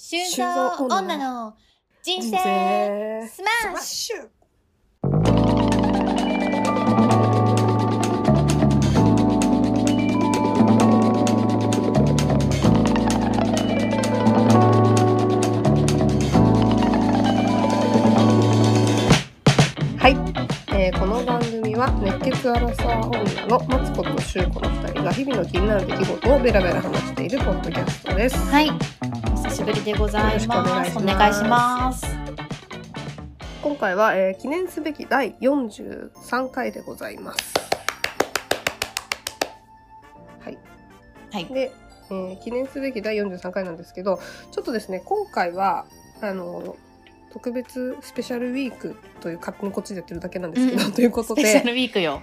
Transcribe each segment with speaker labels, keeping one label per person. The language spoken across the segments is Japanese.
Speaker 1: 修造女の人生スマッシュ
Speaker 2: はい、えーこの番組は熱血アラサー女のマツコとシュウコの2人が日々の気になる出来事をベラベラ話しているポッドキャストです。
Speaker 1: はいしぶりでございます。お願いします。
Speaker 2: 今回は、えー記念すべき第43回でございます。はい。
Speaker 1: はい。
Speaker 2: で、えー記念すべき第43回なんですけど、ちょっとですね、今回は、あの、特別スペシャルウィークという勝手にこっちでやってるだけなんですけど、
Speaker 1: うん。
Speaker 2: ということで。
Speaker 1: スペシャ、ルウィークよ。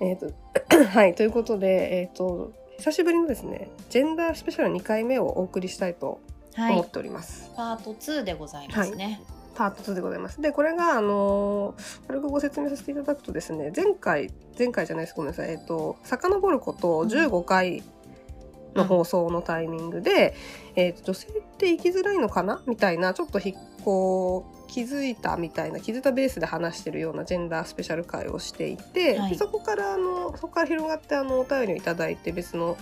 Speaker 2: えっ、と、はい、ということで、えっ、と、久しぶりのですね、ジェンダースペシャル2回目をお送りしたいと
Speaker 1: はい
Speaker 2: 思っております。
Speaker 1: パート2でございますね。
Speaker 2: パート2でございます。で、これが、あのー軽くご説明させていただくとですね、前回、前回じゃないです、ごめんなさい、えっ、と、遡ること15回の放送のタイミングで、えっ、と、女性って生きづらいのかな？みたいな、ちょっとひこう、気づいたみたいな、気づいたベースで話してるようなジェンダースペシャル会をしていて、
Speaker 1: はい。
Speaker 2: でそこから、あの、そこから広がって、あの、お便りをいただいて、別の、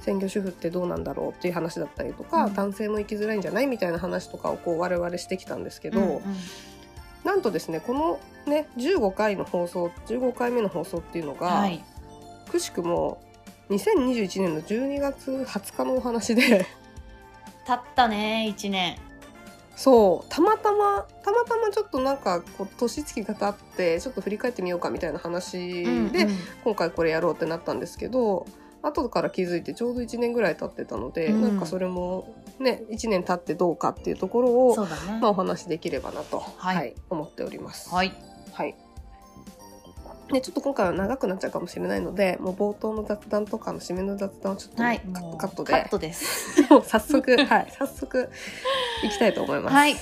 Speaker 2: 専業主婦ってどうなんだろうっていう話だったりとか、
Speaker 1: うん。
Speaker 2: 男性も生きづらいんじゃないみたいな話とかをこう我々してきたんですけど、
Speaker 1: うんうん。
Speaker 2: なんとですねこのね15回の放送15回目の放送っていうのが、
Speaker 1: はい。
Speaker 2: くしくも2021年の12月20日のお話で。
Speaker 1: たったね1年。
Speaker 2: そう。たまたまたまたまちょっとなんかこう年月が経ってちょっと振り返ってみようかみたいな話で、
Speaker 1: うんうん。
Speaker 2: 今回これやろうってなったんですけど後から気づいてちょうど1年ぐらい経ってたので、
Speaker 1: うん
Speaker 2: なんかそれもね1年経ってどうかっていうところを
Speaker 1: ね
Speaker 2: まあ、お話しできればなと、
Speaker 1: はい
Speaker 2: 思っております。
Speaker 1: はい
Speaker 2: はい。ね、ちょっと今回は長くなっちゃうかもしれないので、もう冒頭の雑談とかの締めの雑談をちょっと
Speaker 1: はい
Speaker 2: カ,、
Speaker 1: もう
Speaker 2: カットで、
Speaker 1: カットです
Speaker 2: もう早速、はい、早速いきたいと思います。
Speaker 1: はい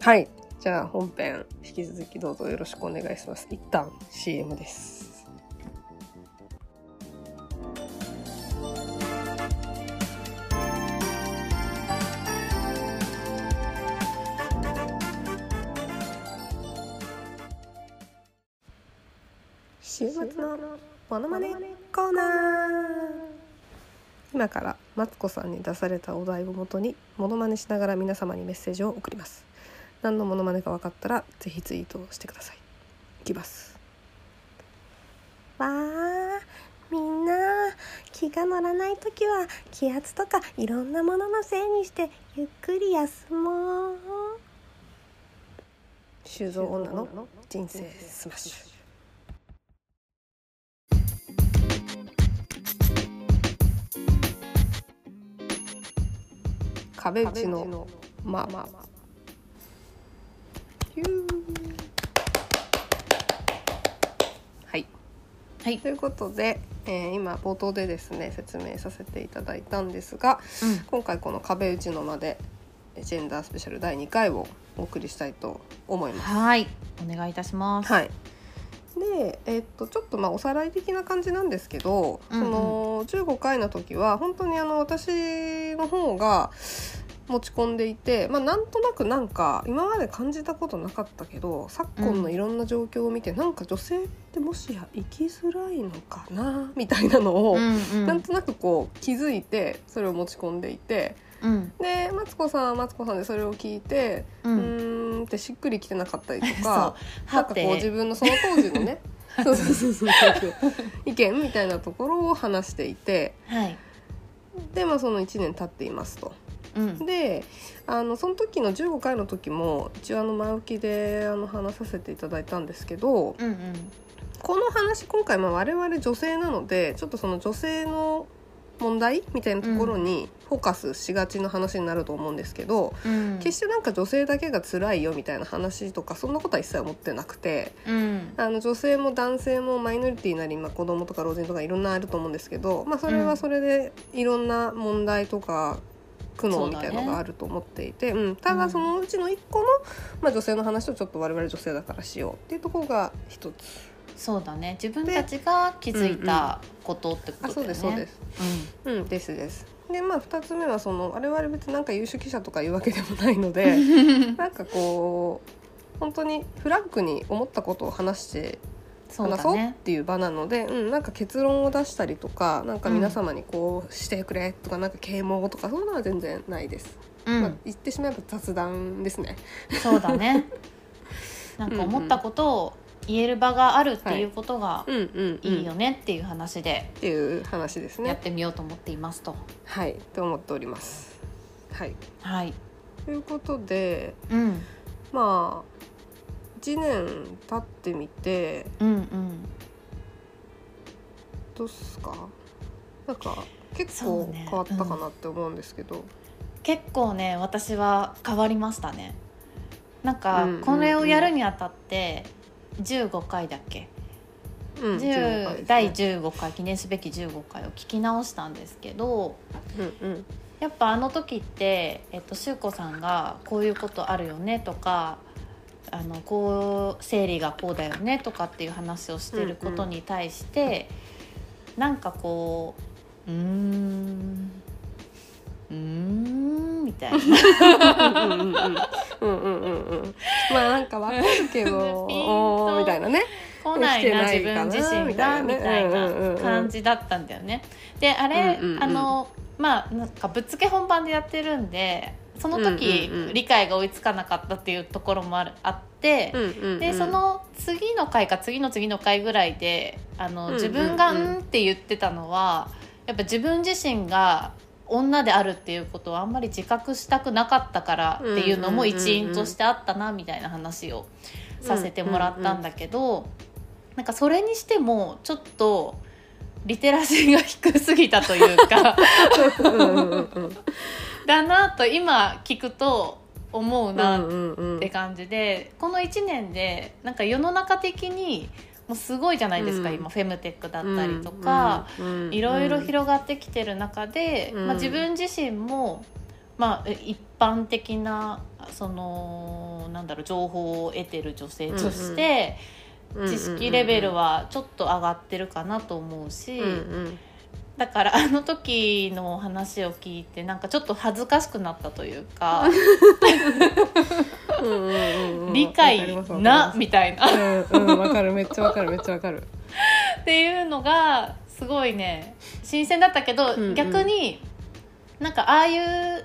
Speaker 2: はい。じゃあ本編引き続きどうぞよろしくお願いします。一旦 CM です。週末のモノマネコーナー。今からマツコさんに出されたお題をもとにモノマネしながら皆様にメッセージを送ります。何のモノマネか分かったらぜひツイートしてください。いきます。わあみんな気が乗らない時は気圧とかいろんなもののせいにしてゆっくり休もう。修造女の人生スマッシュ壁打ちの間。まあはい。
Speaker 1: はい。
Speaker 2: ということで、えー今冒頭でですね説明させていただいたんですが
Speaker 1: うん。
Speaker 2: 今回この壁打ちの間でジェンダースペシャル第2回をお送りしたいと思います。
Speaker 1: はい。お願いいたします。
Speaker 2: はい。で、えっとちょっとまあおさらい的な感じなんですけど、
Speaker 1: うんうん。
Speaker 2: その15回の時は本当にあの私の方が持ち込んでいて、まあ、なんとなくなんか今まで感じたことなかったけど昨今のいろんな状況を見て、なんか女性ってもしや生きづらいのかなみたいなのを、
Speaker 1: うんうん。
Speaker 2: なんとなくこう気づいてそれを持ち込んでいて
Speaker 1: うん。
Speaker 2: でマツコさんはマツコさんでそれを聞いて
Speaker 1: う
Speaker 2: うんーんってしっくりきてなかったりとか。
Speaker 1: は
Speaker 2: なんかこう自
Speaker 1: て。
Speaker 2: 分のその当時のね そうそうそうそうそう意見みたいなところを話していて
Speaker 1: はい
Speaker 2: でまあその1年経っていますと。
Speaker 1: うん。
Speaker 2: であのその時の15回の時も一応あの前置きであの話させていただいたんですけど
Speaker 1: うんうん。
Speaker 2: この話今回まあ我々女性なのでちょっとその女性の問題みたいなところにフォーカスしがちな話になると思うんですけど、
Speaker 1: うん。
Speaker 2: 決してなんか女性だけが辛いよみたいな話とかそんなことは一切思ってなくて。
Speaker 1: うん。
Speaker 2: あの女性も男性もマイノリティなり、まあ、子供とか老人とかいろんなあると思うんですけど、まあ、それはそれでいろんな問題とか苦悩みたいのがあると思っていてう、ん、ただそのうちの一個の、まあ、女性の話をちょっと我々女性だからしようっていうところが一つ。
Speaker 1: そうだね。自分たちが気づいたことってことだよね。
Speaker 2: あそうですそうです。うんですですでまあ2つ目はその我々別になんか優秀記者とかいうわけでもないので なんかこう本当にフランクに思ったことを話して
Speaker 1: そう
Speaker 2: 話そうっていう場なのでう、ん、なんか結論を出したりとかなんか皆様にこうしてくれとかなんか啓蒙とかそういうのは全然ないです、まあ
Speaker 1: うん、
Speaker 2: 言ってしまえば雑談ですね。
Speaker 1: そうだね。なんか思ったことを言える場があるっていうことが
Speaker 2: うんうん、うん、
Speaker 1: いいよねっていう話で
Speaker 2: っていう話ですね。
Speaker 1: やってみようと思っていますと。
Speaker 2: はい。と思っております。はい。
Speaker 1: はい、
Speaker 2: ということで
Speaker 1: うん、
Speaker 2: まあ1年経ってみて
Speaker 1: うんうん。
Speaker 2: どうっすか？なんか結構変わったかなって思うんですけど、
Speaker 1: 結構ね私は変わりましたね。なんか
Speaker 2: うんうんうん。
Speaker 1: これをやるにあたって15回だっけ、
Speaker 2: うん
Speaker 1: 10
Speaker 2: 15回
Speaker 1: 第15回記念すべき15回を聞き直したんですけど
Speaker 2: うんうん。
Speaker 1: やっぱあの時って、えっと、修子さんがこういうことあるよねとかあのこう生理がこうだよねとかっていう話をしてることに対して、なんかこううーんうーんみたいな。
Speaker 2: うんうんうんうんうんまあなんかわかるけど おーみたいなね。
Speaker 1: 来ないな自分自身
Speaker 2: みた
Speaker 1: がみ
Speaker 2: いなね
Speaker 1: たいな感じだったんだよね。であれ、
Speaker 2: うんうんうん。
Speaker 1: あのまあなんかぶっつけ本番でやってるんでその時、
Speaker 2: うんうんうん
Speaker 1: 理解が追いつかなかったっていうところもあるあって。
Speaker 2: うんうんうん
Speaker 1: でその次の回か次の次の回ぐらいであの、自分が「うん」って言ってたのはやっぱ自分自身が女であるっていうことをあんまり自覚したくなかったからっていうのも一因としてあったなみたいな話をさせてもらったんだけど、なんかそれにしてもちょっとリテラシーが低すぎたというか だなと今聞くと思うなって感じでこの1年でなんか世の中的にもうすごいじゃないですか、
Speaker 2: うん。
Speaker 1: 今フェムテックだったりとか、いろいろ広がってきてる中で、
Speaker 2: うん。
Speaker 1: まあ、自分自身も、まあ、一般的なそのなんだろう情報を得てる女性として、知識レベルはちょっと上がってるかなと思うし、
Speaker 2: うんうん。
Speaker 1: だからあの時の話を聞いてなんかちょっと恥ずかしくなったというか 理解なみたいな。
Speaker 2: うんうんわかるめっちゃわかるめっちゃわかる。
Speaker 1: っていうのがすごいね新鮮だったけど、
Speaker 2: うんうん。
Speaker 1: 逆になんかああいう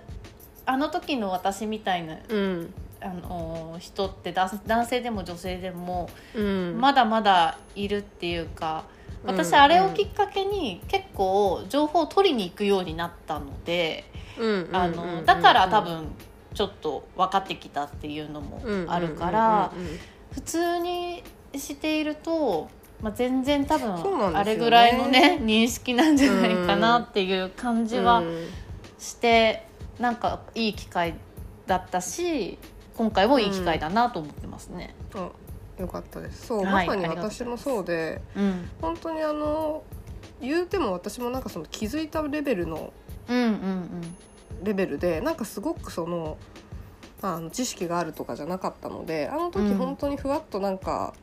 Speaker 1: あの時の私みたいな
Speaker 2: うん。
Speaker 1: あの人って男男性でも女性でも
Speaker 2: うん。
Speaker 1: まだまだいるっていうか私
Speaker 2: うん
Speaker 1: あれをきっかけに結構情報を取りに行くようになったので
Speaker 2: うん
Speaker 1: あのだから多分ちょっと分かってきたっていうのもあるから
Speaker 2: うんうんうん。うん
Speaker 1: 普通にしていると、まあ、全然多分あれぐらいのね認識なんじゃないかなっていう感じは
Speaker 2: うん。
Speaker 1: して、なんかいい機会だったし今回もいい機会だなと思ってますね。
Speaker 2: あよかったです。そう、
Speaker 1: はい
Speaker 2: まさに私もそうで
Speaker 1: うん、
Speaker 2: 本当にあの言うても私もなんかその気づいたレベルの
Speaker 1: うんうん
Speaker 2: レベルでなんかすごくそのあの知識があるとかじゃなかったのであの時
Speaker 1: うん。
Speaker 2: 本当にふわっとなんか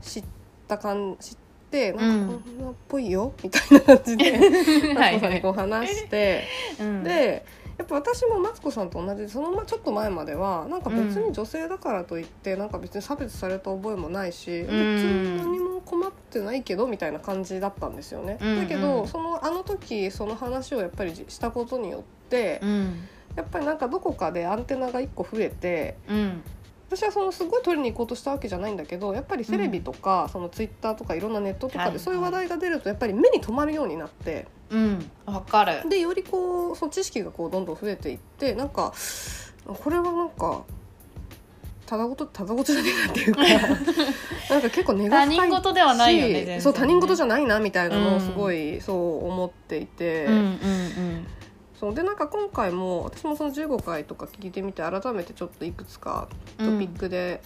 Speaker 2: 知った感知ってなんか
Speaker 1: うん
Speaker 2: こんなっぽいよみたいな感じで
Speaker 1: うん。
Speaker 2: マツコさんにこう話して
Speaker 1: うん、
Speaker 2: でやっぱ私もマツコさんと同じでそのまちょっと前まではなんか別に女性だからといってなんか別に差別された覚えもないし、別に何も困ってないけどみたいな感じだったんですよね。
Speaker 1: うんうん。
Speaker 2: だけどそのあの時その話をやっぱりしたことによって、
Speaker 1: うん。
Speaker 2: やっぱりなんかどこかでアンテナが1個増えて
Speaker 1: うん。
Speaker 2: 私はそのすごい取りに行こうとしたわけじゃないんだけどやっぱりテレビとか、そのツイッターとかいろんなネットとか
Speaker 1: はい
Speaker 2: でそういう話題が出るとやっぱり目に留まるようになって。
Speaker 1: うんわかる。
Speaker 2: でよりこうその知識がこうどんどん増えていってなんかこれはなんかただごとただごとじゃねえなっていうか なんか結構根が深いし
Speaker 1: 他人事ではないよね
Speaker 2: そう他人事じゃないなみたいなの
Speaker 1: うん
Speaker 2: をすごいそう思っていて、
Speaker 1: うんうん
Speaker 2: そうでなんか今回も私もその15回とか聞いてみて改めてちょっといくつか
Speaker 1: うん。
Speaker 2: トピックで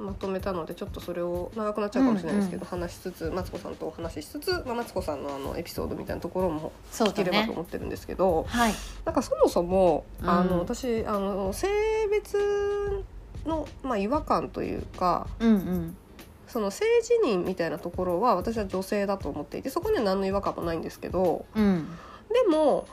Speaker 2: まとめたので、ちょっとそれを長くなっちゃうかもしれないですけど、話しつつマツコさんとお話ししつつ、まあ、マツコさんのあのエピソードみたいなところも聞ければと
Speaker 1: ね。
Speaker 2: 思ってるんですけど。
Speaker 1: はい。
Speaker 2: なんかそもそも、
Speaker 1: うん
Speaker 2: あの私あの性別の、まあ、違和感というか
Speaker 1: うんうん
Speaker 2: その性自認みたいなところは私は女性だと思っていてそこには何の違和感もないんですけど
Speaker 1: うん
Speaker 2: でも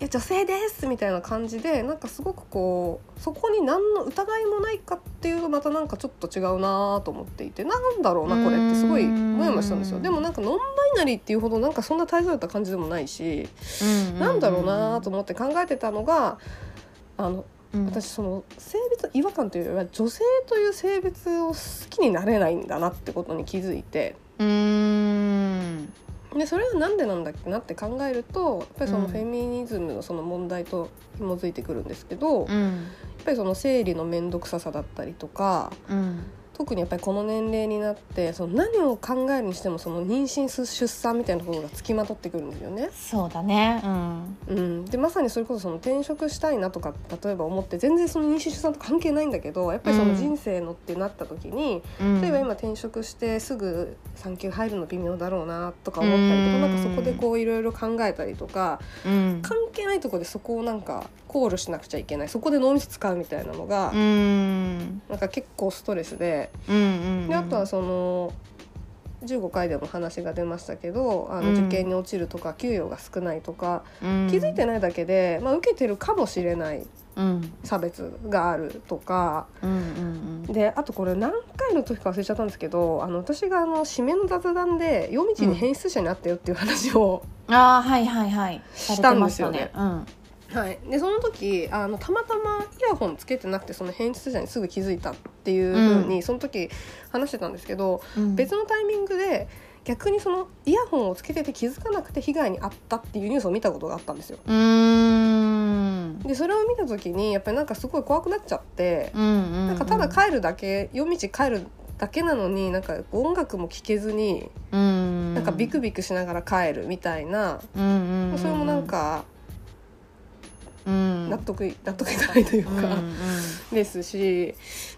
Speaker 2: や女性です」みたいな感じでなんかすごくこうそこに何の疑いもないかっていうとまたなんかちょっと違うなと思っていてなんだろうなこれってすごいモヤモヤしたんですよ。でもなんかノンバイナリーっていうほどなんかそんな大切だった感じでもないし、なんだろうなと思って考えてたのがあの
Speaker 1: うん。
Speaker 2: 私その性別違和感というよりは女性という性別を好きになれないんだなってことに気づいてでそれはなんでなんだっけなって考えるとやっぱりその
Speaker 1: うん。
Speaker 2: フェミニズムのその問題と紐づいてくるんですけど、やっ
Speaker 1: うん
Speaker 2: ぱりその生理の面倒くささだったりとか
Speaker 1: うん
Speaker 2: 特にやっぱりこの年齢になってその何を考えるにしてもその妊娠出産みたいなところがつきまとってくるんですよね。
Speaker 1: そうだね。うん。
Speaker 2: うん、でまさにそれこそその転職したいなとか例えば思って全然その妊娠出産と関係ないんだけどやっぱりその人生のってなった時に、
Speaker 1: うん。
Speaker 2: 例えば今転職してすぐ産休入るの微妙だろうなとか思ったりとか
Speaker 1: うん
Speaker 2: なんかそこでこういろいろ考えたりとか
Speaker 1: うん。
Speaker 2: 関係ないところでそこをなんか考慮しなくちゃいけない。そこで脳みそ使うみたいなのが、
Speaker 1: うん。
Speaker 2: なんか結構ストレスで
Speaker 1: うんうん
Speaker 2: であとはその15回でも話が出ましたけどあの
Speaker 1: うん。
Speaker 2: 受験に落ちるとか給与が少ないとか
Speaker 1: うん。
Speaker 2: 気づいてないだけで、まあ、受けてるかもしれない
Speaker 1: うん。
Speaker 2: 差別があるとか
Speaker 1: うんうん
Speaker 2: であとこれ何回の時か忘れちゃったんですけどあの私があの締めの雑談で夜道に変質者になったよっていう話を、
Speaker 1: うんああはいはいはい。されてましたね。うん
Speaker 2: はい、でその時あのたまたまイヤホンつけてなくてその変質者にすぐ気づいたっていうふうに、
Speaker 1: う
Speaker 2: その時話してたんですけど、
Speaker 1: うん。
Speaker 2: 別のタイミングで逆にそのイヤホンをつけてて気づかなくて被害に遭ったっていうニュースを見たことがあったんですよ。でそれを見た時にやっぱりなんかすごい怖くなっちゃって、
Speaker 1: うんうん
Speaker 2: なんかただ帰るだけ夜道帰るだけなのになんか音楽も聴けずに
Speaker 1: うん。
Speaker 2: なんかビクビクしながら帰るみたいな、
Speaker 1: うんうんうん
Speaker 2: それもなんか
Speaker 1: うん
Speaker 2: 納得い 納得いかないというか、ですし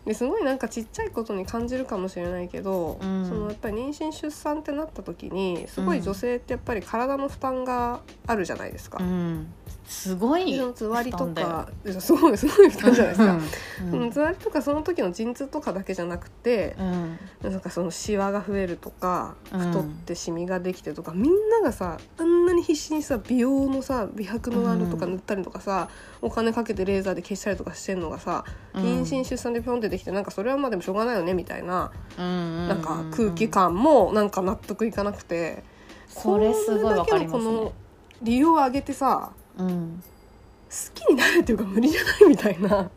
Speaker 2: ですごいなんかちっちゃいことに感じるかもしれないけど、
Speaker 1: うん。
Speaker 2: そのやっぱり妊娠出産ってなった時にすごい女性ってやっぱり体の負担があるじゃないですか。
Speaker 1: うん。すごい
Speaker 2: のつわりとかすごいすごい負担じゃないですか。
Speaker 1: うん。
Speaker 2: そのつわりとかその時の陣痛とかだけじゃなくて、
Speaker 1: うん。
Speaker 2: なんかそのシワが増えるとか
Speaker 1: うん。
Speaker 2: 太ってシミができてとか、みんながさあんなに必死にさ美容のさ美白のあるとか塗ったりとかさ、お金かけてレーザーで消したりとかしてんのがさ、
Speaker 1: うん。
Speaker 2: 妊娠出産でピョンってできてなんかそれはまあでもしょうがないよねみたいな、
Speaker 1: うん
Speaker 2: なんか空気感もなんか納得いかなくて、
Speaker 1: それすごいわかりますね。
Speaker 2: 理由を上げてさ
Speaker 1: うん。
Speaker 2: 好きになるっていうか無理じゃないみたいな。っ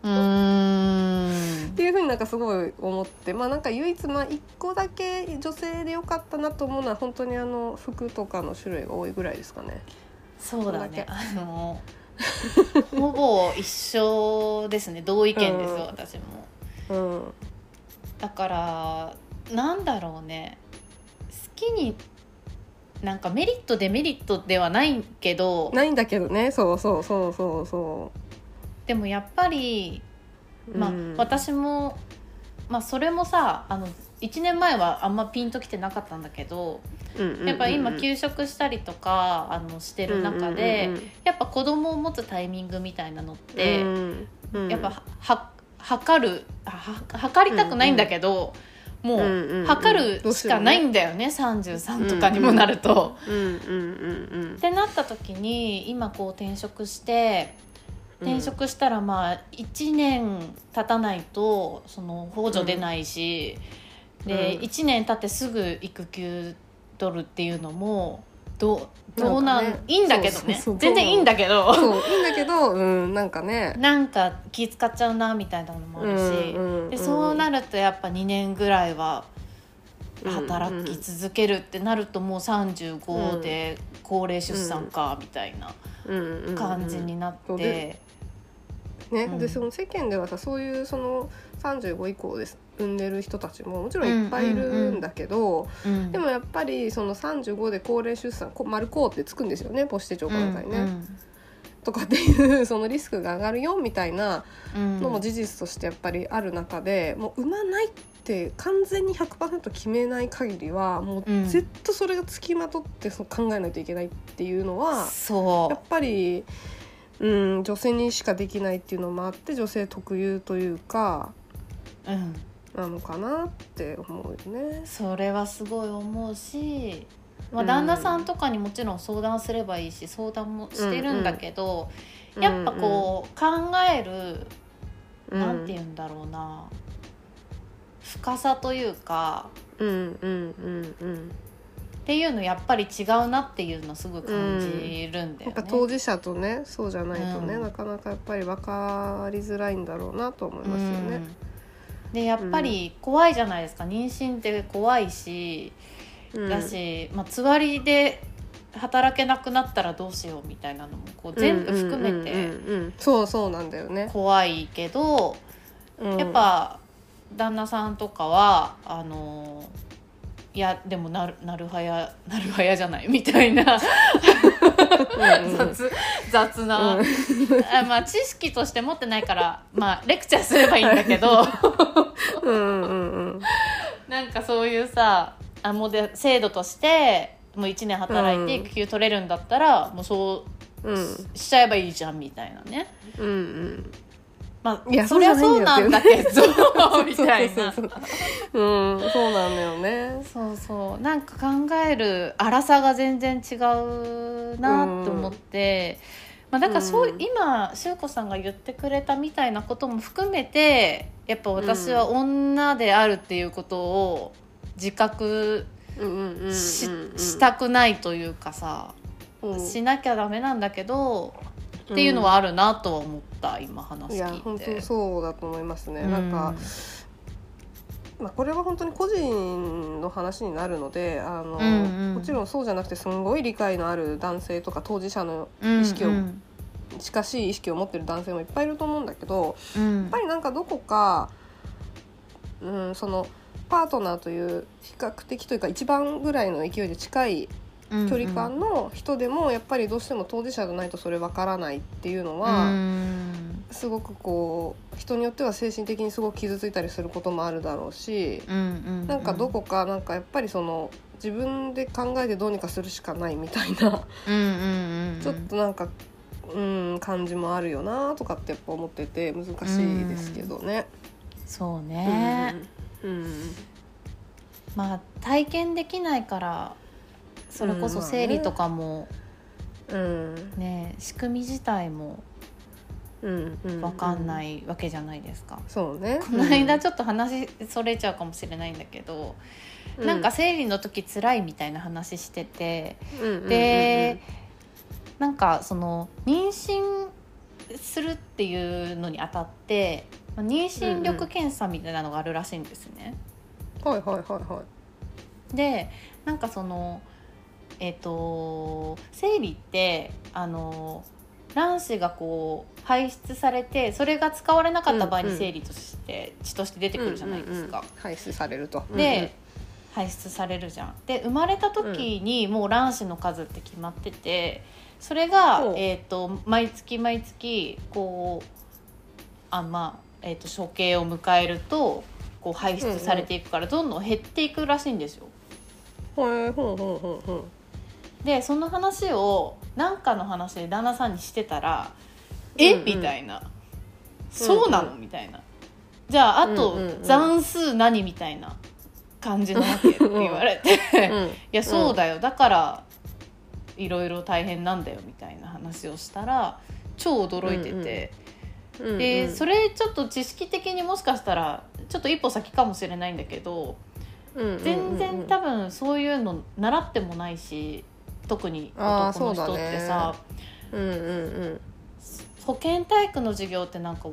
Speaker 2: ていうふうになんかすごい思ってまあなんか唯一まあ1個だけ女性でよかったなと思うのは本当にあの服とかの種類が多いぐらいですかね。
Speaker 1: そうだね。あの ほぼ一緒ですね。同意見です、
Speaker 2: うん。
Speaker 1: 私も。
Speaker 2: うん、
Speaker 1: だからなんだろうね。好きになんかメリットデメリットではないけど
Speaker 2: ないんだけどね。そうそうそうそうそ
Speaker 1: でもやっぱり、
Speaker 2: う。
Speaker 1: まあ
Speaker 2: うん。
Speaker 1: 私も、まあ、それもさあの1年前はあんまピンときてなかったんだけどやっぱ今休職したりとかあのしてる中で、やっぱ子供を持つタイミングみたいなのって、やっぱは測るはは測りたくないんだけど、もう測るしかないんだよね、33とかにもなると。
Speaker 2: うんうんうん
Speaker 1: ってなった時に今こう転職して転職したらまあ1年経たないとその補助出ないし、で
Speaker 2: うん。
Speaker 1: 1年経ってすぐ育休取るっていうのもどうどうなん
Speaker 2: ね
Speaker 1: いいんだけどね。全然いいんだけど。
Speaker 2: いいんだけどうんなんかね。
Speaker 1: なんか気使っちゃうなみたいなのもあるし、でそうな
Speaker 2: る
Speaker 1: るとやっぱ2年ぐらいは働き続けるってなるともう35で高齢出産かみたいな感じになって。
Speaker 2: で。ね、
Speaker 1: うん
Speaker 2: でその世間ではさそういうその35以降です産んでる人たちももちろんいっぱいいるんだけど、
Speaker 1: うん
Speaker 2: でもやっぱりその35で高齢出産こ丸こうってつくんですよね母子手帳かなんかにね。とかっていうそのリスクが上がるよみたいな
Speaker 1: うん。
Speaker 2: のも事実としてやっぱりある中でもう産まないって完全に100%決めない限りはも
Speaker 1: うん。
Speaker 2: うずっとそれがつきまとってその考えないといけないっていうのは、
Speaker 1: そ
Speaker 2: やっぱり、うん、女性にしかできないっていうのもあって女性特有というか
Speaker 1: う、うん、
Speaker 2: なのかなって思うよね。
Speaker 1: それはすごい思うしまあ、旦那さんとかにもちろん相談すればいいし相談もしてるんだけど、やっぱこう考える、
Speaker 2: うん、
Speaker 1: なんて言うんだろうな。深さというか
Speaker 2: うんうんうんうん。
Speaker 1: っていうのやっぱり違うなっていうのすごい感じるんだよね。
Speaker 2: なんか当事者とねそうじゃないとね、
Speaker 1: うん。
Speaker 2: なかなかやっぱり分かりづらいんだろうなと思いますよね。
Speaker 1: うんでやっぱり怖いじゃないですか。妊娠って怖いし、
Speaker 2: うん。
Speaker 1: だし、まあ、つわりで働けなくなったらどうしようみたいなのもこう全部含めて
Speaker 2: そうそうなんだよね。
Speaker 1: 怖いけど、
Speaker 2: うん。
Speaker 1: やっぱ旦那さんとかはあのいやでもなるなるはやなるはやじゃないみたいな 雑雑な、
Speaker 2: うん。
Speaker 1: あまあ知識として持ってないからまあレクチャーすればいいんだけど。
Speaker 2: うん
Speaker 1: なんかそういうさあもうで制度としてもう1年働いて
Speaker 2: うん。
Speaker 1: 育休取れるんだったら、もうそう
Speaker 2: うん
Speaker 1: しちゃえばいいじゃんみたいなね。
Speaker 2: うんうん。
Speaker 1: まあ、
Speaker 2: いや
Speaker 1: そりゃそうなんだけど みたいな。
Speaker 2: うんそうなんだよね。
Speaker 1: そうそう。なんか考える粗さが全然違うなって思って、まあ、だからそう、
Speaker 2: うん
Speaker 1: 今修子さんが言ってくれたみたいなことも含めてやっぱ私は女であるっていうことを自覚し,、たくないというかさ、
Speaker 2: うん
Speaker 1: しなきゃダメなんだけどっていうのはあるなとは思った今話
Speaker 2: いや
Speaker 1: 聞い
Speaker 2: 本
Speaker 1: て。
Speaker 2: 当そうだと思いますね。
Speaker 1: うん
Speaker 2: なんか。まあ、これは本当に個人の話になるのであの、
Speaker 1: うんうん。
Speaker 2: もちろんそうじゃなくてすんごい理解のある男性とか当事者の
Speaker 1: うん
Speaker 2: 意識を
Speaker 1: うん。
Speaker 2: 近しい意識を持ってる男性もいっぱいいると思うんだけど
Speaker 1: うん。
Speaker 2: やっぱりなんかどこか、うん、そのパートナーという比較的というか一番ぐらいの勢いで近い距離感の人でもやっぱりどうしても当事者じゃないとそれわからないっていうのは、
Speaker 1: うん。
Speaker 2: すごくこう人によっては精神的にすごく傷ついたりすることもあるだろうし、
Speaker 1: うんうん
Speaker 2: なんかどこかなんかやっぱりその自分で考えてどうにかするしかないみたいなちょっとなんか。うん、感じもあるよなとかってやっぱ思ってて難しいですけどね。
Speaker 1: そうね、
Speaker 2: うんうん。
Speaker 1: まあ体験できないからそれこそ生理とかも
Speaker 2: うん
Speaker 1: ね,、仕組み自体も
Speaker 2: うんうん
Speaker 1: 分かんないわけじゃないですか。
Speaker 2: そうね。
Speaker 1: この間ちょっと話それちゃうかもしれないんだけど、なんか生理の時辛いみたいな話してて、で、なんかその妊娠するっていうのにあたってまあ妊娠力検査みたいなのがあるらしいんですね。
Speaker 2: はいはいはいは
Speaker 1: でなんかそのえっ、と生理ってあの卵子がこう排出されてそれが使われなかった場合
Speaker 2: うんうん。
Speaker 1: に生理として血として出
Speaker 2: い
Speaker 1: てくるじゃないですか。
Speaker 2: 排出されると。
Speaker 1: で、排出されるじゃん。で生まれた時にもう卵子の数って決まっててそれが
Speaker 2: ほう、
Speaker 1: えー、と毎月毎月こうあまあ、えー、と処刑を迎えるとこう排出されていくからどんどん減っていくらしいんですよ。
Speaker 2: うんほうほうほうほ
Speaker 1: でその話を何かの話で旦那さんにしてたら「え
Speaker 2: うんうん。
Speaker 1: みたいな「そうなの?」みたいな「じゃああと
Speaker 2: うんうんうん。
Speaker 1: 残数何?」みたいな感じなわけって言われて「
Speaker 2: う、うん。
Speaker 1: いやそうだよ。だからいろいろ大変なんだよ」みたいな話をしたら超驚いてて、
Speaker 2: うんうん。
Speaker 1: でそれちょっと知識的にもしかしたらちょっと一歩先かもしれないんだけど全然多分そういうの習ってもないし特に男の人ってさ、
Speaker 2: うんうんうん。
Speaker 1: 保健体育の授業ってなんか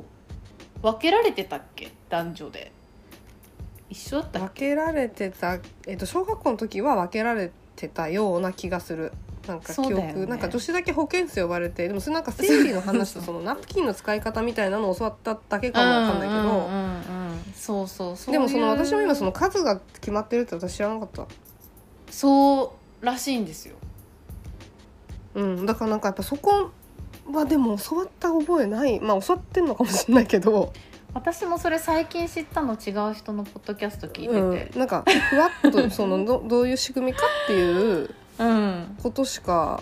Speaker 1: 分けられてたっけ？男女で。一緒だったっ
Speaker 2: 分
Speaker 1: け
Speaker 2: けられてた、えっと小学校の時は分けられてたような気がする。なんか記憶、
Speaker 1: ね。
Speaker 2: なんか女子だけ保健室呼ばれてでもそれなんか生理の話とそのナプキンの使い方みたいなのを教わっただけかもわかんないけど、
Speaker 1: うんうんうんうんそうそうそう。
Speaker 2: でもその私も今そ
Speaker 1: の
Speaker 2: の数が決まってるって私知らなかった。
Speaker 1: そうらしいんですよ
Speaker 2: うんだからなんかやっぱそこはでも教わった覚えないまあ教わってんのかもしれないけど、
Speaker 1: 私もそれ最近知ったの違う人のポッドキャスト聞いてて。
Speaker 2: うん、なんかふわっとその どどういう仕組みかっていう
Speaker 1: うん、
Speaker 2: ことしか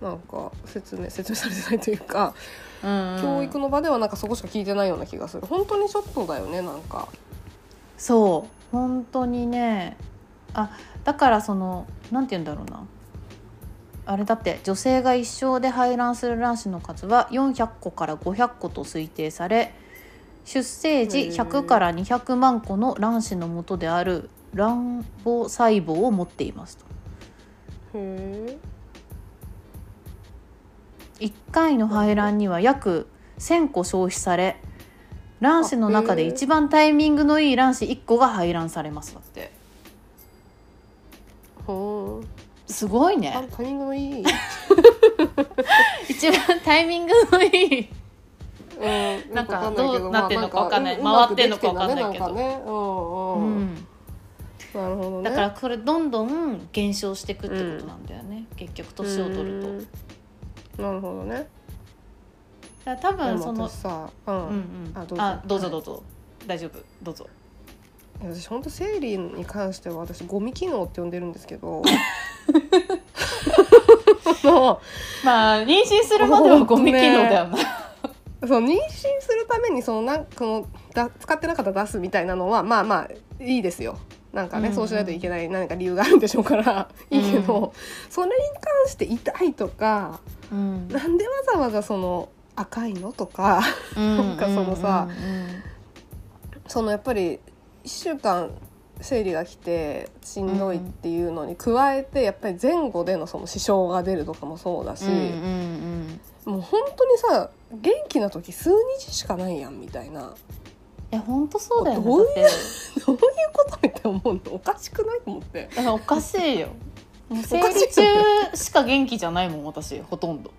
Speaker 2: なんか説明説明されてないというか、
Speaker 1: うんうん。
Speaker 2: 教育の場ではなんかそこしか聞いてないような気がする。本当にちょっとだよねなんか。
Speaker 1: そう。本当にね。あだからそのなんて言うんだろうなあれだって女性が一生で排卵する卵子の数は400個から500個と推定され出生時
Speaker 2: へー。
Speaker 1: 100から200万個の卵子の元である卵母細胞を持っていますと。
Speaker 2: へ
Speaker 1: 1回の排卵には約1000個消費され卵子の中で一番タイミングのいい卵子1個が排卵されますだって。
Speaker 2: ほ
Speaker 1: すごい
Speaker 2: ー
Speaker 1: ね。
Speaker 2: タイミングのいい、
Speaker 1: 一番タイミングのいい。
Speaker 2: うん、
Speaker 1: なんかどうなってんのかわかんない。
Speaker 2: まあ
Speaker 1: 回ってんのかわかんないけど。
Speaker 2: うんなるほどね。
Speaker 1: だからこれどんどん減少していくってことなんだよね、結局年を取ると。
Speaker 2: うん。なるほどね。
Speaker 1: だから多分その
Speaker 2: うん。
Speaker 1: うんうん。
Speaker 2: あどうぞ。
Speaker 1: あどうぞどうぞ、大丈夫。どうぞ
Speaker 2: 私本当生理に関しては私ゴミ機能って呼んでるんですけど。も
Speaker 1: まあ妊娠するまではゴミ機能だよな、
Speaker 2: う そう妊娠するためにそのなんこのだ使ってなかったら出すみたいなのはまあまあいいですよ。なんかね、
Speaker 1: うんうん
Speaker 2: そうしないといけない何か理由があるんでしょうから。いいけど、それに関して痛いとか
Speaker 1: うん。
Speaker 2: なんでわざわざその赤いのとかなんかそのさそのやっぱり1週間生理が来てしんどいっていうのに加えてやっぱり前後でのその支障が出るとかもそうだし、もう本当にさ元気な時数日しかないやんみたいな。
Speaker 1: いや本当そうだよね。
Speaker 2: どういう どういうことみたいな思うの？おかしくないと思って。
Speaker 1: だからおかしいよ。生理中しか元気じゃないもん私ほとんど。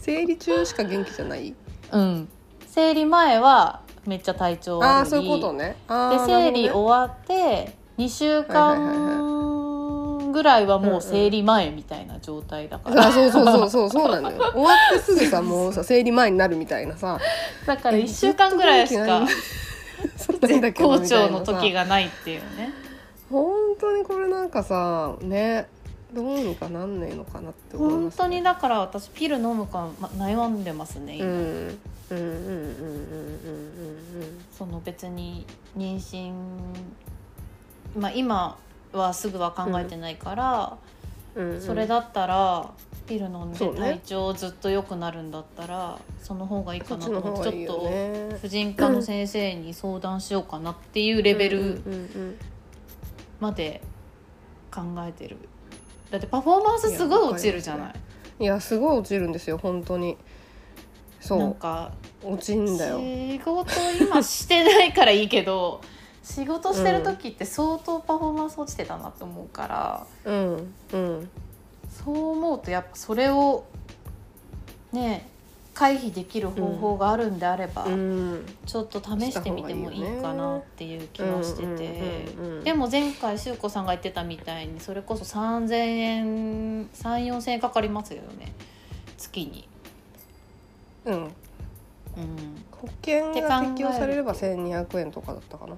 Speaker 2: 生理中しか元気じゃない？
Speaker 1: うん。生理前はめっちゃ体調悪い。
Speaker 2: あそういうことね。あ
Speaker 1: で
Speaker 2: ー
Speaker 1: 生理終わって2週間ぐらいはもう生理前みたいな状態だから、
Speaker 2: そうそうそうそうそうなんだよ。終わってすぐさもうさ生理前になるみたいなさ。
Speaker 1: だから1週間ぐらいしか絶好調の時がないっていうね。
Speaker 2: 本当にこれなんかさねどうにかなんねえのかなって思い
Speaker 1: 本
Speaker 2: ます、
Speaker 1: 当にだから私ピル飲むかま悩んでますね今、
Speaker 2: うんうんうんうんうんうん
Speaker 1: その別に妊娠まあ今はすぐは考えてないから、
Speaker 2: うんうん
Speaker 1: それだったらピル飲んで体調ずっと良くなるんだったらその方がいいかなと思って
Speaker 2: 方がいいよ
Speaker 1: ちょっと
Speaker 2: ね
Speaker 1: 婦人科の先生に相談しようかなっていうレベルまで考えてる。だってパフォーマンスすごい落ちるじゃない。
Speaker 2: いやすごい落ちるんですよ本当にそう。
Speaker 1: なんか
Speaker 2: 落ちんだよ
Speaker 1: 仕事今してないからいいけど 仕事してる時って相当パフォーマンス落ちてたなと思うから、
Speaker 2: うんうん。
Speaker 1: そう思うとやっぱそれをね回避できる方法があるんであれば、
Speaker 2: うん
Speaker 1: ちょっと試してみてもいいかなっていう気はしてて。でも前回しゅうこさんが言ってたみたいにそれこそ3,000円3,4,000円かかりますよね。月に。
Speaker 2: うん。
Speaker 1: うん。
Speaker 2: 保険が適用されれば1200円とかだったかな。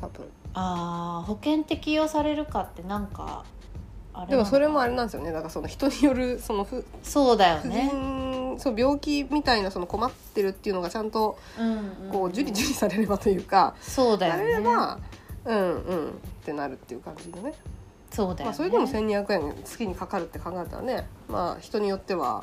Speaker 2: 多分。
Speaker 1: あー保険適用されるかってなんかあれ
Speaker 2: でもそれもあ
Speaker 1: れ
Speaker 2: れなんですよね。だからその人によるその婦
Speaker 1: そうだよ
Speaker 2: 婦
Speaker 1: ね、
Speaker 2: 人そう病気みたいなその困ってるっていうのがちゃんとこう受理受理されればというか、
Speaker 1: そうだよね。
Speaker 2: ればうんうんってなるっていう感じでね。
Speaker 1: そうだよね、
Speaker 2: まあ、それでも1200円月にかかるって考えたらねまあ人によっては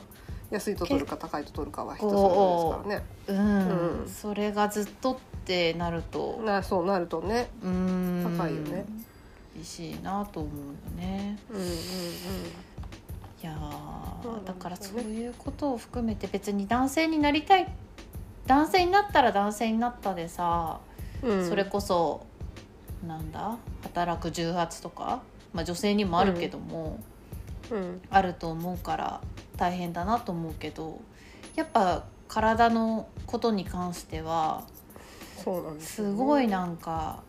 Speaker 2: 安いと取るか高いと取るかは人それぞれですからね。
Speaker 1: うん、
Speaker 2: うん。
Speaker 1: それがずっとってなると。
Speaker 2: なそうなるとね。
Speaker 1: うん。
Speaker 2: 高いよね。
Speaker 1: 厳しいなと思うよね。
Speaker 2: うんうん
Speaker 1: いや
Speaker 2: そうなんですよね。
Speaker 1: ーだからそういうことを含めて別に男性になりたい男性になったら男性になったでさ、
Speaker 2: うん。うん
Speaker 1: それこそなんだ働く重圧とか、まあ、女性にもあるけども、
Speaker 2: うん
Speaker 1: あると思うから大変だなと思うけどやっぱ体のことに関しては
Speaker 2: す
Speaker 1: ごいなんか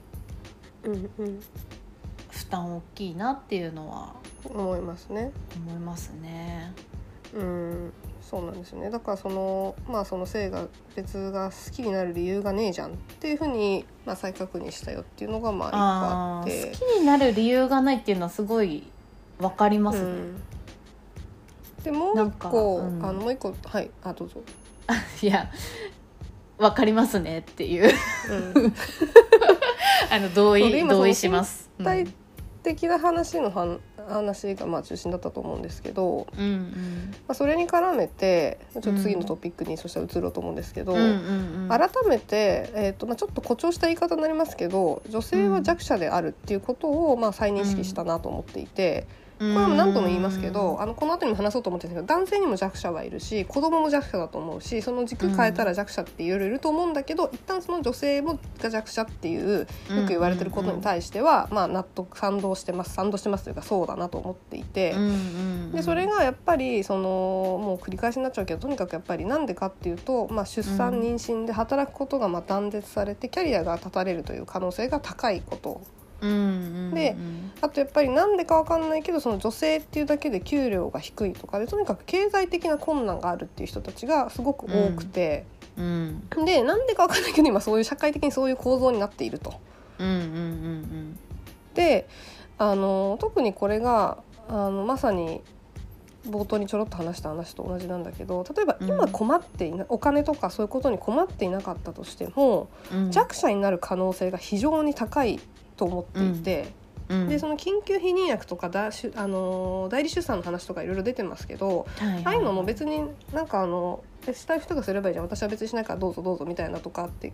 Speaker 1: 負担大きいなっていうのは
Speaker 2: 思いますね。
Speaker 1: 思いますね。
Speaker 2: うん。そうなんですよね。だからそのまあその性が別が好きになる理由がねえじゃんっていうふうに、まあ、再確認したよっていうのがまあ一個あって。
Speaker 1: 好きになる理由がないっていうのはすごいわかりますね。
Speaker 2: うん。でもう一個、
Speaker 1: うん。
Speaker 2: あのもう一個はい。あどうぞ、
Speaker 1: いやわかりますねっていう。
Speaker 2: うん、
Speaker 1: あの同意同意します。
Speaker 2: 体的な話のはん話がまあ中心だったと思うんですけど、
Speaker 1: うんうん。
Speaker 2: まあ、それに絡めてちょっと次のトピックにそしたら移ろうと思うんですけど、
Speaker 1: うんうんうん。
Speaker 2: 改めて、えーとまあ、ちょっと誇張した言い方になりますけど女性は弱者であるっていうことを、まあ、再認識したなと思っていて。これは何度も言いますけど、あのこの後にも話そうと思ってるんですけど男性にも弱者はいるし子供も弱者だと思うしその軸変えたら弱者っていろいろいると思うんだけど、一旦その女性もが弱者っていうよく言われてることに対しては、まあ、納得賛同してます賛同してますというかそうだなと思っていて。
Speaker 1: うんうんうん
Speaker 2: でそれがやっぱりそのもう繰り返しになっちゃうけどとにかくやっぱりなんでかっていうと、まあ、出産
Speaker 1: うん。
Speaker 2: 妊娠で働くことがまあ断絶されてキャリアが断たれるという可能性が高いこと
Speaker 1: うんうんうん
Speaker 2: であとやっぱりなんでかわかんないけどその女性っていうだけで給料が低いとかでとにかく経済的な困難があるっていう人たちがすごく多くて、
Speaker 1: うん。
Speaker 2: でなんでかわかんないけど今そういう社会的にそういう構造になっていると。
Speaker 1: うんうんうん。
Speaker 2: であの特にこれがあのまさに冒頭にちょろっと話した話と同じなんだけど例えば
Speaker 1: うん。
Speaker 2: 今困っていな、お金とかそういうことに困っていなかったとしても、
Speaker 1: うん。
Speaker 2: 弱者になる可能性が非常に高いと思っていて、
Speaker 1: うん。
Speaker 2: でその緊急避妊薬とかだしあの代理出産の話とかいろいろ出てますけど、
Speaker 1: はいはい。
Speaker 2: ああいうのも別になんかあのえしたい人がすればいいじゃん。私は別にしないからどうぞどうぞみたいなとかって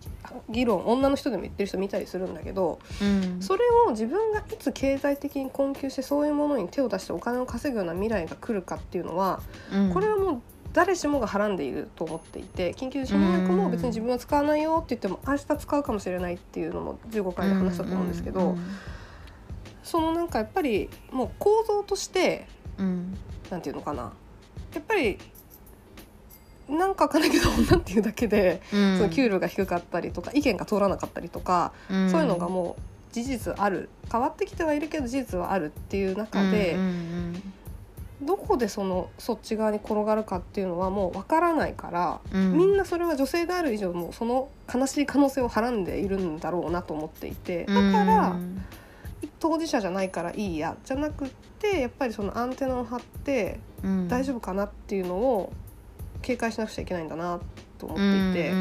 Speaker 2: 議論女の人でも言ってる人見たりするんだけど。
Speaker 1: うん。
Speaker 2: それを自分がいつ経済的に困窮してそういうものに手を出してお金を稼ぐような未来が来るかっていうのは、
Speaker 1: うん。
Speaker 2: これはもう誰しもがはらんでいると思っていて緊急避妊薬も別に自分は使わないよって言っても明日使うかもしれないっていうのも15回で話したと思うんですけど、
Speaker 1: うん
Speaker 2: そのなんかやっぱりもう構造として
Speaker 1: うん。
Speaker 2: なんていうのかな。やっぱりなんかわかんないけど女っていうだけで、
Speaker 1: うん。
Speaker 2: その給料が低かったりとか意見が通らなかったりとか、
Speaker 1: うん。
Speaker 2: そういうのがもう事実ある。変わってきてはいるけど事実はあるっていう中で、
Speaker 1: うんうん
Speaker 2: どこでそのそっち側に転がるかっていうのはもうわからないから、
Speaker 1: うん。
Speaker 2: みんなそれは女性である以上もうその悲しい可能性をはらんでいるんだろうなと思っていてだから、
Speaker 1: うん
Speaker 2: 当事者じゃないからいいやじゃなくってやっぱりそのアンテナを張って
Speaker 1: うん。
Speaker 2: 大丈夫かなっていうのを警戒しなくちゃいけないんだなと思っていて。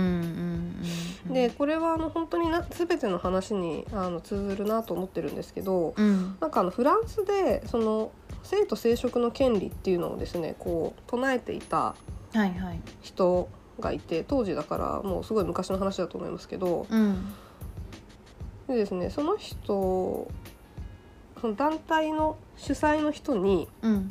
Speaker 2: でこれはあの本当にな全ての話にあの通ずるなと思ってるんですけど、
Speaker 1: うん。
Speaker 2: なんかあのフランスでその性と生殖の権利っていうのをですねこう唱えていた
Speaker 1: はいはい。
Speaker 2: 人がいて当時だからもうすごい昔の話だと思いますけど
Speaker 1: うん。
Speaker 2: でですねその人その団体の主催の人に
Speaker 1: うん。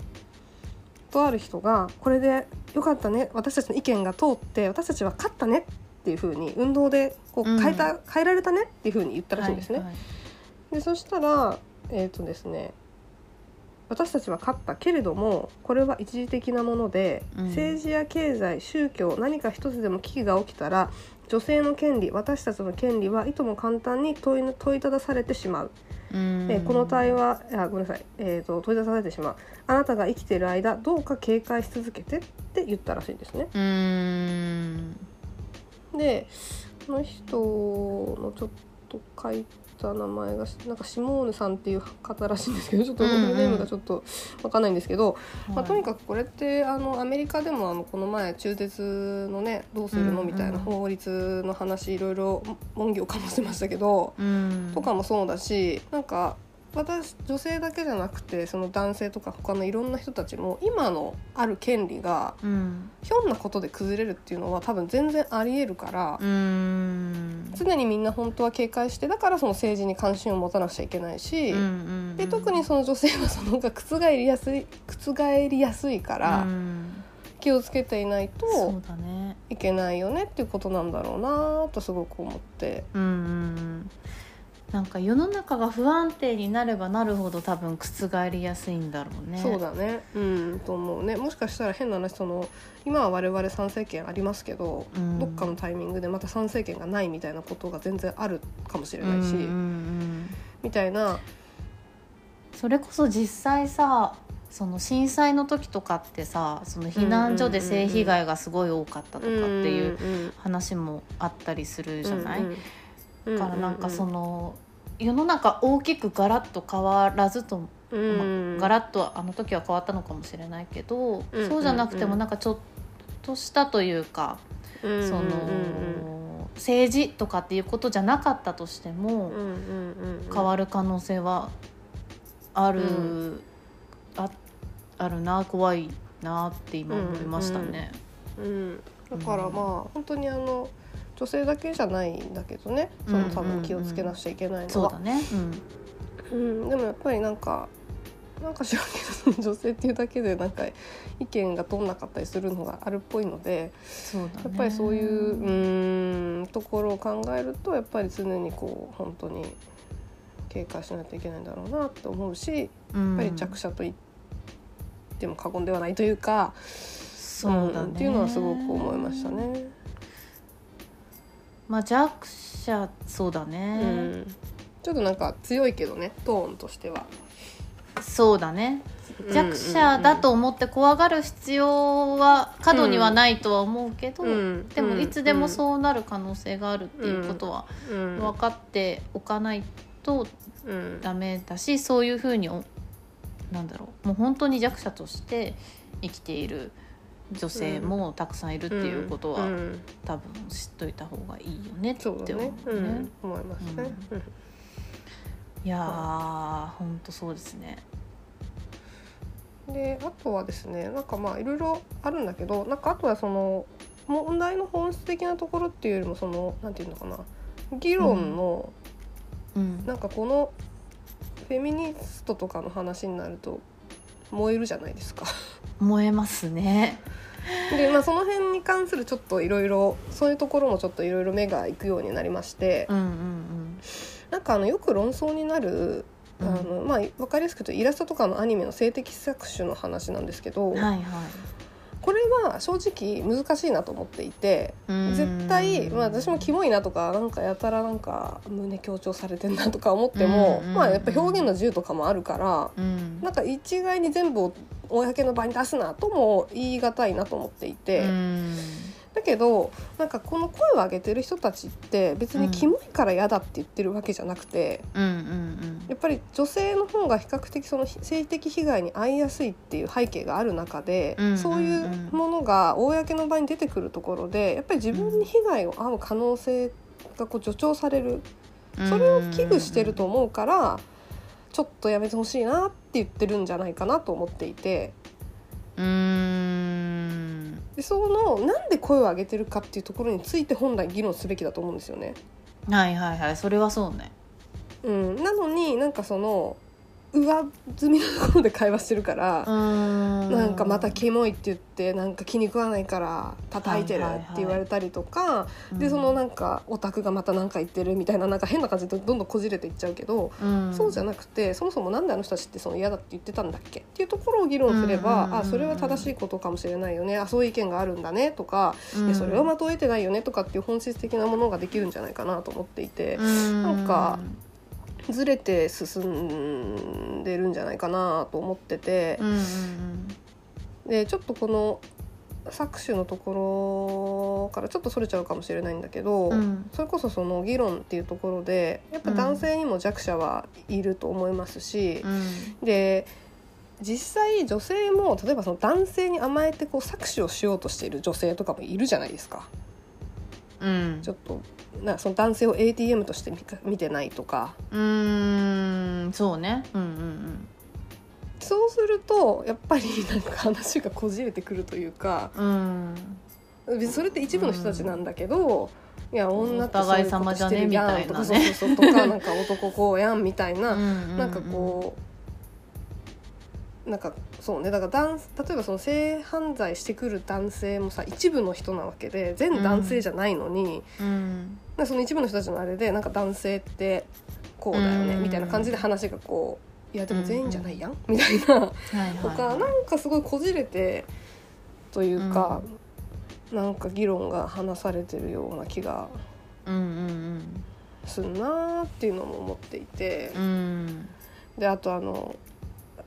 Speaker 2: とある人が「これでよかったね私たちの意見が通って私たちは勝ったね」っていうふうに運動でこ
Speaker 1: う
Speaker 2: うん。変えた、変えられたねっていうふうに言ったらしいんですね。
Speaker 1: はいはい。
Speaker 2: でそしたらえっ、とですね私たちは勝ったけれどもこれは一時的なもので、
Speaker 1: うん。
Speaker 2: 政治や経済宗教何か一つでも危機が起きたら女性の権利私たちの権利はいとも簡単に問い問いただされてしまう、
Speaker 1: うん。
Speaker 2: えーこの対話あごめんなさい、えー、と問いただされてしまう。あなたが生きている間どうか警戒し続けてって言ったらしいんですね。でこの人のちょっと書いた名前がなんかシモーヌさんっていう方らしいんですけどちょっとフルネームがちょっとわかんないんですけど、まあ、とにかくこれってあのアメリカでもあのこの前中絶のねどうするの
Speaker 1: うんうん
Speaker 2: みたいな法律の話いろいろ文議をかましてましたけど、
Speaker 1: うん。
Speaker 2: とかもそうだしなんか私女性だけじゃなくてその男性とか他のいろんな人たちも今のある権利が
Speaker 1: うん。
Speaker 2: ひょんなことで崩れるっていうのは多分全然ありえるから。常にみんな本当は警戒してだからその政治に関心を持たなくちゃいけないし、
Speaker 1: うんうん
Speaker 2: で特にその女性はそのが覆りやすい覆りやすいから
Speaker 1: うん。
Speaker 2: 気をつけていないといけないよねっていうことなんだろうなとすごく思って。
Speaker 1: うんうんうんなんか世の中が不安定になればなるほど多分覆りやすいんだろうね。
Speaker 2: そうだね。うんと思うね。もしかしたら変な話その今は我々参政権ありますけど、
Speaker 1: うん。
Speaker 2: どっかのタイミングでまた参政権がないみたいなことが全然あるかもしれないし、
Speaker 1: うんうんうん
Speaker 2: みたいな。
Speaker 1: それこそ実際さその震災の時とかってさその避難所で性被害がすごい多かったとかっていう
Speaker 2: うん
Speaker 1: 話もあったりするじゃない、
Speaker 2: うん
Speaker 1: だからなんかその世の中大きくガラッと変わらずと
Speaker 2: うん
Speaker 1: ガラッとあの時は変わったのかもしれないけど、
Speaker 2: うん
Speaker 1: そうじゃなくて
Speaker 2: うん
Speaker 1: もなんかちょっとしたというか、
Speaker 2: うん
Speaker 1: その、政治とかっていうことじゃなかったとしても、
Speaker 2: うんうんうんうん
Speaker 1: 変わる可能性はあるあるな怖いなって今思いましたね。
Speaker 2: うん、だからまあ本当にあの女性だけじゃないんだけどね。その多分気をつけなくちゃいけないのは。
Speaker 1: そうだ。ね、うん。
Speaker 2: うん、でもやっぱりなんかなんか知らんけど女性っていうだけでなんか意見が通んなかったりするのがあるっぽいので
Speaker 1: そうだね、
Speaker 2: やっぱりそういううーんところを考えるとやっぱり常にこう本当に警戒しないといけないんだろうなって思うし
Speaker 1: や
Speaker 2: やっぱり弱者と言っても過言ではないというか、
Speaker 1: そうだね、
Speaker 2: んっていうのはすごく思いましたね。
Speaker 1: まあ弱者そうだ
Speaker 2: う
Speaker 1: ね、
Speaker 2: ん、ちょっとなんか強いけどねトーンとしては。
Speaker 1: そうだね。
Speaker 2: うん
Speaker 1: 弱者だと思って怖がる必要は過度にはないとは思うけど、
Speaker 2: うん。
Speaker 1: でもいつでもそうなる可能性があるっていうことは
Speaker 2: うん。
Speaker 1: 分かっておかないと
Speaker 2: うん
Speaker 1: ダメだしそういうふうにおなんだろう。もう本当に弱者として生きている女性もたくさんいるっていうことは、
Speaker 2: うん
Speaker 1: 多分知っといた方がいいよねって思
Speaker 2: ね、う
Speaker 1: ね。
Speaker 2: ん、思いますね。うん
Speaker 1: いやー本当そうですね。
Speaker 2: であとはですねなんかまあいろいろあるんだけどなんかあとはその問題の本質的なところっていうよりもそのなんていうのかな議論の、
Speaker 1: うん
Speaker 2: なんかこのフェミニストとかの話になると燃えるじゃないですか。
Speaker 1: 燃えますね。
Speaker 2: でまあその辺に関するちょっといろいろそういうところもちょっといろいろ目がいくようになりまして、
Speaker 1: うんうん
Speaker 2: なんかあのよく論争になるあ
Speaker 1: うん
Speaker 2: の、まあ、分かりやすく言うとイラストとかのアニメの性的搾取の話なんですけど、
Speaker 1: うん。はいはい。
Speaker 2: これは正直難しいなと思っていて
Speaker 1: うん。
Speaker 2: 絶対、まあ、私もキモいなとかなんかやたらなんか胸強調されてんなとか思っても、
Speaker 1: うん
Speaker 2: まあ、やっぱ表現の自由とかもあるから
Speaker 1: うん。
Speaker 2: なんか一概に全部を公の場に出すなとも言い難いなと思っていて。
Speaker 1: うん
Speaker 2: だけどなんかこの声を上げてる人たちって別にキモいから嫌だって言ってるわけじゃなくて、
Speaker 1: うんうん
Speaker 2: やっぱり女性の方が比較的その性的被害に遭いやすいっていう背景がある中で、
Speaker 1: うんうんうん
Speaker 2: そういうものが公の場に出てくるところでやっぱり自分に被害を遭う可能性がこう助長される
Speaker 1: うん。
Speaker 2: それを危惧してると思うからちょっとやめてほしいなって言ってるんじゃないかなと思っていて
Speaker 1: うーん。
Speaker 2: でそのなんで声を上げてるかっていうところについて本来議論すべきだと思うんですよね。
Speaker 1: はいはいはいそれはそうね。
Speaker 2: うん、なのになんかその上積みのところで会話してるから、
Speaker 1: な
Speaker 2: なんかまたキモいって言ってなんか気に食わないから叩いてるって言われたりとか、でそのなんかオタクがまた何か言ってるみたいななんか変な感じでどんどんこじれていっちゃうけど、そうじゃ
Speaker 1: な
Speaker 2: なくてそもそもなんであの人たちってその嫌だって言ってたんだっけっていうところを議論すれば、あそれは正しいことかもしれないよね。あそういう意見があるんだねとか、それは的を得てないよねとかっていう本質的なものができるんじゃないかなと思っていて。
Speaker 1: な
Speaker 2: なんかずれて進んでるんじゃないかなと思ってて。
Speaker 1: う、んうん
Speaker 2: でちょっとこの搾取のところからちょっとそれちゃうかもしれないんだけど、
Speaker 1: うん。うん
Speaker 2: それこそその議論っていうところでやっぱ男性にも弱者はいると思いますし
Speaker 1: う、ん。
Speaker 2: で実際女性も例えばその男性に甘えてこう搾取をしようとしている女性とかもいるじゃないですか。
Speaker 1: うん。
Speaker 2: ちょっとなその男性を ATM として見てないとか。
Speaker 1: うーんそうね。うんうん
Speaker 2: そうするとやっぱり なんか話がこじれてくるというか。
Speaker 1: うん。
Speaker 2: それって一部の人たちなんだけど、いや女ってそういうことしてるやんとか
Speaker 1: ね
Speaker 2: そうそうそうとかなんか男こうやんみたいな、
Speaker 1: な
Speaker 2: なんかこうなんかそうねだから男例えばその性犯罪してくる男性もさ一部の人なわけで全男性じゃないのに、
Speaker 1: うん。
Speaker 2: なその一部の人たちのあれでなんか男性ってこうだよね、
Speaker 1: うん。
Speaker 2: みたいな感じで話がこういやでも全員じゃないやん、みたいな。
Speaker 1: はいはい
Speaker 2: とかなんかすごいこじれてというか、なんか議論が話されてるような気が
Speaker 1: うんうん
Speaker 2: すんなーっていうのも思っていて。
Speaker 1: うんう、ん。
Speaker 2: であとあの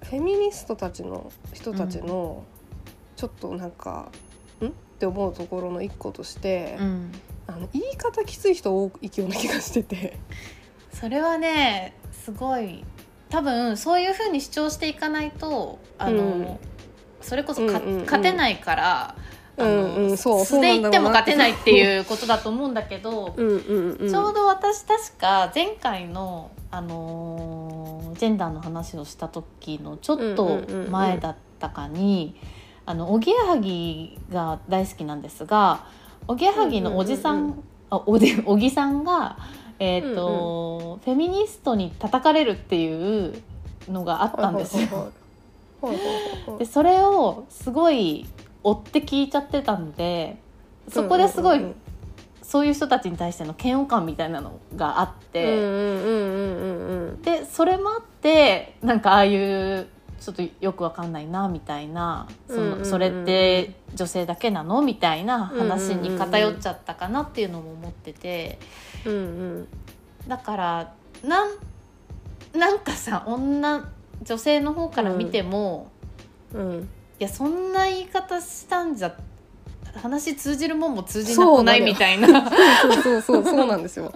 Speaker 2: フェミニストたちの人たちのちょっとなんか、ん？って思うところの一個として、
Speaker 1: うん。
Speaker 2: あの言い方きつい人多いような気がしてて。
Speaker 1: それはねすごい。多分そういうふうに主張していかないとあの、
Speaker 2: うん。
Speaker 1: それこそか、
Speaker 2: うんうんうん。
Speaker 1: 勝てないから、
Speaker 2: うんうんそう
Speaker 1: 素で言っても勝てないっていうことだと思うんだけど、
Speaker 2: うんうんうん、
Speaker 1: ちょうど私確か前回の、あのージェンダーの話をした時のちょっと前だっったかにあのおぎやはぎが大好きなんですがおぎやはぎのおじさん,、
Speaker 2: うんうんうん
Speaker 1: あおでおぎさんが、えーとフェミニストに叩かれるっていうのがあったんですよ。でそれをすごい追って聞いちゃってたんでそこですごい
Speaker 2: うんうん
Speaker 1: そういう人たちに対しての嫌悪感みたいなのがあって。
Speaker 2: うんうんうんうんうんうん。
Speaker 1: でそれもあってなんかああいうちょっとよくわかんないなみたいなそ
Speaker 2: うんうんうんうん。
Speaker 1: のそれって女性だけなの？みたいな話に偏っちゃったかなっていうのも思ってて。
Speaker 2: うんうん。
Speaker 1: だからなんなんかさ女女性の方から見ても、
Speaker 2: うん。
Speaker 1: いやそんな言い方したんじゃ話通じるもんも通じなくないみたいな。
Speaker 2: そうそうそうそうなんですよ。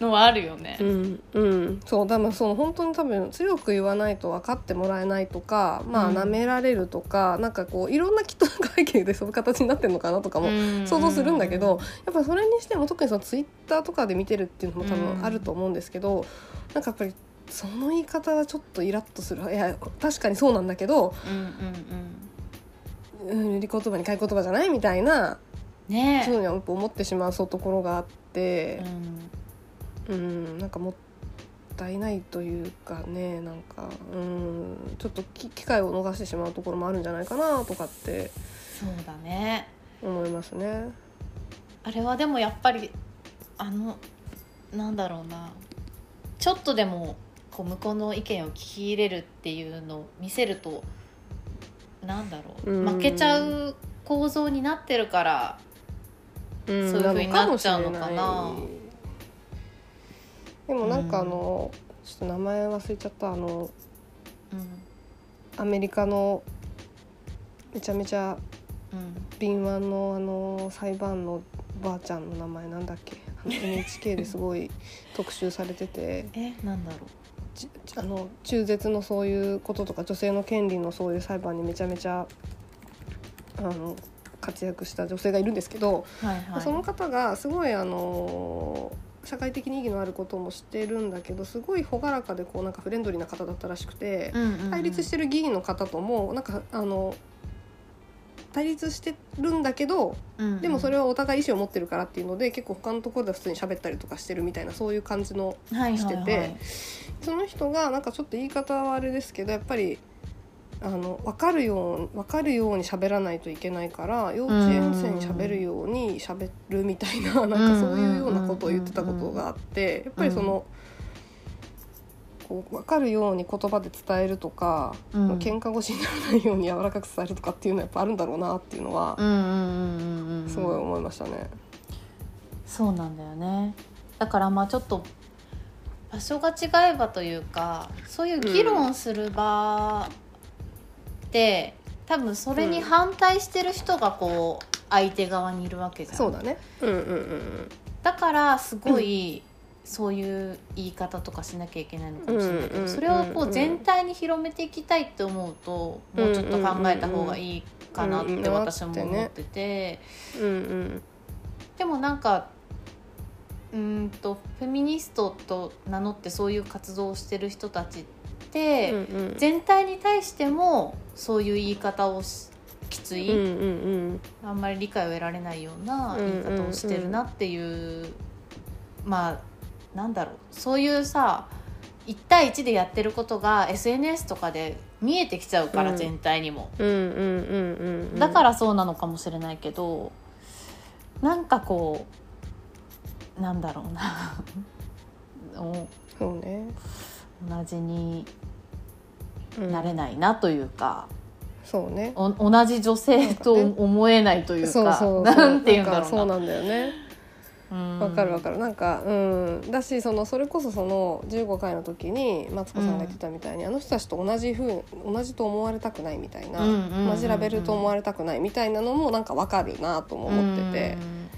Speaker 1: のはあるよね。
Speaker 2: う。んうん、そうだからその本当に多分強く言わないと分かってもらえないとかまあ
Speaker 1: うん。
Speaker 2: 舐められるとか、なんかこういろんなきっと背景で そういう形になってるのかなとかも想像するんだけど、やっぱそれにしても特にそのツイッターとかで見てるっていうのも多分あると思うんですけど、なんかやっぱりその言い方はちょっとイラッとする。いや確かにそうなんだけど、
Speaker 1: うんうんうん。
Speaker 2: うん、売り言葉に買い言葉じゃないみたいな
Speaker 1: ね。
Speaker 2: そういうのはやっぱ思ってしまうそうところがあって
Speaker 1: う、ん。
Speaker 2: うん、なんかもったいないというかねなんか、うん、ちょっとき機会を逃してしまうところもあるんじゃないかなとかって
Speaker 1: そうだね。
Speaker 2: 思いますね。
Speaker 1: あれはでもやっぱりあのなんだろうな。ちょっとでもこう向こうの意見を聞き入れるっていうのを見せるとなんだろう。
Speaker 2: うん。
Speaker 1: 負けちゃう構造になってるから
Speaker 2: うん。
Speaker 1: そういう風になっちゃうのかな。
Speaker 2: でもなんかあの、ちょっと名前忘れちゃったあの
Speaker 1: うん。
Speaker 2: アメリカのめちゃめちゃ
Speaker 1: うん。
Speaker 2: 敏腕のあの裁判のばあちゃんの名前なんだっけ？NHK ですごい特集されてて。
Speaker 1: えなんだろ
Speaker 2: じあの中絶のそういうこととか女性の権利のそういう裁判にめちゃめちゃあの活躍した女性がいるんですけど、
Speaker 1: うはいはい。
Speaker 2: その方がすごいあの社会的に意義のあることもしてるんだけどすごい朗らかでこうなんかフレンドリーな方だったらしくて、
Speaker 1: うんうんうん。
Speaker 2: 対立してる議員の方ともなんかあの対立してるんだけど
Speaker 1: うんうん
Speaker 2: でもそれはお互い意思を持ってるからっていうので結構他のところでは普通に喋ったりとかしてるみたいなそういう感じのしててその人がなんかちょっと言い方はあれですけどやっぱりあの分かるよう分かるように喋らないといけないから幼稚園生に喋るように喋るみたいななんかそういうようなことを言ってたことがあってやっぱりその。こう分かるように言葉で伝えるとか、
Speaker 1: うん。
Speaker 2: 喧嘩腰にならないように柔らかく伝えるとかっていうのはやっぱあるんだろうなっていうのは
Speaker 1: うんうんうんうんうん
Speaker 2: すごい思いましたね。
Speaker 1: そうなんだよね。だからまあちょっと場所が違えばというかそういう議論する場って、多分それに反対してる人がこう相手側にいるわけじゃん。
Speaker 2: そうだね。うんうんうん。
Speaker 1: だからすごい、そういう言い方とかしなきゃいけないのかもしれないけど、それをこ
Speaker 2: う
Speaker 1: うん全体に広めていきたいって思うと、もうちょっと考えた方がいいかなって私も思ってて。でもなんかうーんとフェミニストと名乗ってそういう活動をしてる人たちって、全体に対してもそういう言い方をしきつい、
Speaker 2: うんうん
Speaker 1: あんまり理解を得られないような言い方をしてるなっていう、まあなんだろう。そういうさ1対1でやってることが SNS とかで見えてきちゃうから、
Speaker 2: うん。
Speaker 1: 全体にも。
Speaker 2: うんうんうんうんうん。
Speaker 1: だからそうなのかもしれないけどなんかこうなんだろうな。お
Speaker 2: そうね。
Speaker 1: 同じに
Speaker 2: うん。
Speaker 1: なれないなというか、
Speaker 2: そうね。
Speaker 1: お同じ女性と思えないというか
Speaker 2: そうそうそう。
Speaker 1: なんて言うんだろうな。
Speaker 2: かそうなんだよね。
Speaker 1: うん
Speaker 2: わかるわかる。なんかうん。だしそのそれこそその15回の時にマツコさんが言ってたみたいに、あの人たちと同じふう同じと思われたくないみたいな、
Speaker 1: うんうんうんうん
Speaker 2: 同じラベルと思われたくないみたいなのもなんかわかるなとも思ってて。
Speaker 1: う、ん。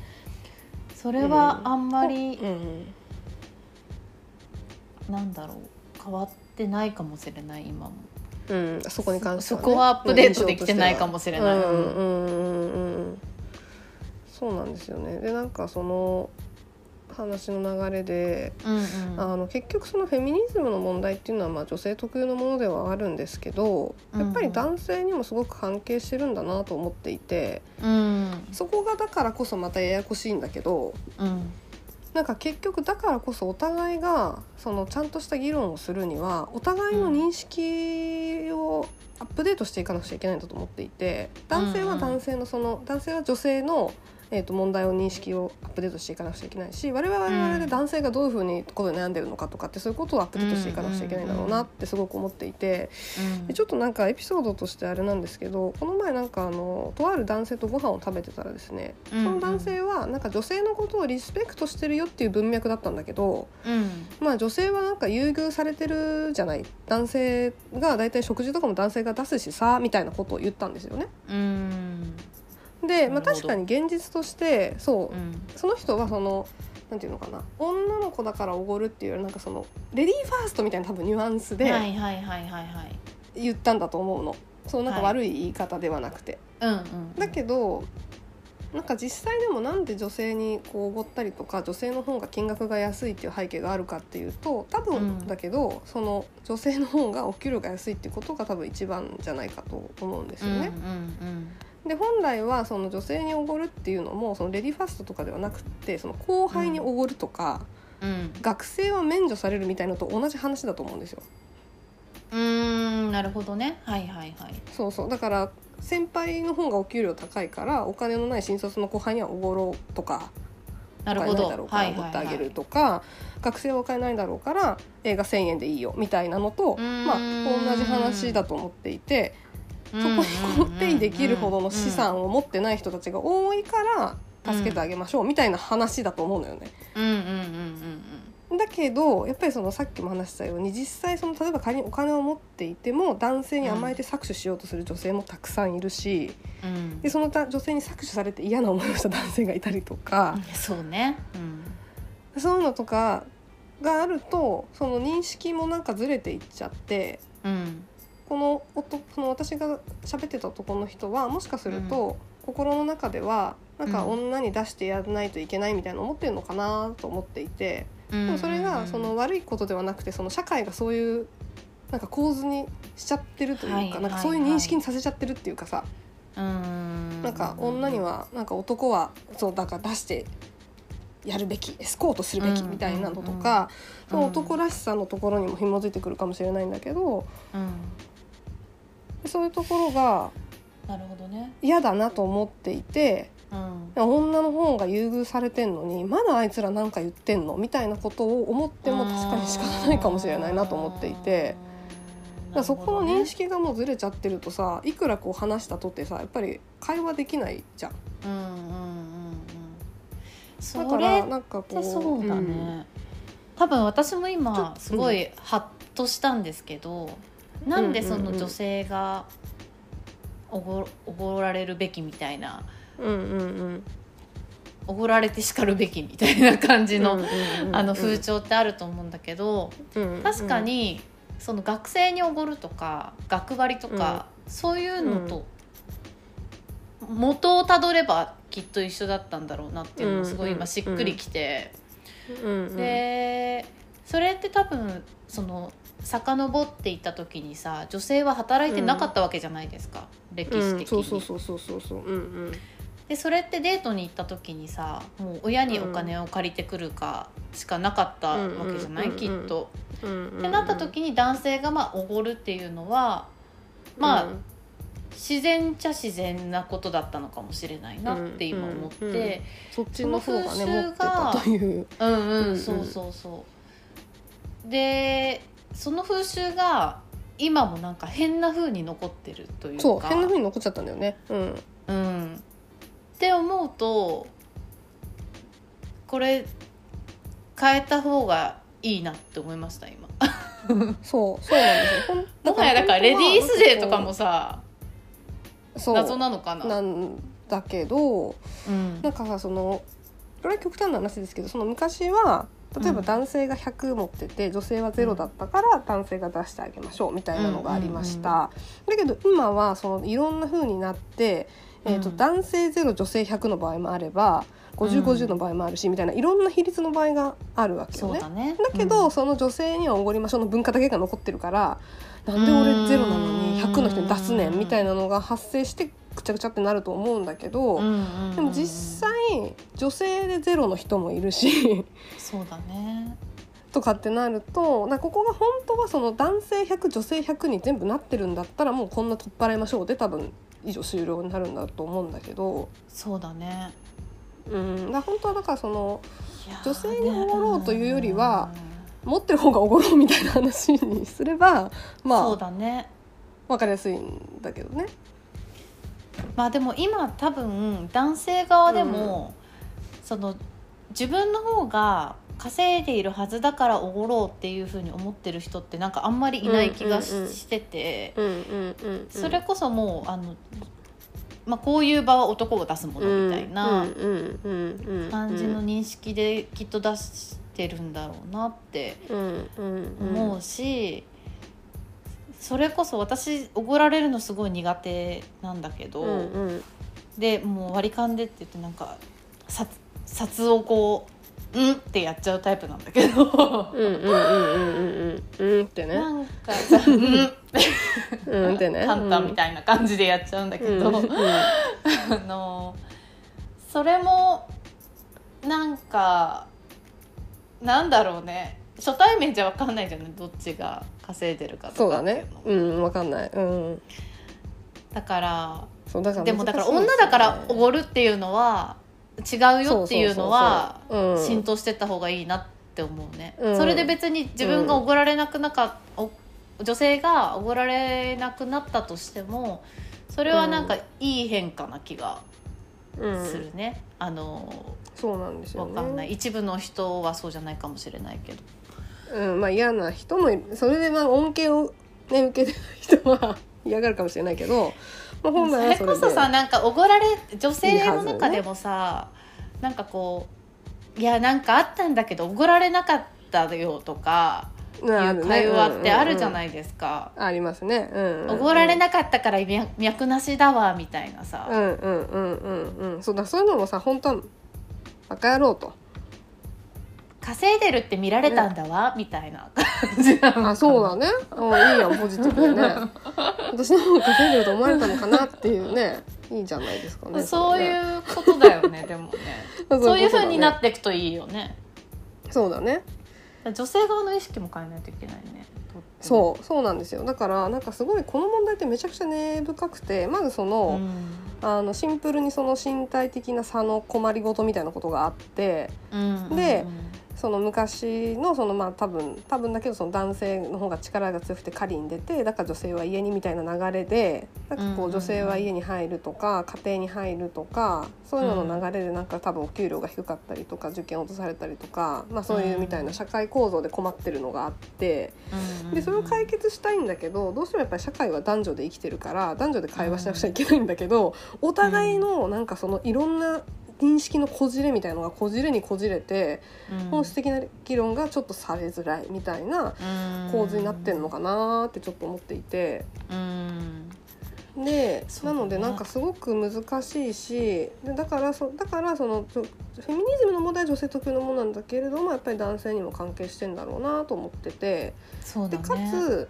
Speaker 1: それはあんまり、
Speaker 2: うん。
Speaker 1: なんだろう。変わってないかもしれない今も。
Speaker 2: うん、そこに関しては、ね、
Speaker 1: そこはアップデートできてないかもしれない。
Speaker 2: うんうんうんうんそうなんですよね。でなんかその話の流れで、
Speaker 1: うんうん。
Speaker 2: あの結局そのフェミニズムの問題っていうのはまあ女性特有のものではあるんですけどやっぱり男性にもすごく関係してるんだなと思っていて
Speaker 1: うん。
Speaker 2: そこがだからこそまたややこしいんだけど
Speaker 1: うん。
Speaker 2: なんか結局だからこそお互いがそのちゃんとした議論をするにはお互いの認識をアップデートしていかなくちゃいけないんだと思っていて男性は男性のその男性は女性のえー、と問題を認識をアップデートしていかなくちゃいけないし我々は我々で男性がどういうふうにことで悩んでるのかとかってそういうことをアップデートしていかなくちゃいけないんだろうなってすごく思っていてでちょっとなんかエピソードとしてあれなんですけどこの前なんかあのとある男性とご飯を食べてたらですねその男性はなんか女性のことをリスペクトしてるよっていう文脈だったんだけど
Speaker 1: うん。
Speaker 2: まあ女性はなんか優遇されてるじゃない男性が大体食事とかも男性が出すしさみたいなことを言ったんですよね。
Speaker 1: うん
Speaker 2: で、まあ、確かに現実としてそう
Speaker 1: うん。
Speaker 2: その人はそのなんていうのかな女の子だからおごるっていうよりなんかそのレディーファーストみたいな多分ニュアンスで
Speaker 1: はいはいはいはいはい。
Speaker 2: 言ったんだと思うの、そうなんか
Speaker 1: はい。
Speaker 2: 悪い言い方ではなくて、
Speaker 1: うんうん
Speaker 2: だけどなんか実際でもなんで女性にこうおごったりとか女性の方が金額が安いっていう背景があるかっていうと多
Speaker 1: うん
Speaker 2: 分だけど、その女性の方がお給料が安いっていうことが多分一番じゃないかと思うんですよね。
Speaker 1: うんうん
Speaker 2: で本来はその女性におごるっていうのもそのレディファーストとかではなくってその後輩におごるとか、
Speaker 1: うん。うん
Speaker 2: 学生は免除されるみたいなのと同じ話だと思うんですよ。
Speaker 1: うーんなるほどね。はいはいはい。
Speaker 2: そうそう。だから先輩の方がお給料高いからお金のない新卒の後輩にはおごろうとかお
Speaker 1: なるほど。
Speaker 2: 金ないだろうからおごってあげるとか、学生はお金ないだろうから映画1,000円でいいよみたいなのとまあ同じ話だと思っていてそこにこうペイできるほどの資産を持ってない人たちが多いから助けてあげましょうみたいな話だと思うのよね。
Speaker 1: うんうんうんうん
Speaker 2: だけどやっぱりそのさっきも話したように実際その例えば仮にお金を持っていても男性に甘えて搾取しようとする女性もたくさんいるし、
Speaker 1: うん。うん
Speaker 2: でその女性に搾取されて嫌な思いをした 男性がいたりとか、
Speaker 1: そうね。うん。
Speaker 2: そういうのとかがあるとその認識もなんかずれていっちゃって
Speaker 1: うん
Speaker 2: この男その私が喋ってた男の人はもしかすると、心の中ではなんか
Speaker 1: うん。
Speaker 2: 女に出してやらないといけないみたいな思ってるのかなと思っていて。
Speaker 1: で
Speaker 2: でもそれがその悪いことではなくてその社会がそういうなんか構図にしちゃってるというか、
Speaker 1: はい
Speaker 2: なんかそういう認識にさせちゃってるっていうかさ、
Speaker 1: うん
Speaker 2: なんか女にはなんか男はそうだから出してやるべきエスコートするべきみたいなのとか、その男らしさのところにも紐づいてくるかもしれないんだけど
Speaker 1: うん
Speaker 2: そういうところが
Speaker 1: なるほどね。
Speaker 2: 嫌だなと思っていて。
Speaker 1: うん。
Speaker 2: 女の方が優遇されてんのにまだあいつらなんか言ってんの？みたいなことを思っても確かに仕方ないかもしれないなと思っていて。そこの認識がもうずれちゃってるとさいくらこう話したとってさやっぱり会話できないじゃん。
Speaker 1: うんうんうんうん。そ
Speaker 2: だか
Speaker 1: れ
Speaker 2: らなんかこう
Speaker 1: そうだね、多分私も今すごいハッとしたんですけど、なんでその女性がおごおごられるべきみたいな。
Speaker 2: うんうんうん。
Speaker 1: おごられて叱るべきみたいな感じの、風潮ってあると思うんだけど、
Speaker 2: うんうん
Speaker 1: 確かにその学生におごるとか学割とか、そういうのと元をたどればきっと一緒だったんだろうなっていうのもすごい今しっくりきて、
Speaker 2: うんうん。
Speaker 1: でそれって多分その遡っていった時にさ女性は働いてなかったわけじゃないですか、歴史的に。
Speaker 2: うん、そうそうそうそうそう。うんうん。
Speaker 1: でそれってデートに行った時にさもう親にお金を借りてくるかしかなかったわけじゃない、
Speaker 2: うん
Speaker 1: きっと。
Speaker 2: うんうん
Speaker 1: ってなった時に男性がまあおごるっていうのはまあ、
Speaker 2: うん。
Speaker 1: 自然っちゃ自然なことだったのかもしれないなって今思って、
Speaker 2: うんうんうん。そっちの方がね持ってたという。
Speaker 1: うんうん、
Speaker 2: うんうん
Speaker 1: そう。そうそうでその風習が今もなんか変な風に残ってるというか。
Speaker 2: そう変な風に残っちゃったんだよね。うん。
Speaker 1: うん、って思うとこれ変えた方がいいなって思いました今。
Speaker 2: そうそうなんですよ。
Speaker 1: もはやだからレディースデーとかもさ
Speaker 2: そう。
Speaker 1: 謎なのかな？
Speaker 2: なんだけど
Speaker 1: うん。
Speaker 2: なんかさそのこれは極端な話ですけどその昔は例えば
Speaker 1: うん
Speaker 2: 男性が100持ってて、女性は0だったから男性が出してあげましょうみたいなのがありました、だけど今はそのいろんな風になって、えーと
Speaker 1: うん。
Speaker 2: 男性0女性100の場合もあれば5050の場合もあるし、みたいないろんな比率の場合があるわけよね。
Speaker 1: だね。
Speaker 2: だけど、その女性にはおごりましょうの文化だけが残ってるからなんで俺ゼロなのに100の人に出すねんみたいなのが発生してくちゃくちゃってなると思うんだけど、
Speaker 1: うんうんうん。
Speaker 2: でも実際女性でゼロの人もいるし
Speaker 1: そうだね。
Speaker 2: とかってなるとなここが本当はその男性100女性100に全部なってるんだったらもうこんな取っ払いましょうで多分以上終了になるんだと思うんだけど、
Speaker 1: そうだね。
Speaker 2: うん、だ本当はだからその女性におごろうというよりは
Speaker 1: うん
Speaker 2: 持ってる方がおごろうみたいな話にすればま
Speaker 1: そう
Speaker 2: あ
Speaker 1: だね。
Speaker 2: 分かりやすいんだけどね。
Speaker 1: まあでも今多分男性側でも、その自分の方が稼いでいるはずだからおごろうっていうふうに思ってる人ってなんかあんまりいない気がし,、
Speaker 2: うんうんうん。
Speaker 1: してて。
Speaker 2: うんうんうんうん。
Speaker 1: それこそもうあの、まあ、こういう場は男を出すものみたいな感じの認識できっと出してるんだろうなって思うし、それこそ私おごられるのすごい苦手なんだけど、
Speaker 2: うんうん。
Speaker 1: でもう割り勘でって言ってなんか札札をこう「うん」ってやっちゃうタイプなんだけど、
Speaker 2: うんうんうんうんうんうんってね。
Speaker 1: なんかさ「うん」
Speaker 2: うん。ってね。
Speaker 1: タンタンみたいな感じでやっちゃうんだけど、
Speaker 2: うんうん
Speaker 1: あのそれもなんかなんだろうね。初対面じゃ分かんないじゃないどっちが稼いでるかとか
Speaker 2: そうだね。
Speaker 1: う
Speaker 2: んわかんない。うん。
Speaker 1: だから
Speaker 2: そうだから
Speaker 1: でもだから女だからおごるっていうのは違うよっていうのは浸透してった方がいいなって思うね、
Speaker 2: うん。
Speaker 1: それで別に自分がおごられなくなかお女性がおごられなくなったとしてもそれはなんかいい変化な気が
Speaker 2: うん。
Speaker 1: するね、あの
Speaker 2: そうなんですよね。
Speaker 1: わかんない。一部の人はそうじゃないかもしれないけど
Speaker 2: うんまあ嫌な人もいる。それでまあ恩恵をね受けてる人は嫌がるかもしれないけど、まあ、本
Speaker 1: そ
Speaker 2: 来はそれ
Speaker 1: こそさなんかおごられ女性の中でもさなんかこういやなんかあったんだけどおごられなかったよとかいう会話ってあるじゃ
Speaker 2: い、
Speaker 1: ないですか。
Speaker 2: ありますね。うん。うん
Speaker 1: おごられなかったから脈脈なしだわみたいなさ、
Speaker 2: うんうんうんうんうん。そうだそういうのもさ本当はバカ野郎と
Speaker 1: 稼いでるって見られたんだわ、みたいな感じなの
Speaker 2: あそうだね。あいいやんポジティブでね。私の方が稼いでると思われたのかなっていうね。いいじゃないですかね。
Speaker 1: そういうことだよねでもね。
Speaker 2: そ う
Speaker 1: そういう風にな
Speaker 2: っ
Speaker 1: っていくといいよね。
Speaker 2: そうだね。
Speaker 1: 女性側の意識も変えないといけないね
Speaker 2: そうそうなんですよ。だからなんかすごいこの問題ってめちゃくちゃ根深くてまずその,、
Speaker 1: ん。
Speaker 2: あのシンプルにその身体的な差の困りごとみたいなことがあって。
Speaker 1: うん。
Speaker 2: でその昔のそのまあ多分多分だけどその男性の方が力が強くて狩りに出てだから女性は家にみたいな流れでなんかこ
Speaker 1: う
Speaker 2: 女性は家に入るとか家庭に入るとかそういうのの流れでなんか多分お給料が低かったりとか受験落とされたりとか、まあ、そういうみたいな社会構造で困ってるのがあってでそれを解決したいんだけどどうしてもやっぱり社会は男女で生きてるから男女で会話しなくちゃいけないんだけどお互いのなんかそのいろんな認識のこじれみたいのがこじれにこじれて。本質的な議論がちょっとされづらいみたいな構図になってるのかなってちょっと思っていて。
Speaker 1: うん。
Speaker 2: で、なのでなんかすごく難しいしでだからそだからそのフェミニズムの問題は女性特有のものなんだけれどもやっぱり男性にも関係してんだろうなと思ってて。
Speaker 1: そうだね。
Speaker 2: でかつ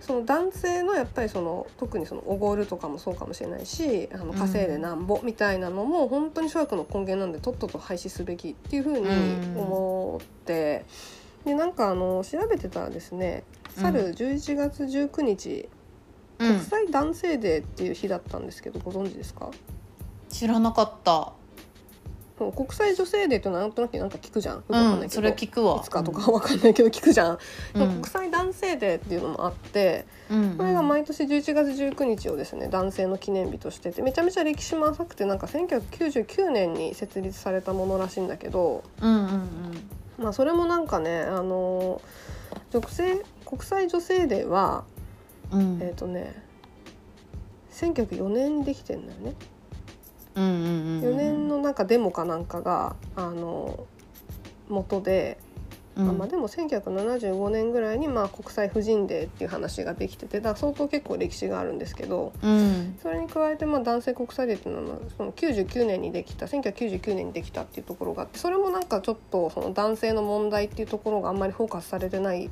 Speaker 2: その男性のやっぱりその特にそのおごるとかもそうかもしれないしあの稼いでなんぼみたいなのも本当に諸悪の根源なんでとっとと廃止すべきっていうふうに思って、でなんかあの調べてたらですね去る11月19日、
Speaker 1: うん。
Speaker 2: 国際男性デーっていう日だったんですけどご存知ですか？
Speaker 1: 知らなかった
Speaker 2: そう国際女性デーってなんとなくなんか聞くじゃん。
Speaker 1: うんそれ聞くわ。
Speaker 2: いつかとかわかんないけど聞くじゃん、
Speaker 1: うん。
Speaker 2: 国際男性デーっていうのもあって、
Speaker 1: うん
Speaker 2: これが毎年11月19日をですね男性の記念日としててめちゃめちゃ歴史も浅くてなんか1999年に設立されたものらしいんだけど、
Speaker 1: うんうんうん。
Speaker 2: まあ、それもなんかねあの女性国際女性デーは
Speaker 1: うん。
Speaker 2: えっ、とね1904年にできてんだよね。
Speaker 1: うんうんうん
Speaker 2: 4年のなんかデモかなんかがあの元で
Speaker 1: うん。
Speaker 2: あまあ、でも1975年ぐらいにまあ国際婦人デーっていう話ができててだ相当結構歴史があるんですけど
Speaker 1: うん。
Speaker 2: それに加えてまあ男性国際デーっていうのはその99年にできた1999年にできたっていうところがあってそれもなんかちょっとその男性の問題っていうところがあんまりフォーカスされてない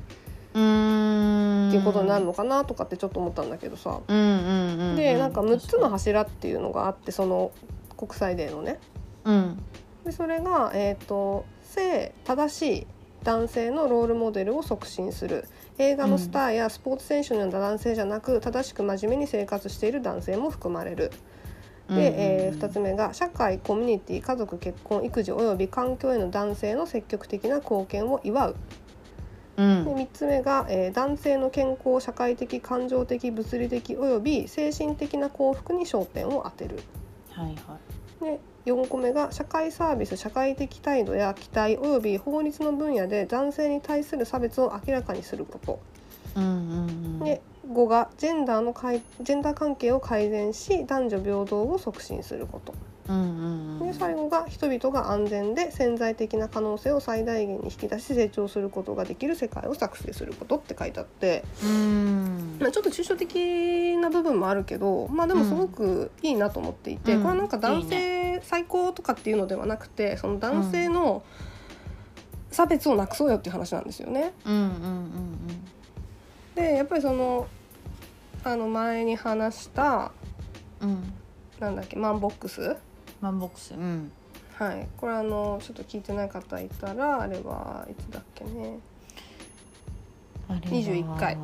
Speaker 2: っていうことになるのかなとかってちょっと思ったんだけどさ。でなんか6つの柱っていうのがあってその国際デーのね。
Speaker 1: うん
Speaker 2: でそれが、えー、と性正しい男性のロールモデルを促進する映画のスターやスポーツ選手のような男性じゃなく、正しく真面目に生活している男性も含まれる。で、えー2つ目が社会コミュニティ家族結婚育児および環境への男性の積極的な貢献を祝う。
Speaker 1: うん。
Speaker 2: で3つ目が、えー男性の健康社会的感情的物理的および精神的な幸福に焦点を当てる。
Speaker 1: はいはい。
Speaker 2: で4個目が社会サービス社会的態度や期待および法律の分野で男性に対する差別を明らかにすること、
Speaker 1: うんうんうん。
Speaker 2: で5がジェンダーのジェンダー関係を改善し男女平等を促進することで最後が人々が安全で潜在的な可能性を最大限に引き出し成長することができる世界を作成することって書いてあって、
Speaker 1: うん。
Speaker 2: まあ、ちょっと抽象的な部分もあるけどまあでもすごくいいなと思っていて、
Speaker 1: うん。
Speaker 2: これはなんか男性最高とかっていうのではなくてその男性の差別をなくそうよっていう話なんですよね。でやっぱりそのあの前に話した
Speaker 1: うんうん。
Speaker 2: なんだっけマンボックス
Speaker 1: マンボックスうん。
Speaker 2: はい。これあのちょっと聞いてない方いたらあれはいつだっけね。
Speaker 1: あれは。
Speaker 2: 21回。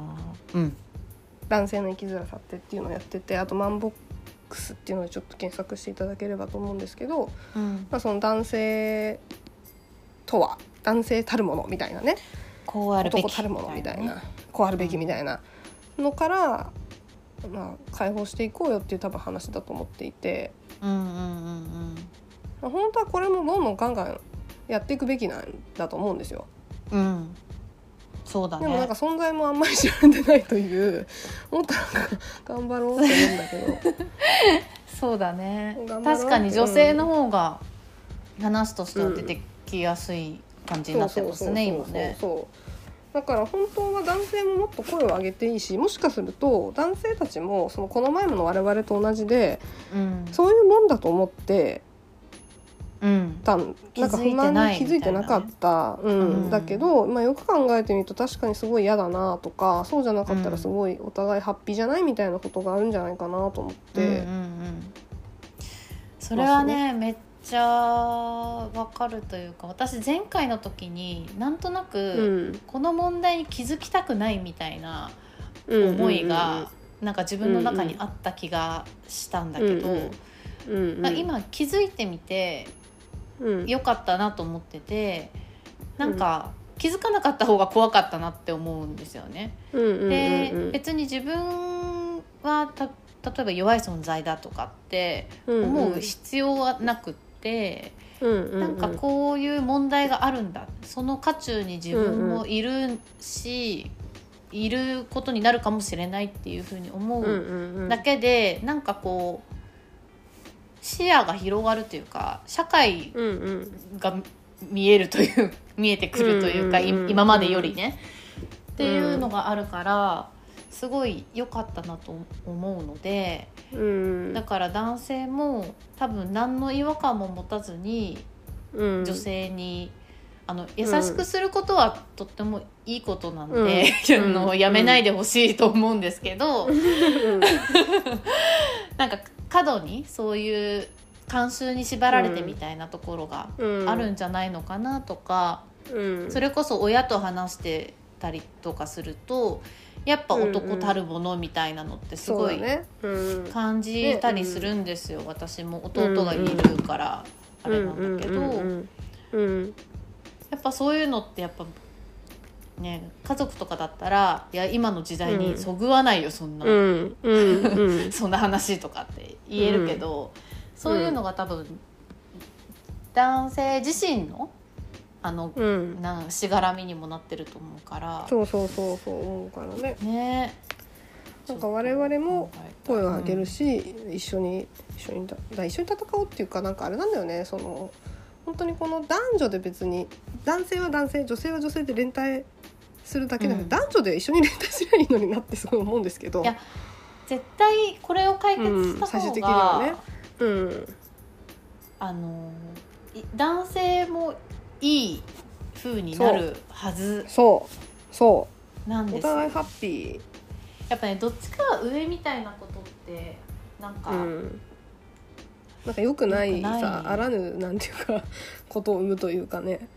Speaker 1: うん。
Speaker 2: 男性の生きづらさってっていうのをやっててあとマンボックスっていうのでちょっと検索していただければと思うんですけど、
Speaker 1: うん。
Speaker 2: まあ、その男性とは男性たるものみたいなね。
Speaker 1: こうあるべき。
Speaker 2: 男たるものみたいな。
Speaker 1: ね
Speaker 2: こうあるべきみたいな。のから、まあ、解放していこうよっていう多分話だと思っていて
Speaker 1: うんうんうん
Speaker 2: まあ本当はこれもどんどんガンガンやっていくべきなんだと思うんですよ。
Speaker 1: うん。うんそうだね。
Speaker 2: でもなんか存在もあんまり知られてないという もっとなんか頑張ろうって思うんだけど。
Speaker 1: そうだね。確かに女性の方が話としては出てきやすい感じになってますね今ね
Speaker 2: そうそうだから本当は男性ももっと声を上げていいしもしかすると男性たちもそのこの前の我々と同じで
Speaker 1: うん。
Speaker 2: そういうもんだと思って
Speaker 1: うん。
Speaker 2: たん
Speaker 1: 気
Speaker 2: なんか不満に気づいてなかった、うん。
Speaker 1: うん。
Speaker 2: だけど、まあ、よく考えてみると確かにすごい嫌だなとかそうじゃなかったらすごいお互いハッピーじゃないみたいなことがあるんじゃないかなと思って。
Speaker 1: うんうんうん。それはねめっちゃわかるというか私前回の時になんとな
Speaker 2: う
Speaker 1: く
Speaker 2: ん。
Speaker 1: この問題に気づきたくないみたいな
Speaker 2: うん
Speaker 1: 思いがなんか自分の中にあった気がしたんだけど
Speaker 2: うん
Speaker 1: 今気づいてみて
Speaker 2: うん。
Speaker 1: 良かったなと思っててなんか気づかなかった方が怖かったなって思うんですよね。で
Speaker 2: うん
Speaker 1: 別に自分はた例えば弱い存在だとかって思う必要はなくって、なんかこういう問題があるんだ。その渦中に自分もいるし、いることになるかもしれないっていうふうに思
Speaker 2: う。んうん
Speaker 1: う
Speaker 2: うん。
Speaker 1: だけで、なんかこう視野が広がるというか社会
Speaker 2: うんうん。
Speaker 1: が見えるという見えてくるというか、今までよりね、っていうのがあるからすごい良かったなと思うので
Speaker 2: うん。
Speaker 1: だから男性も多分何の違和感も持たずに
Speaker 2: うん。
Speaker 1: 女性に、あの優しくすることはとってもいいことなので、
Speaker 2: うん。
Speaker 1: あのやめないでほしいと思うんですけど、なんか過度にそういう慣習に縛られてみたいなところが
Speaker 2: うん。
Speaker 1: あるんじゃないのかなとか、
Speaker 2: うん。
Speaker 1: それこそ親と話してたりとかするとやっぱ男たるものみたいなのってすごい感じたりするんですよ、私も弟がいるからあれなんだけど、やっぱそういうのってやっぱね家族とかだったらいや今の時代にそぐわないよそんな、そんな話とかって言えるけど、そういうのが多分男性自身のあの
Speaker 2: うん。
Speaker 1: なしがらみにもなってると思うから。
Speaker 2: そうそうそうそう思うからね。
Speaker 1: ね。
Speaker 2: なんか我々も声を上げる
Speaker 1: し、
Speaker 2: し、一緒に一緒にだだ一緒に戦おうっていうかなんかあれなんだよね。その本当にこの男女で別に男性は男性女性は女性で連帯するだけで、
Speaker 1: うん。
Speaker 2: 男女で一緒に連帯すればいいのになって すごい思うんですけど。
Speaker 1: いや絶対これを解決した
Speaker 2: うん最終
Speaker 1: 方が、
Speaker 2: 的にはね。うん。
Speaker 1: あのい男性もいい風になるはず
Speaker 2: そう。そ
Speaker 1: なんですよ。
Speaker 2: うお互いハッピ
Speaker 1: やっぱねどっちかが上みたいなことってなんか、
Speaker 2: ー、うん、なんか良くないさあらぬなんていうかことを生むというかね。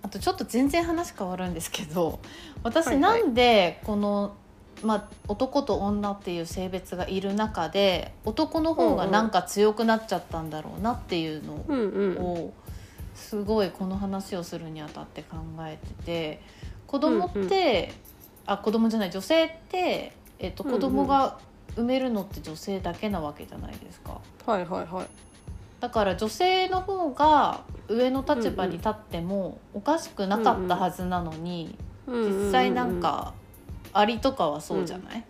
Speaker 1: あとちょっと全然話変わるんですけど 私
Speaker 2: はいは
Speaker 1: ないんでこの、まあ、男と女っていう性別がいる中で男の方がなんか強くなっちゃったんだろうなっていうのをすごいこの話をするにあたって考えてて子供って、あ子供じゃない女性って、えっと、
Speaker 2: うんうん。
Speaker 1: 子供が産めるのって女性だけなわけじゃないですか。
Speaker 2: はいはいはい。
Speaker 1: だから女性の方が上の立場に立ってもおかしくなかったはずなのに、実際なんかアリとかはそうじゃない、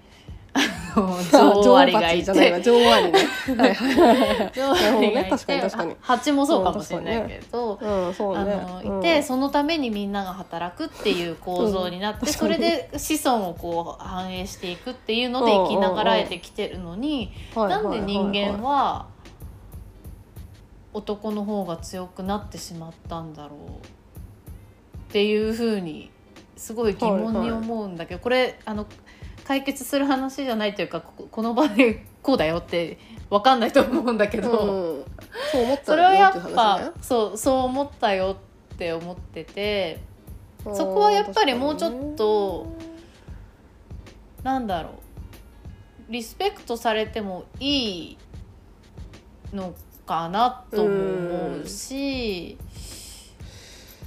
Speaker 1: 女王アリがいて
Speaker 2: 女王アリね はいはい はい
Speaker 1: 女王アリがい。て
Speaker 2: なるほどね確かに確かに。
Speaker 1: あ蜂もそうかもしれないけど、
Speaker 2: うんそう
Speaker 1: あ
Speaker 2: ね
Speaker 1: のいてそのためにみんなが働くっていう構造になって、
Speaker 2: うん
Speaker 1: それで子孫をこう反映していくっていうので生きながらえてきてるのに、なんで人間は男の方が強くなってしまったんだろうっていうふうにすごい疑問に思うんだけど、これあの解決する話じゃないというかここの場でこうだよって分かんないと思うんだけど、
Speaker 2: うん。そう思った
Speaker 1: それはやっぱ
Speaker 2: ね
Speaker 1: そうそう思ったよって思っててそこはやっぱりもうちょっとなんだろうリスペクトされてもいいのかなとも思うし。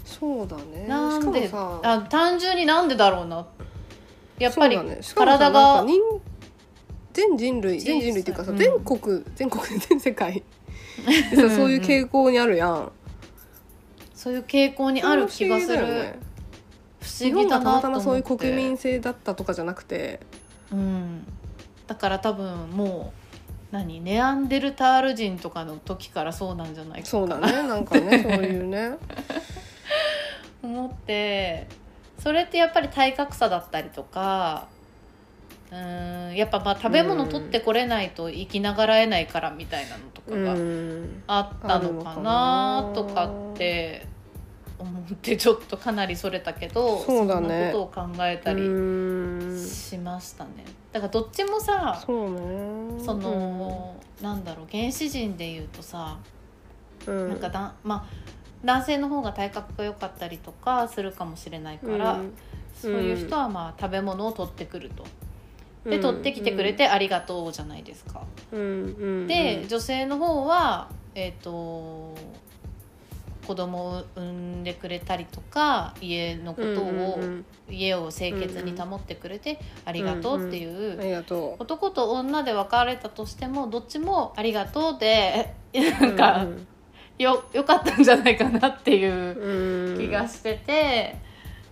Speaker 2: そうだね。
Speaker 1: なんであ単純になんでだろうなやっぱり体が
Speaker 2: 全人類全人類っていうかさ、
Speaker 1: うん。
Speaker 2: 全国全国で全世界。そういう傾向にあるやん。
Speaker 1: そういう傾向にある気がする、
Speaker 2: 不思議だよね。
Speaker 1: 不
Speaker 2: 日
Speaker 1: 思議だ
Speaker 2: 本がたまたまそういう国民性だったとかじゃなくて。
Speaker 1: うん、だから多分もう何ネアンデルタール人とかの時からそうなんじゃないか
Speaker 2: そうだね。なんかねそういうね。
Speaker 1: 思ってそれってやっぱり体格差だったりとかうんやっぱまあ食べ物取ってこれないと生きながらえないからみたいなのとか
Speaker 2: う
Speaker 1: が
Speaker 2: ん。
Speaker 1: あったのかなとかって思ってちょっとかなりそれたけど
Speaker 2: そうだね。
Speaker 1: んなことを考えた
Speaker 2: う
Speaker 1: り
Speaker 2: ん。
Speaker 1: しましたね。だからどっちもさ
Speaker 2: そうね。
Speaker 1: その、なんだろう原始人で言うとさ、
Speaker 2: うん。
Speaker 1: なんかだまあ男性の方が体格が良かったりとかするかもしれないから、
Speaker 2: うん。
Speaker 1: そういう人はまあ食べ物を取ってくると。で
Speaker 2: うん。
Speaker 1: 取ってきてくれてありがとうじゃないですか。
Speaker 2: うんうん
Speaker 1: で女性の方はえっ、と子供を産んでくれたりとか家のことを、
Speaker 2: うんうん
Speaker 1: 家を清潔に保ってくれてありがとうっていう、
Speaker 2: うんありがとう。
Speaker 1: 男と女で別れたとしてもどっちもありがとうでなんか、よよかったんじゃないかなっていう気がしてて、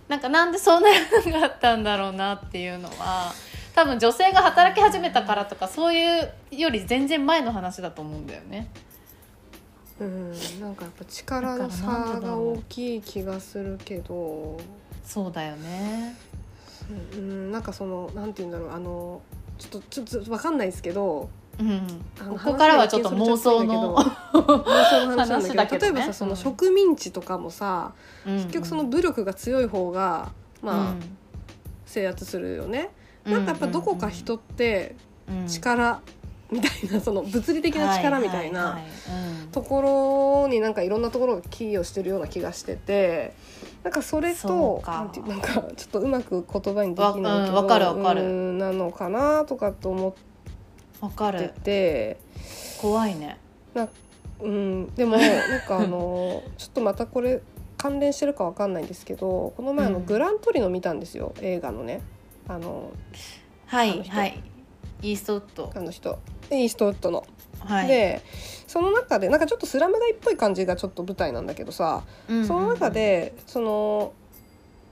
Speaker 1: なんかなんでそうならなかったんだろうなっていうのは多分女性が働き始めたからとかそういうより全然前の話だと思うんだよね。
Speaker 2: うん、なんかやっぱ力の差が大きい気がするけど、
Speaker 1: そうだよね。
Speaker 2: うん、なんかそのなんて言うんだろう。あのちょっとちょっとわかんないですけど
Speaker 1: うん、ここからはちょっと妄想の
Speaker 2: 話だけど。妄想の話なんだ
Speaker 1: 話だけどね。
Speaker 2: 例えばさそ
Speaker 1: うん
Speaker 2: の植民地とかもさ、
Speaker 1: 結
Speaker 2: 結局その武力が強い方がまあ、制圧するよね、なんかやっぱどこか人って力みたいな その物理的な力みたいなところになんかいろんなところが寄与してるような気がしててなんかそれ
Speaker 1: そ
Speaker 2: となんかちょっとうまく言葉にできないけど
Speaker 1: わうんわかるわかる。
Speaker 2: うんなのかなとかと思って
Speaker 1: わかる
Speaker 2: て。
Speaker 1: 怖いね。
Speaker 2: うん、でもなんかあの ちょっとまたこれ関連してるかわかんないんですけどこの前あの、
Speaker 1: うん
Speaker 2: グラントリノ見たんですよ映画のねあの
Speaker 1: はいはい。イーストウッド。
Speaker 2: あの人イーストウッドの。
Speaker 1: はい。
Speaker 2: でその中でなんかちょっとスラム街っぽい感じがちょっと舞台なんだけどさ、
Speaker 1: うん
Speaker 2: その中、でその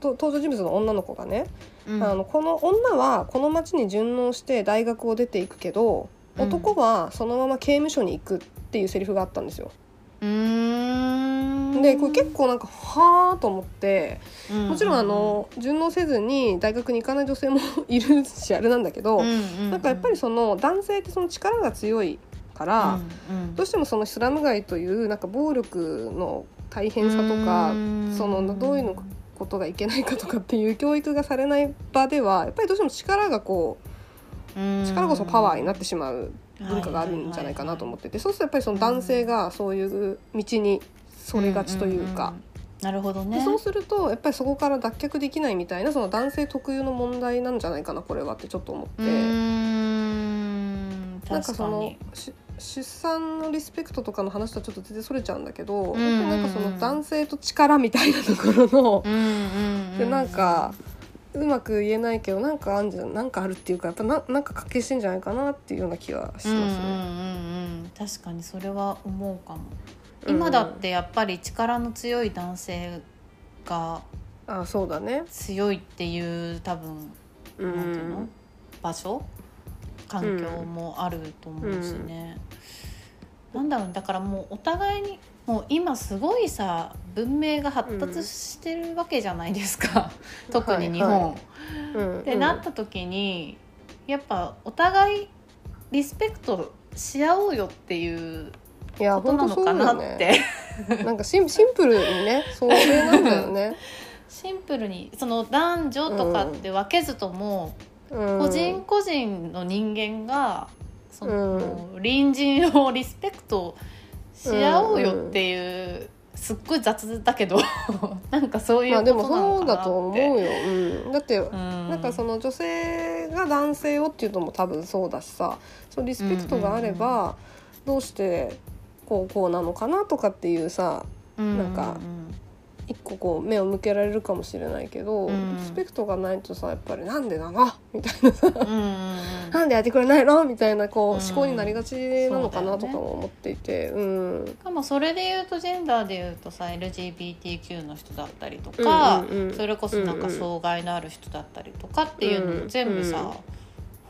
Speaker 2: と登場人物の女の子がね、
Speaker 1: うん。
Speaker 2: あのこの女はこの町に順応して大学を出ていくけど男はそのまま刑務所に行くっていうセリフがあったんですよ。
Speaker 1: うーん。
Speaker 2: でこれ結構なんかはあと思って
Speaker 1: うん。
Speaker 2: もちろんあの順応せずに大学に行かない女性もいるしあれなんだけど、
Speaker 1: うんうんうん。
Speaker 2: なんかやっぱりその男性ってその力が強いから、
Speaker 1: うんうん。
Speaker 2: どうしてもそのスラム街というなんか暴力の大変さとか
Speaker 1: うん。
Speaker 2: そのどういうのことがいけないかとかっていう教育がされない場ではやっぱりどうしても力がこう力こそパワーになってしまう文化があるんじゃないかなと思っててそうするとやっぱりその男性がそういう道にそれがちというか。
Speaker 1: なるほどね。
Speaker 2: でそうするとやっぱりそこから脱却できないみたいなその男性特有の問題なんじゃないかなこれはってちょっと思って、なんかその出産のリスペクトとかの話とはちょっと全然それちゃうんだけど、
Speaker 1: うんうんうん。
Speaker 2: なんかその男性と力みたいなところの、
Speaker 1: うんうんうん
Speaker 2: でなんかうまく言えないけどなんかあんじゃなんかあるっていうかやっぱななんか関係してんじゃないかなっていうような気はしますね。
Speaker 1: うんうんうんうん。確かにそれは思うかも。今だってやっぱり力の強い男性が
Speaker 2: あそうだね。
Speaker 1: 強いっていう多分
Speaker 2: う
Speaker 1: なんていうの？
Speaker 2: ん。
Speaker 1: 場所？環境もあると思うしね、なんだろうだからもうお互いにもう今すごいさ文明が発達してるわけじゃないですか、特に日本。ってなった時にやっぱお互いリスペクトし合おうよっていうことなのかなって、
Speaker 2: ね。なんかシンシンプルにねそれなんだよね。
Speaker 1: シンプルにその男女とかって分けずとも、
Speaker 2: うん
Speaker 1: 個人個人の人間がその、
Speaker 2: うん。
Speaker 1: 隣人をリスペクトし合おうよっていう、すっごい雑だけど なんかそういうことなの
Speaker 2: そう
Speaker 1: かなって。
Speaker 2: だと思うよ。うん、だって、
Speaker 1: うん。
Speaker 2: なんかその女性が男性をっていうのも多分そうだしさ。そうリスペクトがあれば、どうしてこうこうなのかなとかっていうさなんか一個こう目を向けられるかもしれないけど、
Speaker 1: うん。
Speaker 2: リスペクトがないとさやっぱり「なんでなの? 」みたいなさ。
Speaker 1: うんうんうん「
Speaker 2: なんでやってくれないの?」みたいなこう
Speaker 1: うん
Speaker 2: 思考になりがちなのかなとかも思っていて。うん。
Speaker 1: しかもそれで言うとジェンダーで言うとさ LGBTQ の人だったりとか、
Speaker 2: うんうんうん
Speaker 1: それこそなんか障害のある人だったりとかっていうのも全部さ、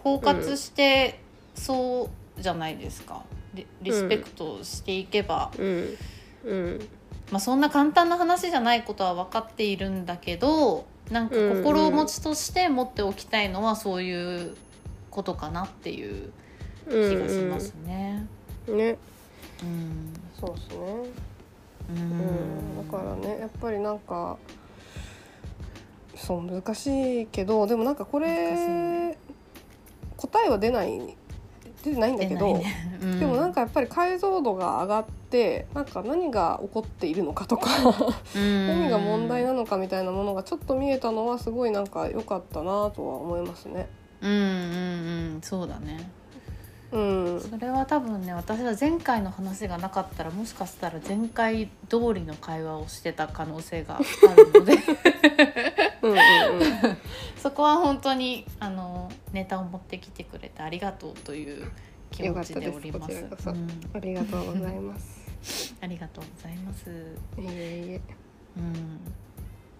Speaker 1: 包括してそうじゃないですか。リリスペクトしていけば、
Speaker 2: うん。うん
Speaker 1: まあ、そんな簡単な話じゃないことは分かっているんだけどなんか心持ちとして持っておきたいのはそういうことかなっていう気がしますね。
Speaker 2: うん。ね。
Speaker 1: うん。
Speaker 2: そうですね。
Speaker 1: う
Speaker 2: うん。ん、だからねやっぱりなんかそう難しいけどでもなんかこれ、
Speaker 1: ね。
Speaker 2: 答えは出ない出てないんだけど、
Speaker 1: ね。うん。
Speaker 2: でもなんかやっぱり解像度が上がってなんか何が起こっているのかとか何
Speaker 1: 何
Speaker 2: が問題なのかみたいなものがちょっと見えたのはすごいなんか良かったなとは思いますね。
Speaker 1: うんうんうん。そうだね。
Speaker 2: うん、
Speaker 1: それは多分ね私は前回の話がなかったらもしかしたら前回通りの会話をしてた可能性があるので。
Speaker 2: うんうんうん
Speaker 1: そこは本当にあのネタを持ってきてくれてありがとうという気持ちでおります。うん
Speaker 2: ありがとうございます。
Speaker 1: ありがとうございます。
Speaker 2: いえいえ
Speaker 1: うん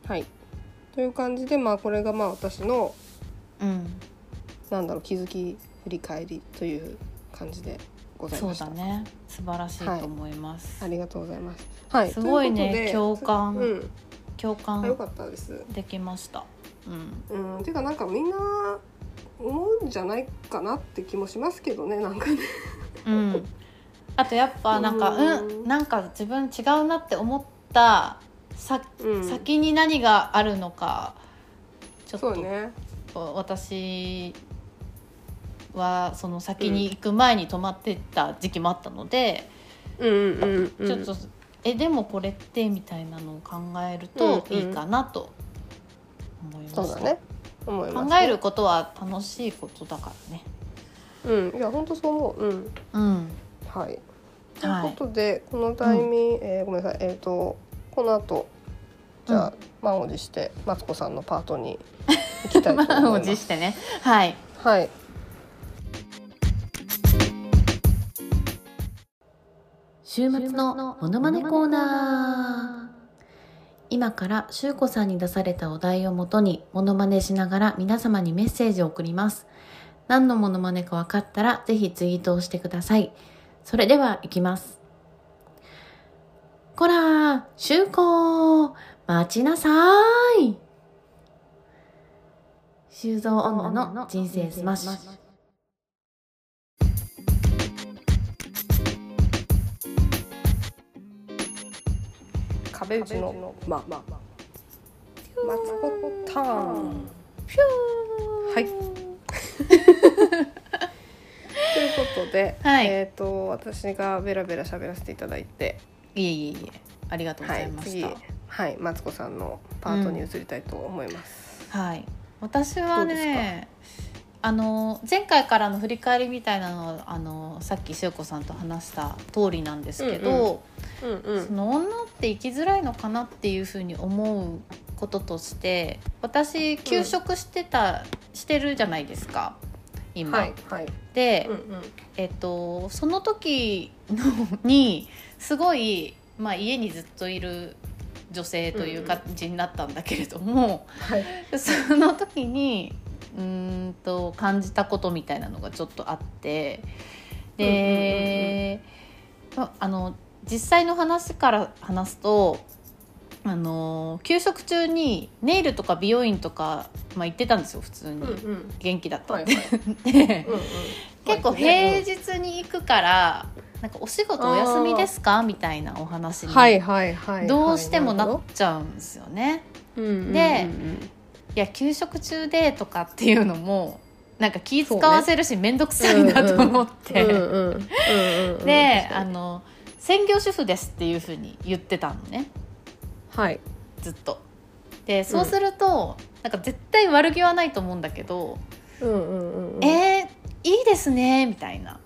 Speaker 2: はいという感じでまあこれがまあ私の
Speaker 1: うん、
Speaker 2: なんだろう気づき振り返りという感じでござい
Speaker 1: そ
Speaker 2: ました。
Speaker 1: うだね素晴らしいと思います。
Speaker 2: ありがとうございます。はい。
Speaker 1: すごいね共感
Speaker 2: うん。
Speaker 1: 共感
Speaker 2: かったです。
Speaker 1: できました。うん
Speaker 2: うん。ていうかなんかみんな思うんじゃないかなって気もしますけどねなんかね。
Speaker 1: うん、あとやっぱなんか
Speaker 2: うん
Speaker 1: うんなんか自分違うなって思ったさ、
Speaker 2: うん。
Speaker 1: 先に何があるのかちょっと、
Speaker 2: そうね。
Speaker 1: 私はその先に行く前に止まってた時期もあったので、
Speaker 2: うんうんうんうん。
Speaker 1: ちょっとえでもこれってみたいなのを考えるといいかなと思いました、
Speaker 2: そうだね。思います、
Speaker 1: 考える。ことは楽しいことだからね。
Speaker 2: うん。いや本当そう思う。うん。
Speaker 1: うん
Speaker 2: はい。という
Speaker 1: はい
Speaker 2: ことで、このタイミング、えーごめんなさい。えっ、とこの後じゃあ、満を持してマツコさんのパートに行きたいと
Speaker 1: 満を
Speaker 2: 思います。
Speaker 1: 持してねはい
Speaker 2: はい。
Speaker 1: 週末のモノマネコーナー今からしゅうこさんに出されたお題をもとにモノマネしながら皆様にメッセージを送ります。何のモノマネか分かったらぜひツイートをしてください。それではいきます。こら、集合待ちなさーい。修造女の人生スマッシュ。
Speaker 2: 壁打ちの間マツコターンはいということで、
Speaker 1: はい
Speaker 2: えっ、と私がベラベラ喋らせていただいて
Speaker 1: いえいえいえ、ありがとうご
Speaker 2: はい
Speaker 1: ざいまし
Speaker 2: 次
Speaker 1: た。
Speaker 2: はいマツコさんのパートに移りたいと思います、
Speaker 1: はい、私はねあの前回からの振り返りみたいなのはあのさっきし子さんと話した通りなんですけど、
Speaker 2: うんうん。
Speaker 1: その女って生きづらいのかなっていうふうに思うこととして私休職してた、してるじゃないですか今。
Speaker 2: はいはい。
Speaker 1: で、
Speaker 2: うんうん。
Speaker 1: えっと、その時のにすごい、まあ、家にずっといる女性という感じになったんだけれども、
Speaker 2: はい。
Speaker 1: その時にうーんと感じたことみたいなのがちょっとあってで、まあの実際の話から話すとあの給食中にネイルとか美容院とか、まあ、行ってたんですよ普通に、
Speaker 2: うんうん。
Speaker 1: 元気だった
Speaker 2: はい
Speaker 1: んで。
Speaker 2: はい。
Speaker 1: で
Speaker 2: うんうん。
Speaker 1: 結構平日に行くからなんかお仕事お休みですか？みたいなお話にどうしてもなっ
Speaker 2: る
Speaker 1: ちゃうんですよね。でいや給食中でとかっていうのもなんか気使わせるし面倒くさいなと思って、
Speaker 2: うんうんうんうんうん
Speaker 1: であの専業主婦ですっていうふうに言ってたのね
Speaker 2: はい
Speaker 1: ずっと。でそうすると、なんか絶対悪気はないと思うんだけど
Speaker 2: うんうんうんうん
Speaker 1: えー、いいですねみたいな、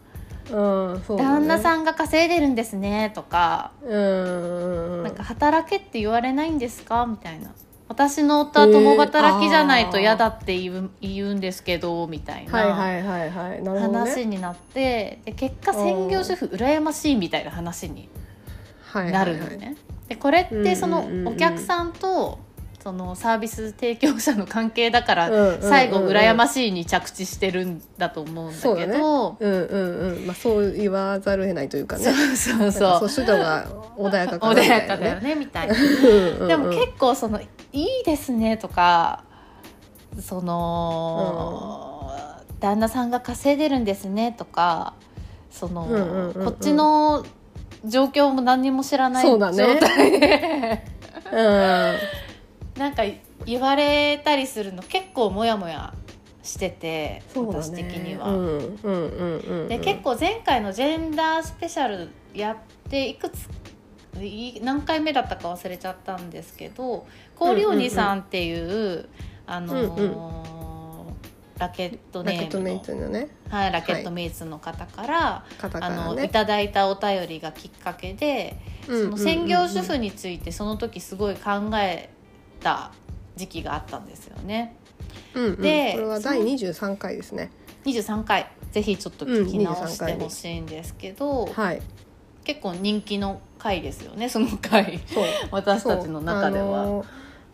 Speaker 2: うんそうだね
Speaker 1: 旦那さんが稼いでるんですねとか、
Speaker 2: うんうんうん
Speaker 1: なんか働けって言われないんですかみたいな私の夫は共働きじゃないと嫌だって言う,、言うんですけどみたいな、話になってで結果専業主婦羨ましいみたいな話になるのね。でこれってそのお客さんとそのサービス提供者の関係だから
Speaker 2: うんうんうんうん。
Speaker 1: 最後羨ましいに着地してるんだと思うんだけど。
Speaker 2: うんうんうん。まあそう言わざるを得ないというかね。
Speaker 1: そうそうそう。
Speaker 2: そうが穏やかか
Speaker 1: 穏やかだよねみたいな。
Speaker 2: うんうんうん。
Speaker 1: でも結構その「いいですね」とかその、旦那さんが稼いでるんですねとかその、
Speaker 2: うんうんうんうん。
Speaker 1: こっちの状況も何にも知らない状態で、
Speaker 2: うん
Speaker 1: なんか言われたりするの結構モヤモヤしてて、
Speaker 2: ね。
Speaker 1: 私的には。
Speaker 2: うんうんうんうん。うん
Speaker 1: で結構前回のジェンダースペシャルやっていくつい何回目だったか忘れちゃったんですけど氷鬼さんっていう,、あのー
Speaker 2: うん
Speaker 1: ラケット
Speaker 2: ラ
Speaker 1: ネームの
Speaker 2: ケットメイツのね。
Speaker 1: はい、ラケットメイツの方から、
Speaker 2: 方か
Speaker 1: あのいただいたお便りがきっかけで、その専業主婦についてその時すごい考えた時期があったんですよね。
Speaker 2: うんうん。
Speaker 1: で
Speaker 2: これは第23回ですね。
Speaker 1: 23回。ぜひちょっと聞き直し
Speaker 2: うん23回に
Speaker 1: てほしいんですけど、
Speaker 2: はい。
Speaker 1: 結構人気の回ですよねその回。
Speaker 2: そう。
Speaker 1: 私たちの中では。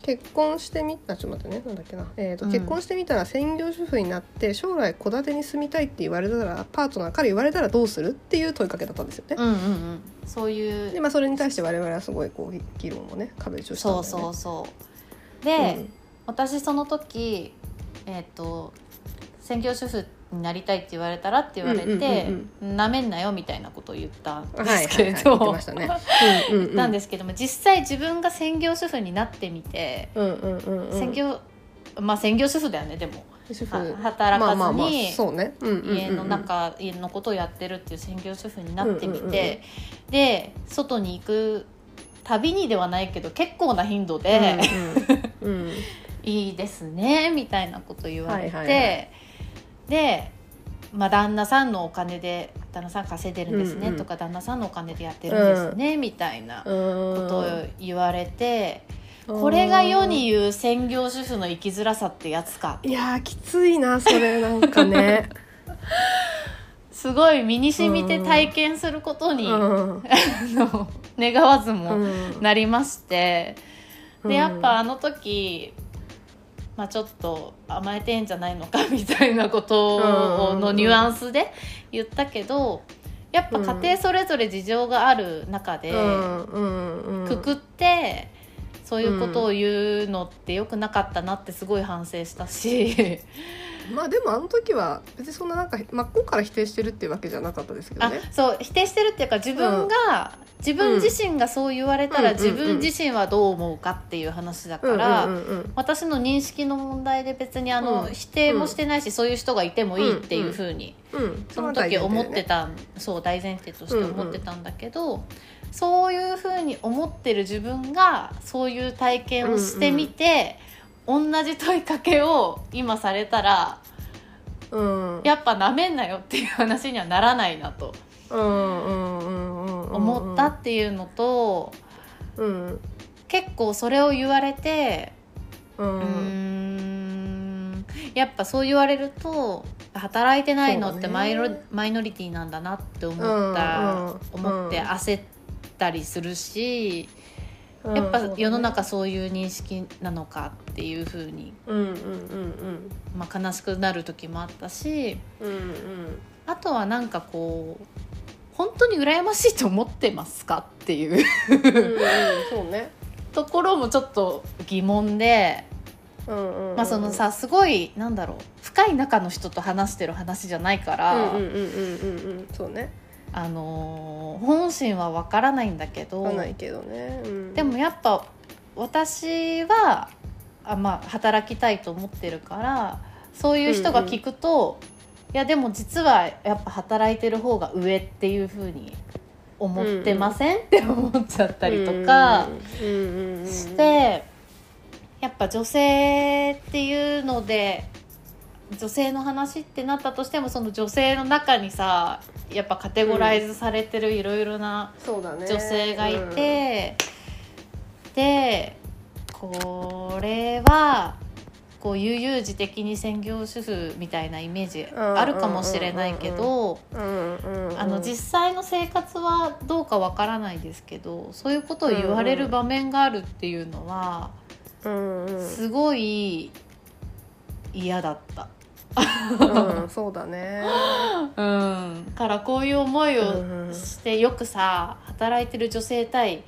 Speaker 2: 結婚してみあちょっと待ってねな。んだっけな、えーと
Speaker 1: うん。
Speaker 2: 結婚してみたら専業主婦になって将来戸建てに住みたいって言われたらパートナーから言われたらどうするっていう問いかけだったんですよね。
Speaker 1: うんうんうん、そういう
Speaker 2: でまあそれに対して我々はすごいこう議論をね壁打ちをしたんだ
Speaker 1: そ
Speaker 2: よね。
Speaker 1: うそうそうで、私その時えっ、と専業主婦になりたいって言われたらって言われて
Speaker 2: うん
Speaker 1: な、めんなよみたいなことを言ったん
Speaker 2: うん、
Speaker 1: で
Speaker 2: はい
Speaker 1: すけれど、
Speaker 2: 言ったん
Speaker 1: ですけども実際自分が専業主婦になってみて、
Speaker 2: うんうんうんうん、
Speaker 1: 専業まあ専業主婦だよねでも、
Speaker 2: 主婦。
Speaker 1: は働かずに、家の中家のことをやってるっていう専業主婦になってみて、
Speaker 2: うんうんうん。
Speaker 1: で外に行く旅にではないけど結構な頻度で、
Speaker 2: うんうんうん
Speaker 1: いいですねみたいなこと言われて、
Speaker 2: はいはいはい。
Speaker 1: で、まあ、旦那さんのお金で旦那さん稼いでるんですね
Speaker 2: うんうん
Speaker 1: とか、旦那さんのお金でやってるんですね、みたいなことを言われて、これが世に言う専業主婦の生きづらさってやつか。
Speaker 2: いやーきついなそれなんかね。
Speaker 1: すごい身に染みて体験することに、
Speaker 2: うん。
Speaker 1: あの願わずも
Speaker 2: うん
Speaker 1: なりまして、
Speaker 2: うん。
Speaker 1: でやっぱあの時、まあ、ちょっと甘えてんじゃないのかみたいなこと
Speaker 2: うん
Speaker 1: のニュアンスで言ったけどやっぱ家庭それぞれ事情がある中で、くくってそういうことを言うのって良くなかったなってすごい反省したし、
Speaker 2: まあでもあの時は別にそんななんか真っ向から否定してるっていうわけじゃなかったですけど
Speaker 1: あ
Speaker 2: ね。
Speaker 1: そう否定してるっていうか自分が、自分自身がそう言われたら、
Speaker 2: うん
Speaker 1: 自分自身はどう思うかっていう話だから、
Speaker 2: うんうんうん
Speaker 1: 私の認識の問題で別にあの、
Speaker 2: うん。
Speaker 1: 否定もしてないし、そういう人がいてもいいっていうふうに、
Speaker 2: うんうん、
Speaker 1: その時思ってた、そう大前提として思ってたんだけど、そういうふうに思ってる自分がそういう体験をしてみて、同じ問いかけを今されたら
Speaker 2: うん、
Speaker 1: やっぱなめんなよっていう話にはならないなと。思ったっていうのと、
Speaker 2: うん。
Speaker 1: 結構それを言われて
Speaker 2: う
Speaker 1: ん。やっぱそう言われると働いてないのってマイノ,、マイノリティなんだなって思った、思って焦ったりするし、やっぱ世の中そういう認識なのかっていうふうに、
Speaker 2: うんうんうん
Speaker 1: まあ、悲しくなる時もあったし
Speaker 2: うんうん。
Speaker 1: あとはなんかこう本当に羨ましいと思ってますかっていう。
Speaker 2: そうね。
Speaker 1: ところもちょっと疑問で。
Speaker 2: うんうんうん。
Speaker 1: まあそのさすごいなんだろう深い仲の人と話してる話じゃないから、
Speaker 2: うんうんうんうん。そうね
Speaker 1: あのー本心は分からないんだけど
Speaker 2: わかんないけどね、うん、
Speaker 1: でもやっぱ私はあ、まあ、働きたいと思ってるからそういう人が聞くと、いやでも実はやっぱ働いてる方が上っていうふうに思ってません、って思っちゃったりとか。
Speaker 2: うんうんうんうん。
Speaker 1: してやっぱ女性っていうので女性の話ってなったとしてもその女性の中にさやっぱカテゴライズされてるいろいろな女性がいて、でこれはこう悠々自適に専業主婦みたいなイメージあるかもしれないけど。実際の生活はどうかわからないですけどそういうことを言われる場面があるっていうのは
Speaker 2: うんうん
Speaker 1: すごい嫌だった。
Speaker 2: うんそうだね。
Speaker 1: うん、からこういう思いをしてよくさ働いてる女性対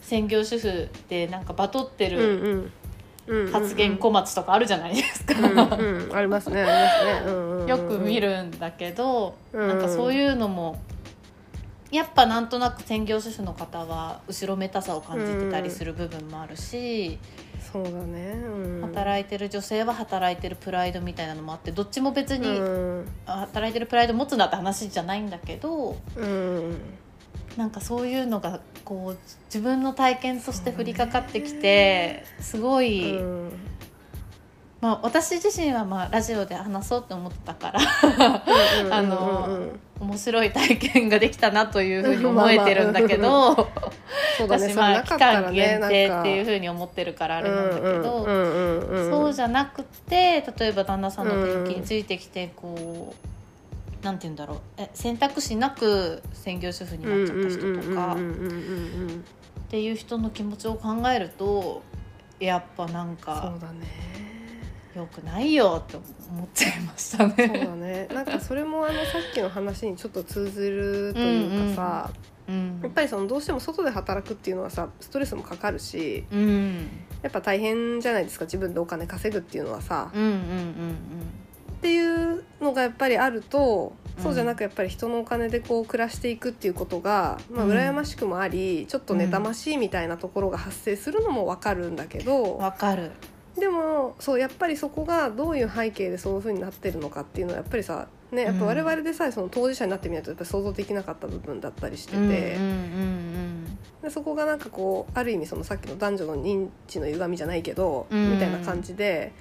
Speaker 1: 専業主婦でなんかバトって
Speaker 2: うん
Speaker 1: る
Speaker 2: うんうん
Speaker 1: 発言小町とかあるじゃないですか。
Speaker 2: うんうん。ありますねありますね、うんうんうん
Speaker 1: よく見るんだけど、
Speaker 2: うん。
Speaker 1: なんかそういうのもやっぱなんとなく専業主婦の方は後ろめたさを感じてたりする部分もあるし、
Speaker 2: そうだね、うん、
Speaker 1: 働いてる女性は働いてるプライドみたいなのもあってどっちも別に、
Speaker 2: うん。
Speaker 1: 働いてるプライド持つなって話じゃないんだけど
Speaker 2: うん。
Speaker 1: なんかそういうのがこう自分の体験として降りかかってきてすごい、
Speaker 2: うん。
Speaker 1: まあ、私自身はまあラジオで話そうと思ったからあの
Speaker 2: うんうんうん
Speaker 1: 面白い体験ができたなというふうに思えてるんだけど、私まあ期間
Speaker 2: ね
Speaker 1: 限定っていう
Speaker 2: う
Speaker 1: ふうに思ってるからあれなんだけど、
Speaker 2: そ
Speaker 1: そうじゃなくて例えば旦那さんの転勤についてきてこう、なんて言うんだろうえ選択肢なく専業主婦になっちゃった人とかっていう人の気持ちを考えるとやっぱなん
Speaker 2: そ
Speaker 1: か
Speaker 2: うだね。
Speaker 1: 良くないよって思っちゃいました
Speaker 2: そうだ
Speaker 1: ね。
Speaker 2: ねなんかそれもあのさっきの話にちょっと通ずるというかさ、
Speaker 1: うん。
Speaker 2: やっぱりそのどうしても外で働くっていうのはさストレスもかかるし
Speaker 1: うん。
Speaker 2: やっぱ大変じゃないですか。自分でお金稼ぐっていうのはさ、
Speaker 1: うんうんうん
Speaker 2: っていうのがやっぱりあると、そうじゃなくやっぱり人のお金でこう暮らしていくっていうことが、まあ、
Speaker 1: うん。
Speaker 2: 羨ましくもあり、ちょっと妬ましいみたいなところが発生するのもわかるんだけ
Speaker 1: うん
Speaker 2: ど
Speaker 1: わかる。
Speaker 2: でもそうやっぱりそこがどういう背景でそういうふうになってるのかっていうのはやっぱりさ、ね、やっぱ我々でさえその当事者になってみないとやっぱり想像できなかった部分だったりしてて、
Speaker 1: うんうんうん
Speaker 2: でそこがなんかこうある意味そのさっきの男女の認知の歪みじゃないけど、
Speaker 1: うん。
Speaker 2: みたいな感じで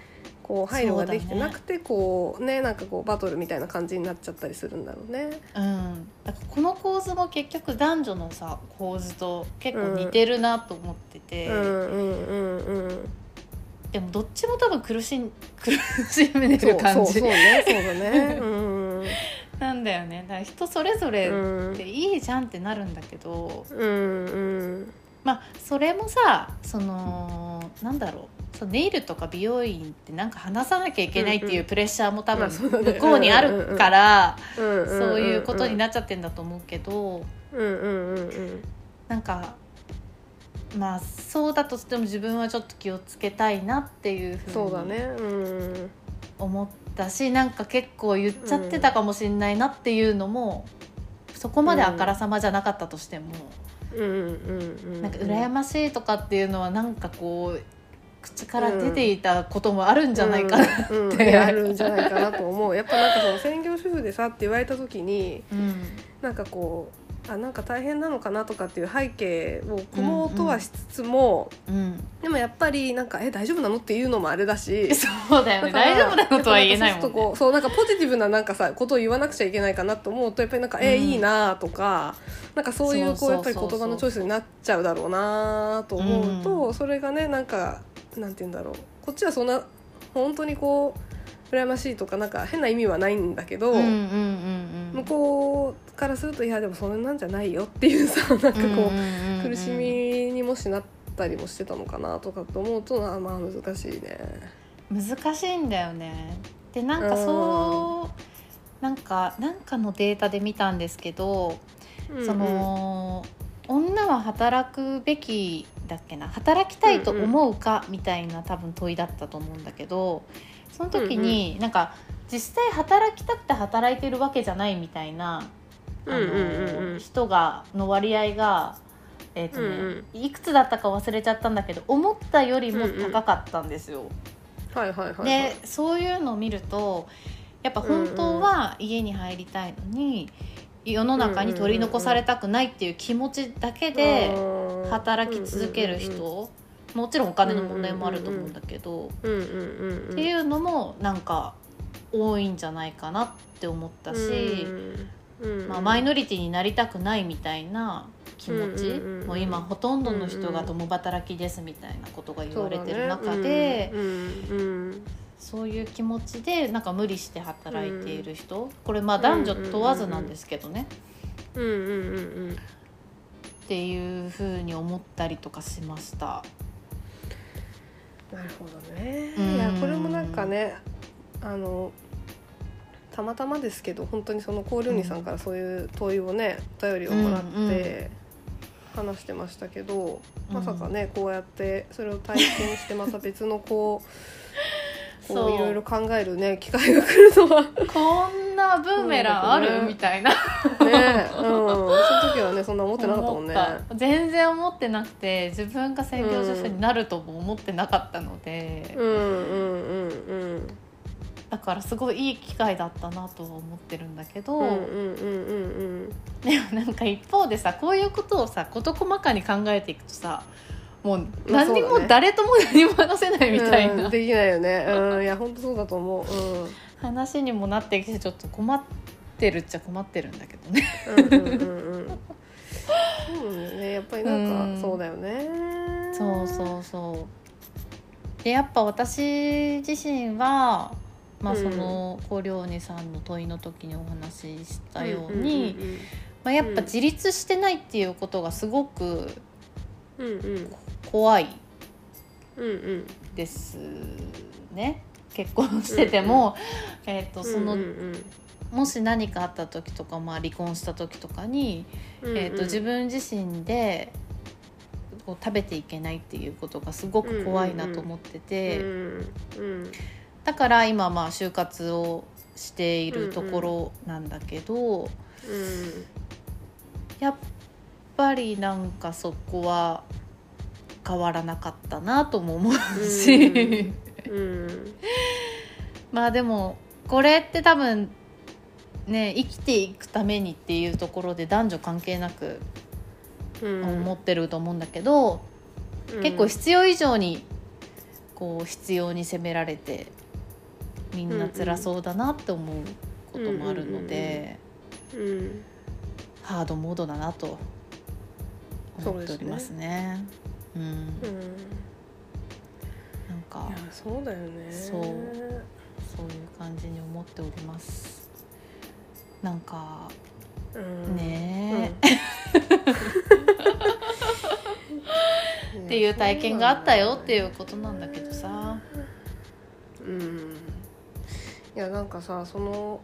Speaker 2: こう配慮ができてなくて、こうねなんかこうバトルみたいな感じになっちゃったりするんだろうね。
Speaker 1: うん。うん、だからこの構図も結局男女のさ構図と結構似てるなと思ってて、
Speaker 2: うんうんうんうん。
Speaker 1: でもどっちも多分苦しん 苦しめてる感
Speaker 2: そうそう
Speaker 1: じ
Speaker 2: ねそうだね。うん。
Speaker 1: なんだよね。だから人それぞれ
Speaker 2: うん。
Speaker 1: っていいじゃんってなるんだけど、
Speaker 2: うんうん。
Speaker 1: まあそれもさそのなんだろう。そうネイルとか美容院ってなんか話さなきゃいけないっていうプレッシャーも多分向こうにあるからそういうことになっちゃってんだと思うけど。
Speaker 2: うんうんうんうん。
Speaker 1: なんかまあそうだとしても自分はちょっと気をつけたいなっていうふうに
Speaker 2: そうだね。うん。
Speaker 1: 思ったしなんか結構言っちゃってたかもしれないなっていうのもそこまであからさまじゃなかったとしても。
Speaker 2: うんうんうん
Speaker 1: なんか羨ましいとかっていうのはなんかこう口から出ていたこともあるんじゃないかな、
Speaker 2: うん。うん。いやあるんじゃないかなと思う。やっぱなんかその専業主婦でさって言われた時に
Speaker 1: うん。
Speaker 2: なんかこうあなんか大変なのかなとかっていう背景を組もうとはしつつも、
Speaker 1: うん、
Speaker 2: でもやっぱりなんかえ大丈夫なのっていうのもあれだし
Speaker 1: そうだよね。大丈夫なのとは言えないもん、ね、
Speaker 2: そうするとこうそうなんかポジティブななんかさことを言わなくちゃいけないかなと思うとやっぱりなんか、え
Speaker 1: うん。
Speaker 2: いいなとかなんかそういうこ
Speaker 1: そう
Speaker 2: やっぱり言葉のチョイスになっちゃうだろうなと思うと、
Speaker 1: う
Speaker 2: それがねなんかなんて言うんだろう。こっちはそんな本当にこう羨ましいとかなんか変な意味はないんだけど、
Speaker 1: うんうんうん
Speaker 2: 向こうからするといやでもそれなんじゃないよっていうさなんかこう、苦しみにもしなったりもしてたのかなとかと思うとあまあ難しいね。
Speaker 1: 難しいんだよね。でなんかそうなんかなんかのデータで見たんですけど、その女は働くべきだっけな？働きたいと思うかみたいな多分問いだったと思うんだけどその時になんか実際働きたくて働いてるわけじゃないみたいなあ
Speaker 2: うんうんうんうん。
Speaker 1: の人がの割合が、えーとね
Speaker 2: うん
Speaker 1: いくつだったか忘れちゃったんだけど思ったよりも高かったんですよ。
Speaker 2: はいはいはいはい、
Speaker 1: でそういうのを見るとやっぱ本当は家に入りたいのに、世の中に取り残されたくないっていう気持ちだけで働き続ける人、もちろんお金の問題もあると思うんだけど、っていうのもなんか多いんじゃないかなって思ったし、まあ、マイノリティになりたくないみたいな気持ち、もう今ほとんどの人が共働きですみたいなことが言われてる中で。
Speaker 2: そう
Speaker 1: いう気持ちでなんか無理して働いている人、これまあ男女問わずなんですけどね、っていうふうに思ったりとかしました。
Speaker 2: なるほどね、
Speaker 1: うん。
Speaker 2: いやこれもなんかねあのたまたまですけど本当にその高陵人さんからそういう問いをねお便りをもらって話してましたけど、
Speaker 1: うん。
Speaker 2: まさかねこうやってそれを体験してまた別のこうこ
Speaker 1: そう。
Speaker 2: ういろいろ考えるね機会が来るのは。ね
Speaker 1: こんなブーメランある、みたいな。
Speaker 2: え、うん、その時はねそんな思ってなかったもんね。
Speaker 1: 全然思ってなくて自分が専業主婦になるとも思ってなかったので、
Speaker 2: うんうんうんうん。
Speaker 1: だからすごいいい機会だったなとは思ってるんだけど、
Speaker 2: うんうんうんうん
Speaker 1: でもなんか一方でさこういうことをさ事細かに考えていくとさもう何にも誰とも何も話せないみたい
Speaker 2: うん
Speaker 1: な
Speaker 2: できないよね。うん。いや本当そうだと思う。うん
Speaker 1: 話にもなってきてちょっと困ってるっちゃ困ってるんだけどね。
Speaker 2: うんうんうん。うんそうだよねやっぱりなんか、
Speaker 1: うん
Speaker 2: そうだよね。
Speaker 1: そうそうそう。でやっぱ私自身はまあ
Speaker 2: うん
Speaker 1: その高陵鬼さんの問いの時にお話ししたように、
Speaker 2: うん
Speaker 1: まあ、やっぱ自立してないっていうことがすごく
Speaker 2: うんうん。
Speaker 1: 怖い
Speaker 2: うんうん
Speaker 1: ですね結婚してても、えー、とその、
Speaker 2: うんうん。
Speaker 1: もし何かあった時とか、まあ、離婚した時とかに、
Speaker 2: うん
Speaker 1: えー、と自分自身でこう食べていけないっていうことがすごく怖いなと思ってて、
Speaker 2: うんうん
Speaker 1: だから今まあ就活をしているところなんだけど、やっぱりなんかそこは変わらなかったなとも思うし、
Speaker 2: うんうん
Speaker 1: まあでもこれって多分ね生きていくためにっていうところで男女関係なく
Speaker 2: うん
Speaker 1: 思ってると思うんだけど、
Speaker 2: うん。
Speaker 1: 結構必要以上にこう必要に責められてみんな辛そうだなって思うこともあるので、
Speaker 2: うん
Speaker 1: ハードモードだなと思っておりますね。うん、
Speaker 2: うん
Speaker 1: なんか。
Speaker 2: そうだよね。
Speaker 1: そう。そういう感じに思っております。なんか
Speaker 2: うん。
Speaker 1: ね
Speaker 2: うん。
Speaker 1: っていう体験があったよっていうことなんだけどさ。さ
Speaker 2: うん。いやなんかさその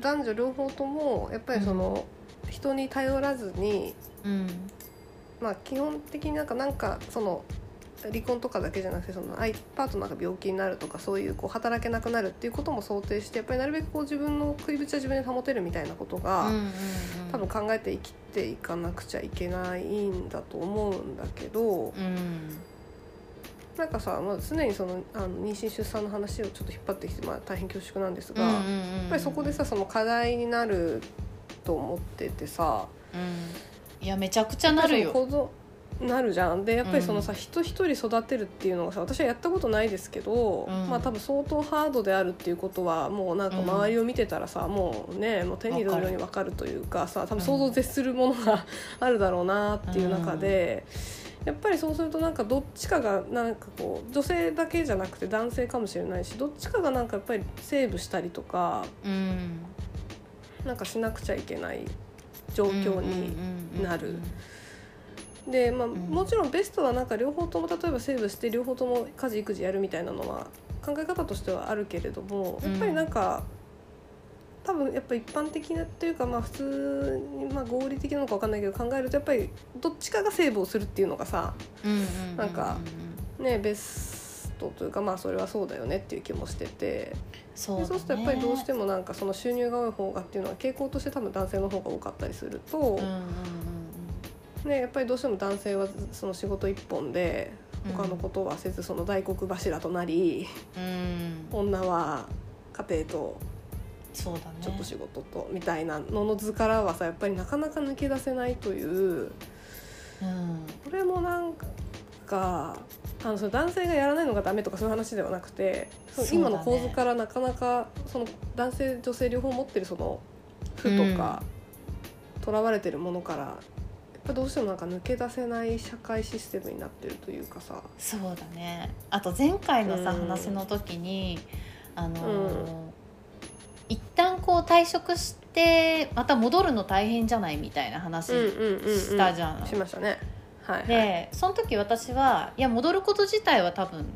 Speaker 2: 男女両方ともやっぱりその、人に頼らずに
Speaker 1: うん。
Speaker 2: まあ基本的になんかなんかその離婚とかだけじゃなくてその相パートナーが病気になるとかそういうこう働けなくなるっていうことも想定してやっぱりなるべくこう自分の食いぶちは自分で保てるみたいなことが、多分考えて生きていかなくちゃいけないんだと思うんだけど
Speaker 1: うん。
Speaker 2: なんかさ、まあ、常にそのあの妊娠出産の話をちょっと引っ張ってきて、まあ、大変恐縮なんですが、やっぱりそこでさその課題になると思っててさ
Speaker 1: うん。いやめちゃくちゃなるよ
Speaker 2: なるじゃん。でやっぱりそのさ、
Speaker 1: うん。
Speaker 2: 人一人育てるっていうのがさ私はやったことないですけど、
Speaker 1: うん。
Speaker 2: まあ多分相当ハードであるっていうことはもうなんか周りを見てたらさ、もうねもう手に取るように分かるというかさ多分想像を絶するものがあるだろうなっていう中で。やっぱりそうするとなんかどっちかがなんかこう女性だけじゃなくて男性かもしれないしどっちかがなんかやっぱりセーブしたりとか
Speaker 1: うん。
Speaker 2: なんかしなくちゃいけない状況になる
Speaker 1: うん
Speaker 2: で、まあ、
Speaker 1: ん。
Speaker 2: もちろんベストはなんか両方とも例えばセーブして両方とも家事育児やるみたいなのは考え方としてはあるけれどもやっぱりなんか、多分やっぱ一般的なっていうかまあ普通にまあ合理的なのか分かんないけど考えるとやっぱりどっちかがセーブをするっていうのがさなんかねベストというかまあそれはそうだよねっていう気もしてて
Speaker 1: そうだね。
Speaker 2: でそうするとやっぱりどうしてもなんかその収入が多い方がっていうのは傾向として多分男性の方が多かったりすると。
Speaker 1: うんうんうん
Speaker 2: ね、やっぱりどうしても男性はその仕事一本で
Speaker 1: うん。
Speaker 2: 他のことはせずその大黒柱となり、
Speaker 1: うん。
Speaker 2: 女は家庭と
Speaker 1: そうだね。
Speaker 2: ちょっと仕事とみたいなのの図からはさやっぱりなかなか抜け出せないという。
Speaker 1: うん。
Speaker 2: これもなんかあのその男性がやらないのがダメとかそういう話ではなくてその今の構図からなかなかその男性女性両方持ってるその負とかとら、われてるものからぱどうしてもなんか抜け出せない社会システムになってるというかさ。
Speaker 1: そうだねあと前回のさ、
Speaker 2: うん
Speaker 1: 話の時にあのー
Speaker 2: うん
Speaker 1: 一旦こう退職してまた戻るの大変じゃないみたいな話したじゃん。
Speaker 2: しましたね。はい、はい。
Speaker 1: でその時私はいや戻ること自体は多分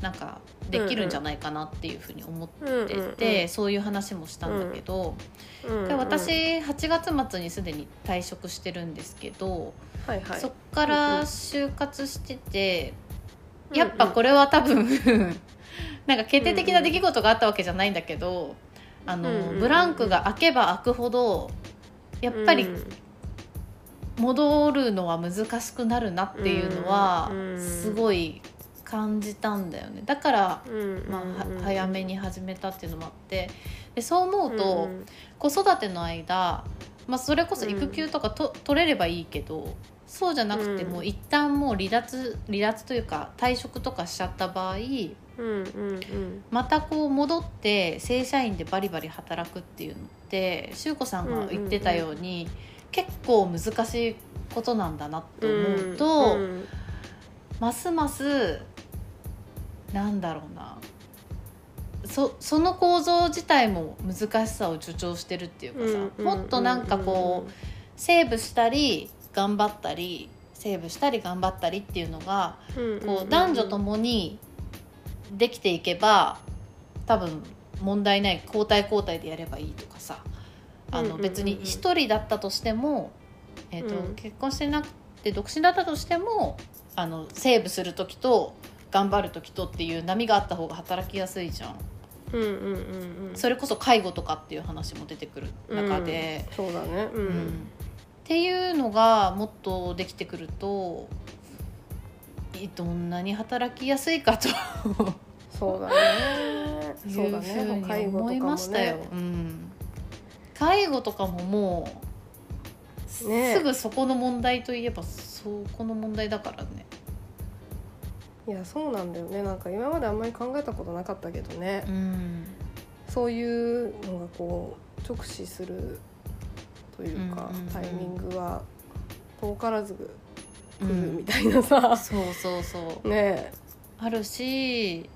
Speaker 1: なんかできるんじゃないかなっていうふうに思って
Speaker 2: うんうん
Speaker 1: て、そういう話もしたんだけど、
Speaker 2: うんうん
Speaker 1: で私8月末にすでに退職してるんですけど、
Speaker 2: はいはい。
Speaker 1: そっから就活してて、やっぱこれは多分 なんか決定的な出来事があったわけじゃないんだけど、あの
Speaker 2: うんうんうん
Speaker 1: ブランクが空けば空くほどやっぱり
Speaker 2: うん。
Speaker 1: 戻るのは難しくなるなっていうのは
Speaker 2: うん
Speaker 1: すごい感じたんだよね。だから、
Speaker 2: うん
Speaker 1: まあ早めに始めたっていうのもあって。でそう思うと、
Speaker 2: うん
Speaker 1: 子育ての間、まあ、それこそ育休とかと、取れればいいけどそうじゃなくても、
Speaker 2: うん。
Speaker 1: 一旦もう離脱離脱というか退職とかしちゃった場合
Speaker 2: うんうんうん。
Speaker 1: またこう戻って正社員でバリバリ働くっていうのって修子さんが言ってたように、結構難しいことなんだなと思うと、
Speaker 2: うん。
Speaker 1: ますますなんだろうな。そその構造自体も難しさを助長してるっていうかさ、もっとなんかこうセーブしたり頑張ったりセーブしたり頑張ったりっていうのが
Speaker 2: うん
Speaker 1: こう男女ともにできていけば多分問題ない交代交代でやればいいとかさ。あの別に一人だったとしても、えーと
Speaker 2: うん。
Speaker 1: 結婚してなくて独身だったとしてもあのセーブする時と頑張る時とっていう波があった方が働きやすいじゃん。
Speaker 2: うんうんうんうん。
Speaker 1: それこそ介護とかっていう話も出てくる中で、
Speaker 2: そうだね。う
Speaker 1: うん。っていうのがもっとできてくるといどんなに働きやすいかと。
Speaker 2: そうだね。
Speaker 1: い
Speaker 2: そうだ
Speaker 1: うふう
Speaker 2: ね介護とかも
Speaker 1: に思いましたよ、
Speaker 2: ね。
Speaker 1: うん、介護とかももう、
Speaker 2: ね。
Speaker 1: すぐそこの問題といえばそこの問題だからね
Speaker 2: いやそうなんだよね。なんか今まであんまり考えたことなかったけどね。
Speaker 1: うん。
Speaker 2: そういうのがこう直視するというか、
Speaker 1: うんうんうん。
Speaker 2: タイミングは遠からず来る
Speaker 1: うん
Speaker 2: みたいなさ、
Speaker 1: そうそうそう。
Speaker 2: ね。
Speaker 1: あるし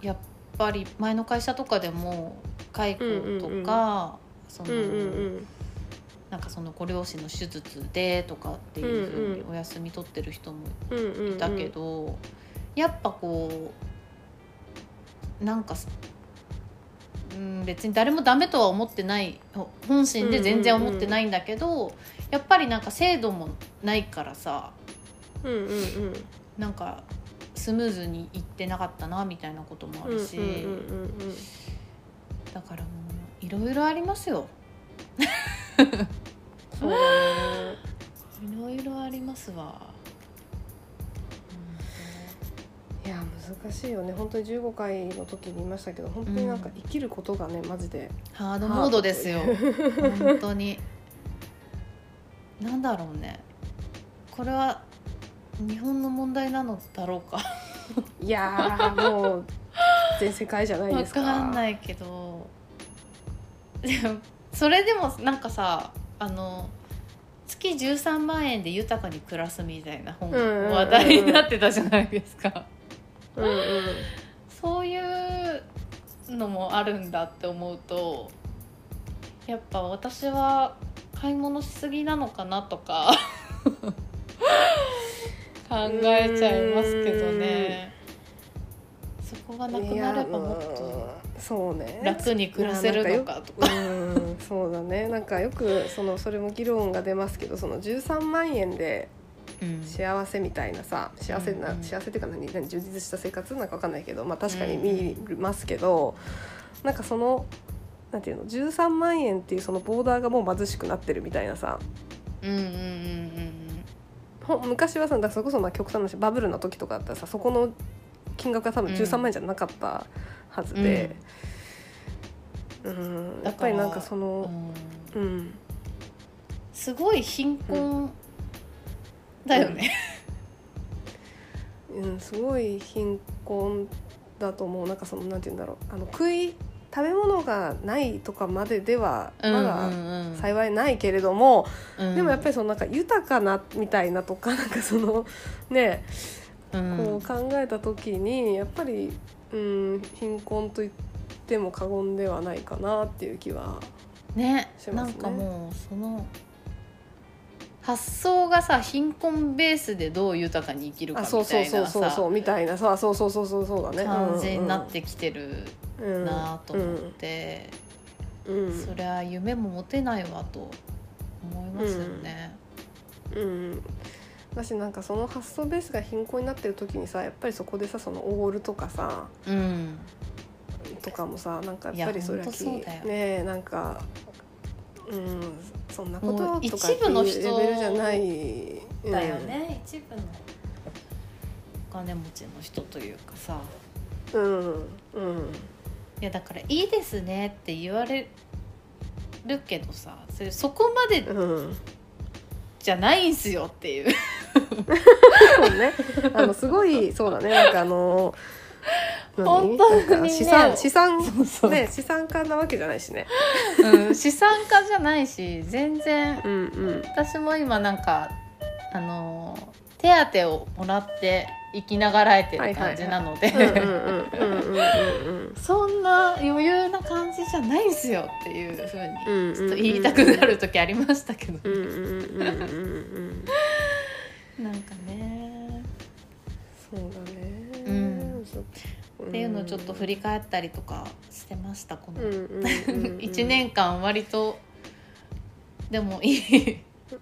Speaker 1: やっぱり前の会社とかでも介護とか、
Speaker 2: うんうんうん
Speaker 1: その、
Speaker 2: うんうん
Speaker 1: なんかそのご両親の手術でとかっていうふうにお休み取ってる人も
Speaker 2: うんうんうん。
Speaker 1: いたけど、やっぱこうなんかうん別に誰もダメとは思ってない本心で全然思ってないんだけど、やっぱりなんか制度もないからさ
Speaker 2: うんうんうん。
Speaker 1: なんかスムーズにいってなかったなみたいなこともあるし、
Speaker 2: うんうんうんうん
Speaker 1: だからもういろいろありますよ。いろいろありますわ。
Speaker 2: いや難しいよね。本当に15回の時に言いましたけど本当になんか生きることがね、マジで
Speaker 1: ハードモードですよ。本当に。なんだろうね。これは日本の問題なのだろうか。
Speaker 2: いやーもう全世界じゃない
Speaker 1: わ
Speaker 2: ですか。
Speaker 1: かんないけど。でもそれでもなんかさあの月13万円で豊かに暮らすみたいな本話題になってたじゃないですか
Speaker 2: うんうん。
Speaker 1: そういうのもあるんだって思うとやっぱ私は買い物しすぎなのかなとか 考えちゃいますけどね。そこがなくなればもっと楽に暮らせるのかとか。
Speaker 2: うんそうだね。なんかよくそのそれも議論が出ますけどその13万円で
Speaker 1: うん
Speaker 2: 幸せみたいなさ幸せな、
Speaker 1: うんうん。
Speaker 2: 幸せっていうか何何充実した生活なんかわかんないけど、まあ、確かに見ますけど、なんかそのなんていうの13万円っていうそのボーダーがもう貧しくなってるみたいなさ。
Speaker 1: うんうんうんうん
Speaker 2: ほ昔はさだからそれこそまあ極端な話バブルの時とかだったらさそこの金額が多分13万円じゃなかったはずで、うん。やっぱりなんかそ
Speaker 1: うんう
Speaker 2: の、
Speaker 1: ん。
Speaker 2: うん、
Speaker 1: すごい貧困だよね。
Speaker 2: うん、すごい貧困だと思う。なんかそのなんて言うんだろう。あの食い食べ物がないとかまでではまだ幸いないけれども、でもやっぱりそのなんか豊かなみたいなとか なんかそのね
Speaker 1: り
Speaker 2: こう考えた時にやっぱり、うん、貧困と言っても過言ではないかなっていう気は。
Speaker 1: ね
Speaker 2: しますね。
Speaker 1: なんかもうその発想がさ貧困ベースでどう豊かに生きるか
Speaker 2: あ
Speaker 1: み
Speaker 2: そうそうそう
Speaker 1: たいなさ
Speaker 2: そうそうみたいなさそうそうそうそうそうだね。
Speaker 1: 感じになってきてる
Speaker 2: うん
Speaker 1: なと思って、
Speaker 2: うんうん。
Speaker 1: そりゃ夢も持てないわと思いますよね。
Speaker 2: うん。だしなんかその発想ベースが貧困になってる時にさやっぱりそこでさそのオールとかさ
Speaker 1: うん、
Speaker 2: とかもさなんかやっぱりそれはねえなんかうんそんなこととかって
Speaker 1: 一部の
Speaker 2: いう
Speaker 1: 人
Speaker 2: レベルじゃない。
Speaker 1: だよね、一部のお金持ちの人というかさ。
Speaker 2: うんうん。
Speaker 1: いやだから「いいですね」って言われるけどさそれそこまで
Speaker 2: うん。うん
Speaker 1: じゃないんすよっていう。
Speaker 2: そうね。あのすごいそうだね。なんかあの何
Speaker 1: 本当にね。
Speaker 2: 資産資産ね資産家なわけじゃないしね。
Speaker 1: うん、資産家じゃないし全然
Speaker 2: うんうん。
Speaker 1: 私も今なんかあの手当をもらって生きながらえてる感じなので。そんな余裕な感じじゃないんすよっていうふうにちょっと言いたくなる時ありましたけど、
Speaker 2: うんうんうんうんうんうん。
Speaker 1: なんかね。
Speaker 2: そうだね
Speaker 1: っていうのをちょっと振り返ったりとかしてましたこの
Speaker 2: うんうんうんうん
Speaker 1: 1年間割と。でもいい。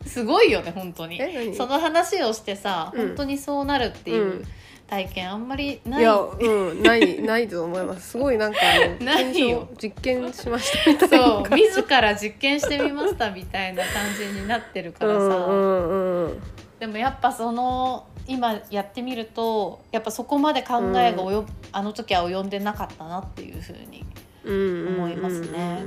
Speaker 1: すごいよね本当に。その話をしてさ、
Speaker 2: うん。
Speaker 1: 本当にそうなるっていううん。体験あんまりない？い
Speaker 2: やうんないないと思います。すごいなんかあの
Speaker 1: ないよ。
Speaker 2: 検証実験しましたみたいな。
Speaker 1: そう自ら実験してみましたみたいな感じになってるからさ、
Speaker 2: うんうんうん。
Speaker 1: でもやっぱその今やってみるとやっぱそこまで考えが及、あの時は及んでなかったなっていうふうに思
Speaker 2: 思
Speaker 1: いますね。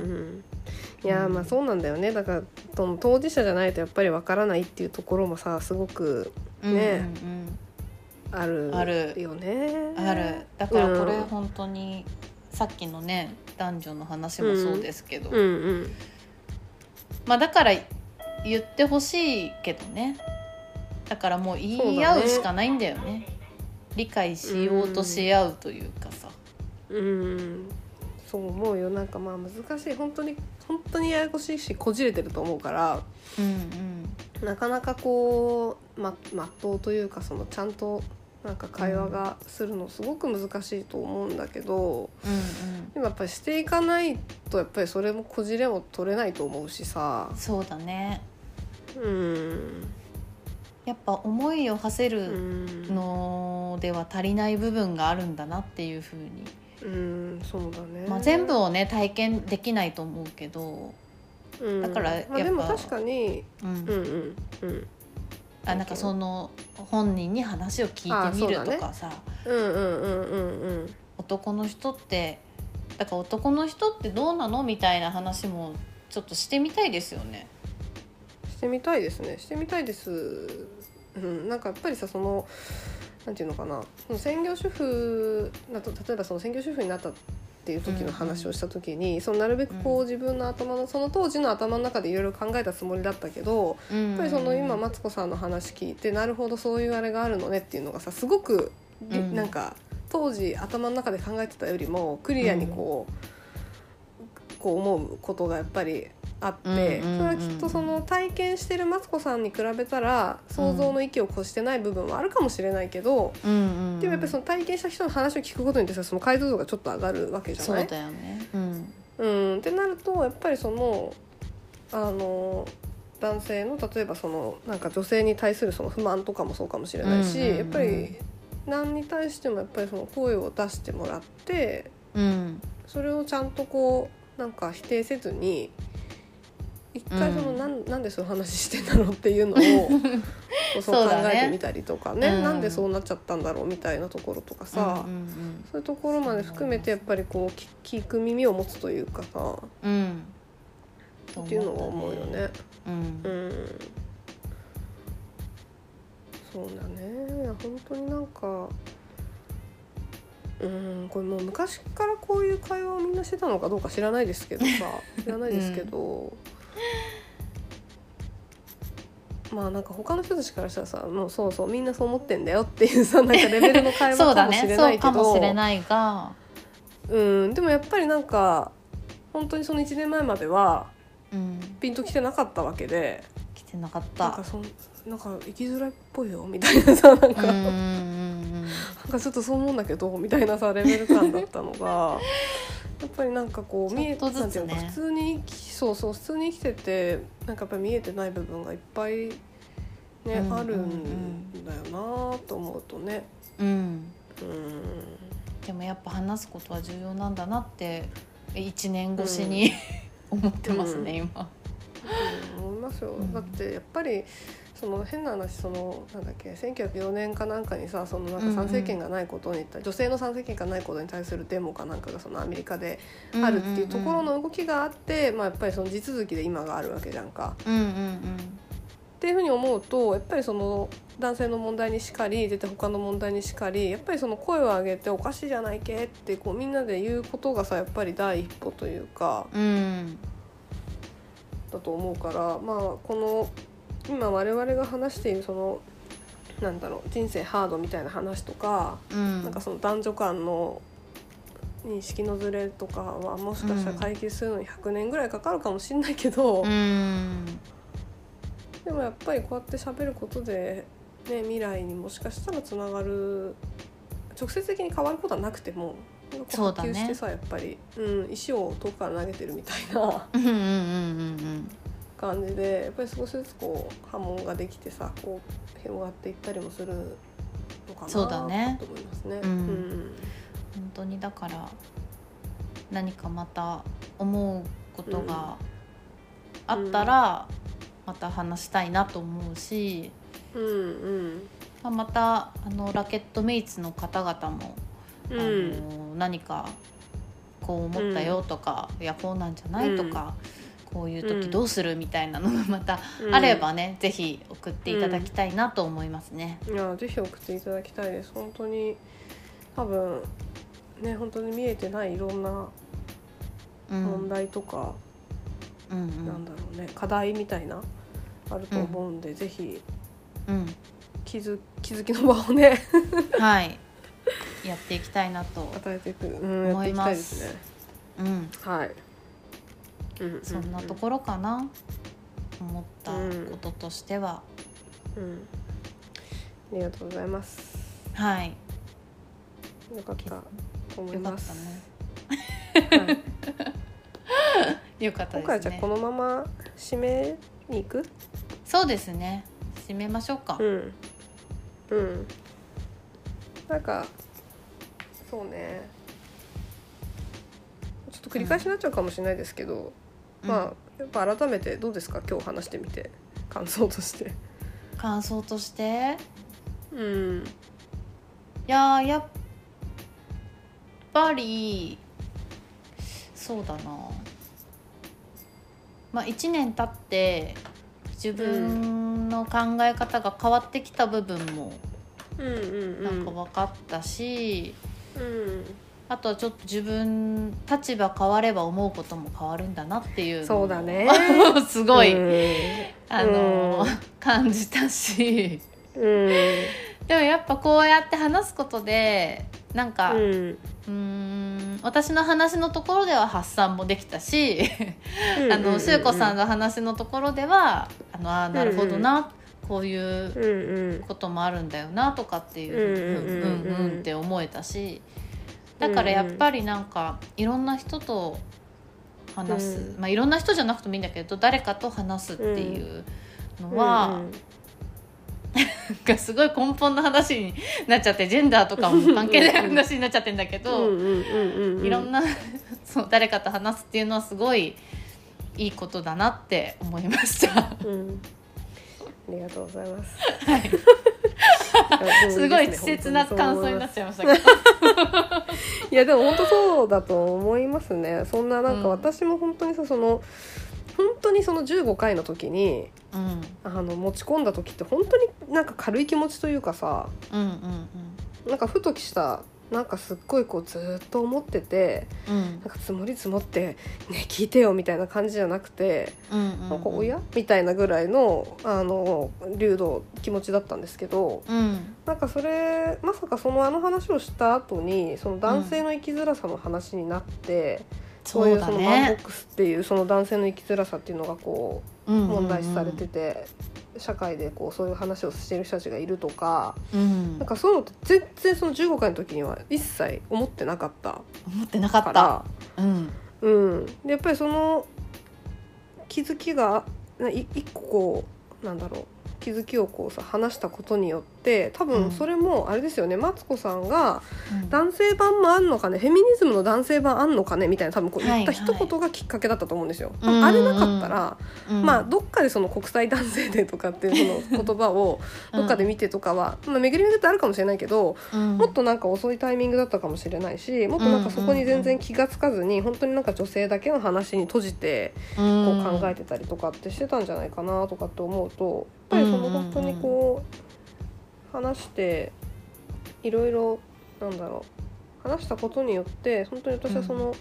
Speaker 2: いやーまあそうなんだよね。だから当事者じゃないとやっぱりわからないっていうところもさすごくね
Speaker 1: うんうん。
Speaker 2: ある
Speaker 1: ある
Speaker 2: よね。
Speaker 1: うんある。だからこれ
Speaker 2: うん
Speaker 1: 本当にさっきのね男女の話もそうですけど、
Speaker 2: うんうん。
Speaker 1: まあだから言ってほしいけどねだからもう言い合うしかないんだよね。理解しようとし合うというかさ、
Speaker 2: うん。そう思うよ。なんかまあ難しい。本当に本当にややこしいしこじれてると思うから。
Speaker 1: うんうん
Speaker 2: なかなかこうままっとうというかそのちゃんとなんか会話がするのすごく難しいと思うんだけど、
Speaker 1: うんうん
Speaker 2: でもやっぱりしていかないとやっぱりそれもこじれも取れないと思うしさ
Speaker 1: そうだね
Speaker 2: うん
Speaker 1: やっぱ思いを馳せ
Speaker 2: う
Speaker 1: る
Speaker 2: ん。
Speaker 1: のでは足りない部分があるんだなっていうふうに、
Speaker 2: うんそうだね、
Speaker 1: まあ、全部をね体験できないと思うけど、
Speaker 2: うん。
Speaker 1: だからやっぱ
Speaker 2: まあ、でも確かに
Speaker 1: うん。
Speaker 2: うんうんうん。
Speaker 1: あなんかその本人に話を聞いてみるとかさ、
Speaker 2: うんうんうんうんうん。
Speaker 1: 男の人ってだから男の人ってどうなのみたいな話もちょっとしてみたいですよね。
Speaker 2: してみたいですね。してみたいですうんなんかやっぱりさそのなんていうのかなその専業主婦だと例えばその専業主婦になったっていう時の話をした時に、そのなるべくこう自分の頭のその当時の頭の中でいろいろ考えたつもりだったけど、
Speaker 1: や
Speaker 2: やっぱりその今マツコさんの話聞いてなるほどそういうあれがあるのねっていうのがさすごく、り
Speaker 1: うん。
Speaker 2: なんか当時頭の中で考えてたよりもクリアにこう,、こう思うことがやっぱりあって、それはきっとその体験してるマツコさんに比べたら想像の域を越してない部分はあるかもしれないけど、
Speaker 1: うん
Speaker 2: でもやっぱりその体験した人の話を聞くことによってさその解像度がちょっと上がるわけじゃない？
Speaker 1: そうだよね。うん。
Speaker 2: うん、ってなるとやっぱりそのあの男性の例えばそのなんか女性に対するその不満とかもそうかもしれないし、やっぱり何に対してもやっぱりその声を出してもらって
Speaker 1: うん。
Speaker 2: それをちゃんとこうなんか否定せずに一回その、
Speaker 1: うん
Speaker 2: なんなんでそういう話してんだろうっていうのを そう考えてみたりとかね
Speaker 1: うん
Speaker 2: なんでそうなっちゃったんだろうみたいなところとかさ、
Speaker 1: うんうん
Speaker 2: そういうところまで含めてやっぱりこう聞聞く耳を持つというかさ
Speaker 1: うんうん
Speaker 2: っていうのは思うよね。
Speaker 1: うん
Speaker 2: うん。そうだね。いや本当になんか。うん、これもう昔からこういう会話をみんなしてたのかどうか知らないですけどさ 知らないですけど、まあなんか他の人たちからしたらさもうそうそうみんなそう思ってんだよっていうさなんかレベルの会話 かもし
Speaker 1: ね。そうか
Speaker 2: れないけど。
Speaker 1: もしれないが、
Speaker 2: うん、でもやっぱりなんか本当にその1年前までは
Speaker 1: うん、
Speaker 2: ピンときてなかったわけで。
Speaker 1: 来てなかった。
Speaker 2: なんか。そんなんか生きづらいっぽいよみたいなさなんか、
Speaker 1: うんうん。
Speaker 2: なん
Speaker 1: うん
Speaker 2: かちょっとそう思うんだけどみたいなさレベル感だったのが。やっぱりなんかこう見えんていうのか普通に生きそうそう普通に生きててなんかやっぱり見えてない部分がいっぱいね、
Speaker 1: うん
Speaker 2: あるんだよなと思うとね。
Speaker 1: うん、
Speaker 2: うん。
Speaker 1: でもやっぱ話すことは重要なんだなって1年越しに、思ってますね、今。
Speaker 2: うん思いますよ、
Speaker 1: うん
Speaker 2: だってやっぱりその変な話そのなんだっけ1904年かなんかにさそのなんか参政権がないことに、女性の参政権がないことに対するデモかなんかがそのアメリカであるっていうところの動きがあって、まあ、やっぱりその地続きで今があるわけじゃんか。
Speaker 1: うんうんうん。
Speaker 2: っていうふうに思うとやっぱりその男性の問題にしかり絶対他の問題にしかりやっぱりその声を上げておかしいじゃないけってこうみんなで言うことがさやっぱり第一歩というか
Speaker 1: うんうん。
Speaker 2: だと思うからまあこの今我々が話しているそのなんだろう人生ハードみたいな話とか、
Speaker 1: うん。
Speaker 2: なんかその男女間の認識のズレとかはもしかしたら解決するのに100年ぐらいかかるかもしれないけど、
Speaker 1: うん。
Speaker 2: でもやっぱりこうやって喋ることで、ね、未来にもしかしたらつながる直接的に変わることはなくてもなんかこ
Speaker 1: そうだね。
Speaker 2: 波及してさ、やっぱり、うん、石を遠くから投げてるみたいな。
Speaker 1: うんうんうんうん
Speaker 2: 感じでやっぱり少しずつこう波紋ができてさこう広がっていったりもするのかな
Speaker 1: そうだね
Speaker 2: と思いますね。
Speaker 1: うん。本当にだから何かまた思うことがあったら、また話したいなと思うし、
Speaker 2: うん。うん
Speaker 1: まあ、またあのラケットメイツの方々も、
Speaker 2: うん。
Speaker 1: あの何かこう思ったよとか、いやこうなんじゃないとか、こういう時どうするみたいなのがまた
Speaker 2: うん。
Speaker 1: あればね、ぜひ送っていただきたいなと思いますね。
Speaker 2: いやぜひ送っていただきたいです。本当に多分ね本当に見えてないいろんな
Speaker 1: うん。
Speaker 2: 問題とか、
Speaker 1: うんうん。
Speaker 2: なんだろうね課題みたいなあると思うんで、ぜひ
Speaker 1: うん。
Speaker 2: 気づ気づきの場をね。
Speaker 1: はい。やっていきたいなと、
Speaker 2: 与えていく、うん、やっていきたいですね。
Speaker 1: うん、
Speaker 2: はい、うん
Speaker 1: そんなところかな、思ったこととしては、
Speaker 2: うん。ありがとうございます。
Speaker 1: はい。
Speaker 2: よかった。と思い
Speaker 1: よかった
Speaker 2: ます。
Speaker 1: ね
Speaker 2: はい、
Speaker 1: よかったです
Speaker 2: 今回はじゃあこ
Speaker 1: ね
Speaker 2: のまま締めに行く？
Speaker 1: そうですね。締めましょうか、
Speaker 2: うん。うん。なんかそうね。ちょっと繰り返しになっちゃうかもしれないですけど、
Speaker 1: うん
Speaker 2: まあやっぱ改めてどうですか？今日話してみて感想として。
Speaker 1: 感想として？
Speaker 2: うん。
Speaker 1: いやーやっぱりそうだなまあ1年経って自分の考え方が変わってきた部分も
Speaker 2: うんうん
Speaker 1: なんか分かったし、
Speaker 2: うん。
Speaker 1: あとはちょっと自分立場変われば思うことも変わるんだなっていう
Speaker 2: そうだね。
Speaker 1: すごい、
Speaker 2: うん。
Speaker 1: あのー感じたし。
Speaker 2: うん。
Speaker 1: でもやっぱこうやって話すことでなんか、
Speaker 2: う。
Speaker 1: うん私の話のところでは発散もできたし、あのしゅうこさんの話のところではあのあーなるほどな、こういう
Speaker 2: うんうん。
Speaker 1: こともあるんだよなとかっていう
Speaker 2: うん
Speaker 1: うん。
Speaker 2: うんうんうん
Speaker 1: うんって思えたしだからやっぱりなんかいろんな人と話す、
Speaker 2: うん
Speaker 1: まあいろんな人じゃなくてもいいんだけど誰かと話すっていうのは、なんかすごい根本の話になっちゃってジェンダーとかも関係ない話になっちゃってんだけど、いろん
Speaker 2: な。
Speaker 1: な そう誰かと話すっていうのはすごいいいことだなって思いました。
Speaker 2: うん。ありがとうございます。
Speaker 1: はいすごい稚拙な感想になっちゃいましたけど。
Speaker 2: いやでも本当そうだと思いますね。そんななんか
Speaker 1: うん。
Speaker 2: 私も本当にさその本当にその15回の時に
Speaker 1: うん。
Speaker 2: あの持ち込んだ時って本当になんか軽い気持ちというかさ
Speaker 1: うんうん
Speaker 2: なんかふとしたなんかすっごいこうずーっと思ってて
Speaker 1: うん。
Speaker 2: なんか積もり積もってね聞いてよみたいな感じじゃなくて
Speaker 1: うんうん
Speaker 2: なん。か親みたいなぐらいのあの流動気持ちだったんですけど
Speaker 1: うん。
Speaker 2: なんかそれまさかそのあの話をした後にその男性の生きづらさの話になって、そうい
Speaker 1: そうだ
Speaker 2: うそのワンボッ
Speaker 1: ね
Speaker 2: クスっていうその男性の生きづらさっていうのがこう問
Speaker 1: 問
Speaker 2: 題視されてて、社会でこうそういう話をしている人たちがいるとか
Speaker 1: うん。
Speaker 2: なんかそういうのって全然その15回の時には一切思ってなかった。
Speaker 1: 思ってなか
Speaker 2: か
Speaker 1: った。
Speaker 2: ら。
Speaker 1: うん。
Speaker 2: うん、でやっぱりその気づきが一個こうなんだろう。気づきをこうさ話したことによって多
Speaker 1: うん。
Speaker 2: 分それもあれですよね、マツコさんが
Speaker 1: うん。
Speaker 2: 男性版もあんのかねフェミニズムの男性版あんのかねみたいな多分こう言った
Speaker 1: はい。はい
Speaker 2: 一言がきっかけだったと思うんですよ。
Speaker 1: うん。うんうん
Speaker 2: あれなかったら、
Speaker 1: うん。
Speaker 2: まあどっかでその国際男性デーとかっていう その言葉をどっかで見てとかは、まあ、巡り巡ってあるかもしれないけど、
Speaker 1: うん。
Speaker 2: もっとなんか遅いタイミングだったかもしれないしもっとなんかそこに全然気が付かずに本当になんか女性だけの話に閉じてこう考えてたりとかってしてたんじゃないかなとかって思うとやっぱりその本当にこう話していろいろなんだろう話したことによって本当に私はその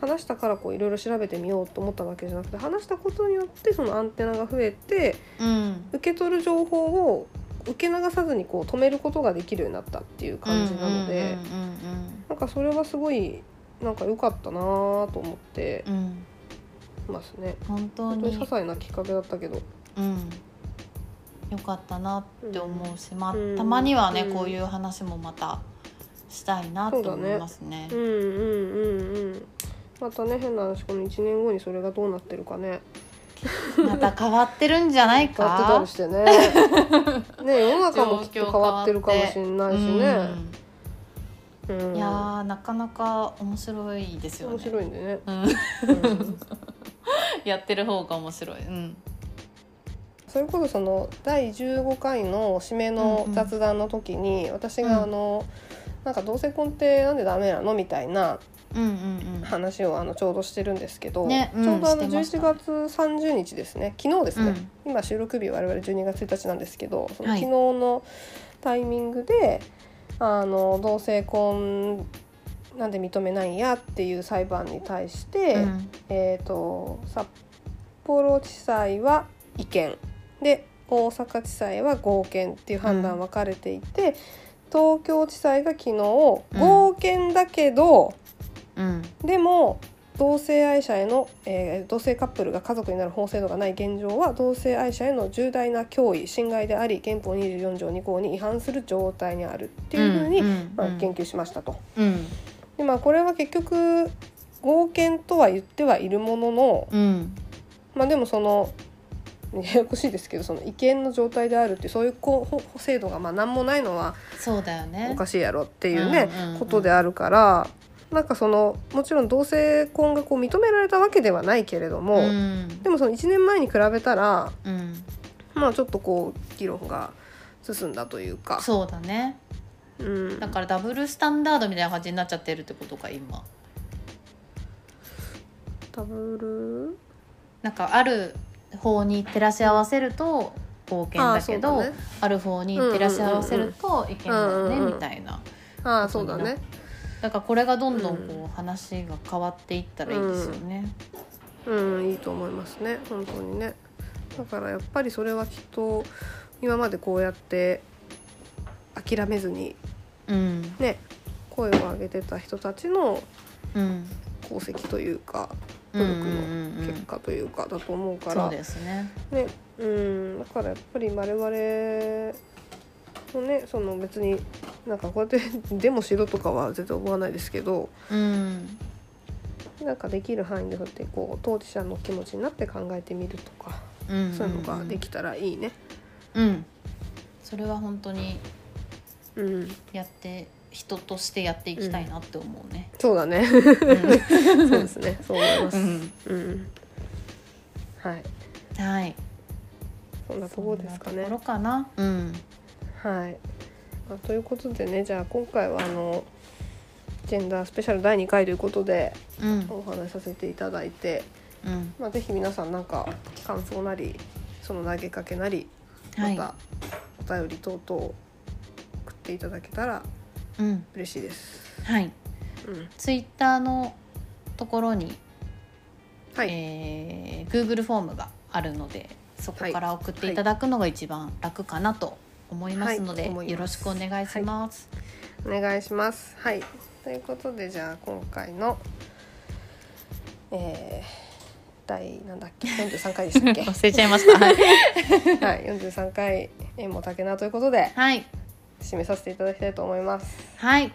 Speaker 2: 話したからこういろいろ調べてみようと思ったわけじゃなくて話したことによってそのアンテナが増えて
Speaker 1: うん
Speaker 2: 受け取る情報を受け流さずにこう止めることができるようになったっていう感じなので。
Speaker 1: うんうん
Speaker 2: なんかそれはすごいなんか良かったなと思って
Speaker 1: うんうん
Speaker 2: ますね。
Speaker 1: 本当
Speaker 2: 本当に些
Speaker 1: に
Speaker 2: 細なきっかけだったけど。
Speaker 1: うんよかったなって思うし、まあ
Speaker 2: うん
Speaker 1: たまにはね、
Speaker 2: うん
Speaker 1: こういう話もまたしたいなと思いますね
Speaker 2: うんうんうんうん。またね変な話この1年後にそれがどうなってるかね。
Speaker 1: また変わってるんじゃない
Speaker 2: 変わってた
Speaker 1: か
Speaker 2: りしてね。ね世の中もきっと変わってるかもしれないしね。
Speaker 1: いやーなかなか面白いですよね
Speaker 2: 面白いんでね。
Speaker 1: うん、
Speaker 2: うん
Speaker 1: やってる方が面白い、うん、
Speaker 2: それこそその第15回の締めの雑談の時に私があの、なんか同性婚ってなんでダメなのみたいな話をあのちょうどしてるんですけど、
Speaker 1: ねうん
Speaker 2: ちょうどあの
Speaker 1: してました。
Speaker 2: 11月30日ですね。昨日ですね、
Speaker 1: うん。
Speaker 2: 今収録日我々12月1日なんですけどその
Speaker 1: はい。
Speaker 2: 昨日のタイミングで、あの同性婚なんで認めないんやっていう裁判に対して、
Speaker 1: うん。
Speaker 2: えー、と札幌地裁は違憲で大阪地裁は合憲っていう判断分かれていて、東京地裁が昨日合憲だけど、
Speaker 1: うん。
Speaker 2: でも同性愛者への、えー同性カップルが家族になる法制度がない現状は同性愛者への重大な脅威侵害であり憲法24条2項に違反する状態にあるっていうふうに、
Speaker 1: うんうん
Speaker 2: まあ
Speaker 1: うん、
Speaker 2: 言及しましたと。
Speaker 1: うん。
Speaker 2: でまあこれは結局合憲とは言ってはいるものの、
Speaker 1: うん。
Speaker 2: まあ、でもその ややこしいですけどその違憲の状態であるってそういうこうほ制度がまあ何もないのは
Speaker 1: そうだよね。
Speaker 2: おかしいやろっていうね、
Speaker 1: うんうんうん
Speaker 2: ことであるからなんかそのもちろん同性婚がこう認められたわけではないけれども、
Speaker 1: うん。
Speaker 2: でもその1年前に比べたら
Speaker 1: うん、
Speaker 2: まあちょっとこう議論が進んだというか。
Speaker 1: そうだね。
Speaker 2: うん。
Speaker 1: だからダブルスタンダードみたいな感じになっちゃってるってことか今。
Speaker 2: ダブル？
Speaker 1: なんかある方に照らし合わせると合憲だけどあ,、
Speaker 2: ね
Speaker 1: る方に照らし合わせると違憲だよね
Speaker 2: うんうんうん
Speaker 1: みたいな
Speaker 2: ああそうだね。
Speaker 1: だからこれがどんどんこう話が変わっていったらいいですよね。
Speaker 2: うんいいと思いますね本当にね。だからやっぱりそれはきっと今までこうやって諦めずに
Speaker 1: うん
Speaker 2: ね声を上げてた人たちの
Speaker 1: うん
Speaker 2: 功績というか
Speaker 1: うん
Speaker 2: 努力の
Speaker 1: うんうんうん
Speaker 2: 結果というかだと思うから、
Speaker 1: そうですね。
Speaker 2: ねうん。だからやっぱり我々もねその別になんかこうやってデモしろとかは絶対思わないですけど
Speaker 1: うん。
Speaker 2: なんかできる範囲でそうやってこう当事者の気持ちになって考えてみるとか、
Speaker 1: うん。
Speaker 2: そういうのができたらいいね。
Speaker 1: うん。それは本当に
Speaker 2: うん、
Speaker 1: やって人としてやっていきたいなって思うね。
Speaker 2: そうだね。
Speaker 1: うん
Speaker 2: そうですね。そう思います。
Speaker 1: う
Speaker 2: うん、
Speaker 1: ん
Speaker 2: はい。
Speaker 1: はい。
Speaker 2: そんなところですかね
Speaker 1: ところ。かな。うん。
Speaker 2: はい。まあ、ということでね、じゃあ今回はあのジェンダースペシャル第2回ということで
Speaker 1: うん。
Speaker 2: お話しさせていただいて、
Speaker 1: うん。
Speaker 2: まあぜひ皆さんなんか感想なりその投げかけなり
Speaker 1: はい。
Speaker 2: またお便り等々送っていただけたら
Speaker 1: うん。
Speaker 2: 嬉しいです。
Speaker 1: はい。
Speaker 2: うん。
Speaker 1: ツイッターのところに、
Speaker 2: はい。
Speaker 1: えー Google フォームがあるのでそこから送っていただくのが一番楽かなと思いますので、
Speaker 2: はい思い
Speaker 1: よろしくお願いします。
Speaker 2: お願いします。はい。ということでじゃあ今回の、えー、第なんだっけ？43回でしたっけ？
Speaker 1: 忘れちゃいました。はい。
Speaker 2: はい43回「縁も竹菜」ということで
Speaker 1: はい。
Speaker 2: 締めさせていただきたいと思います。
Speaker 1: はい。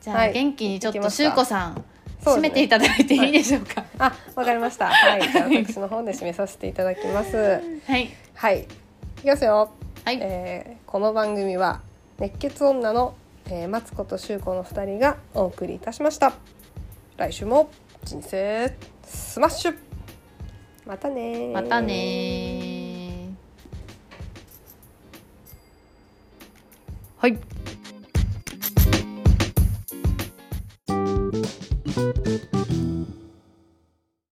Speaker 1: じゃあ、
Speaker 2: はい
Speaker 1: 元気にちょっと
Speaker 2: し
Speaker 1: ゅうこさん、締めていただいていいでしょうか？
Speaker 2: あわかりました。はい。じゃあ私の方で締めさせていただきます。
Speaker 1: はい。
Speaker 2: はい。いきますよ。
Speaker 1: はい。
Speaker 2: えーこの番組は熱血女の、えー、マツコとシュウコの2人がお送りいたしました来週も人生スマッシュまたねー
Speaker 1: またねはい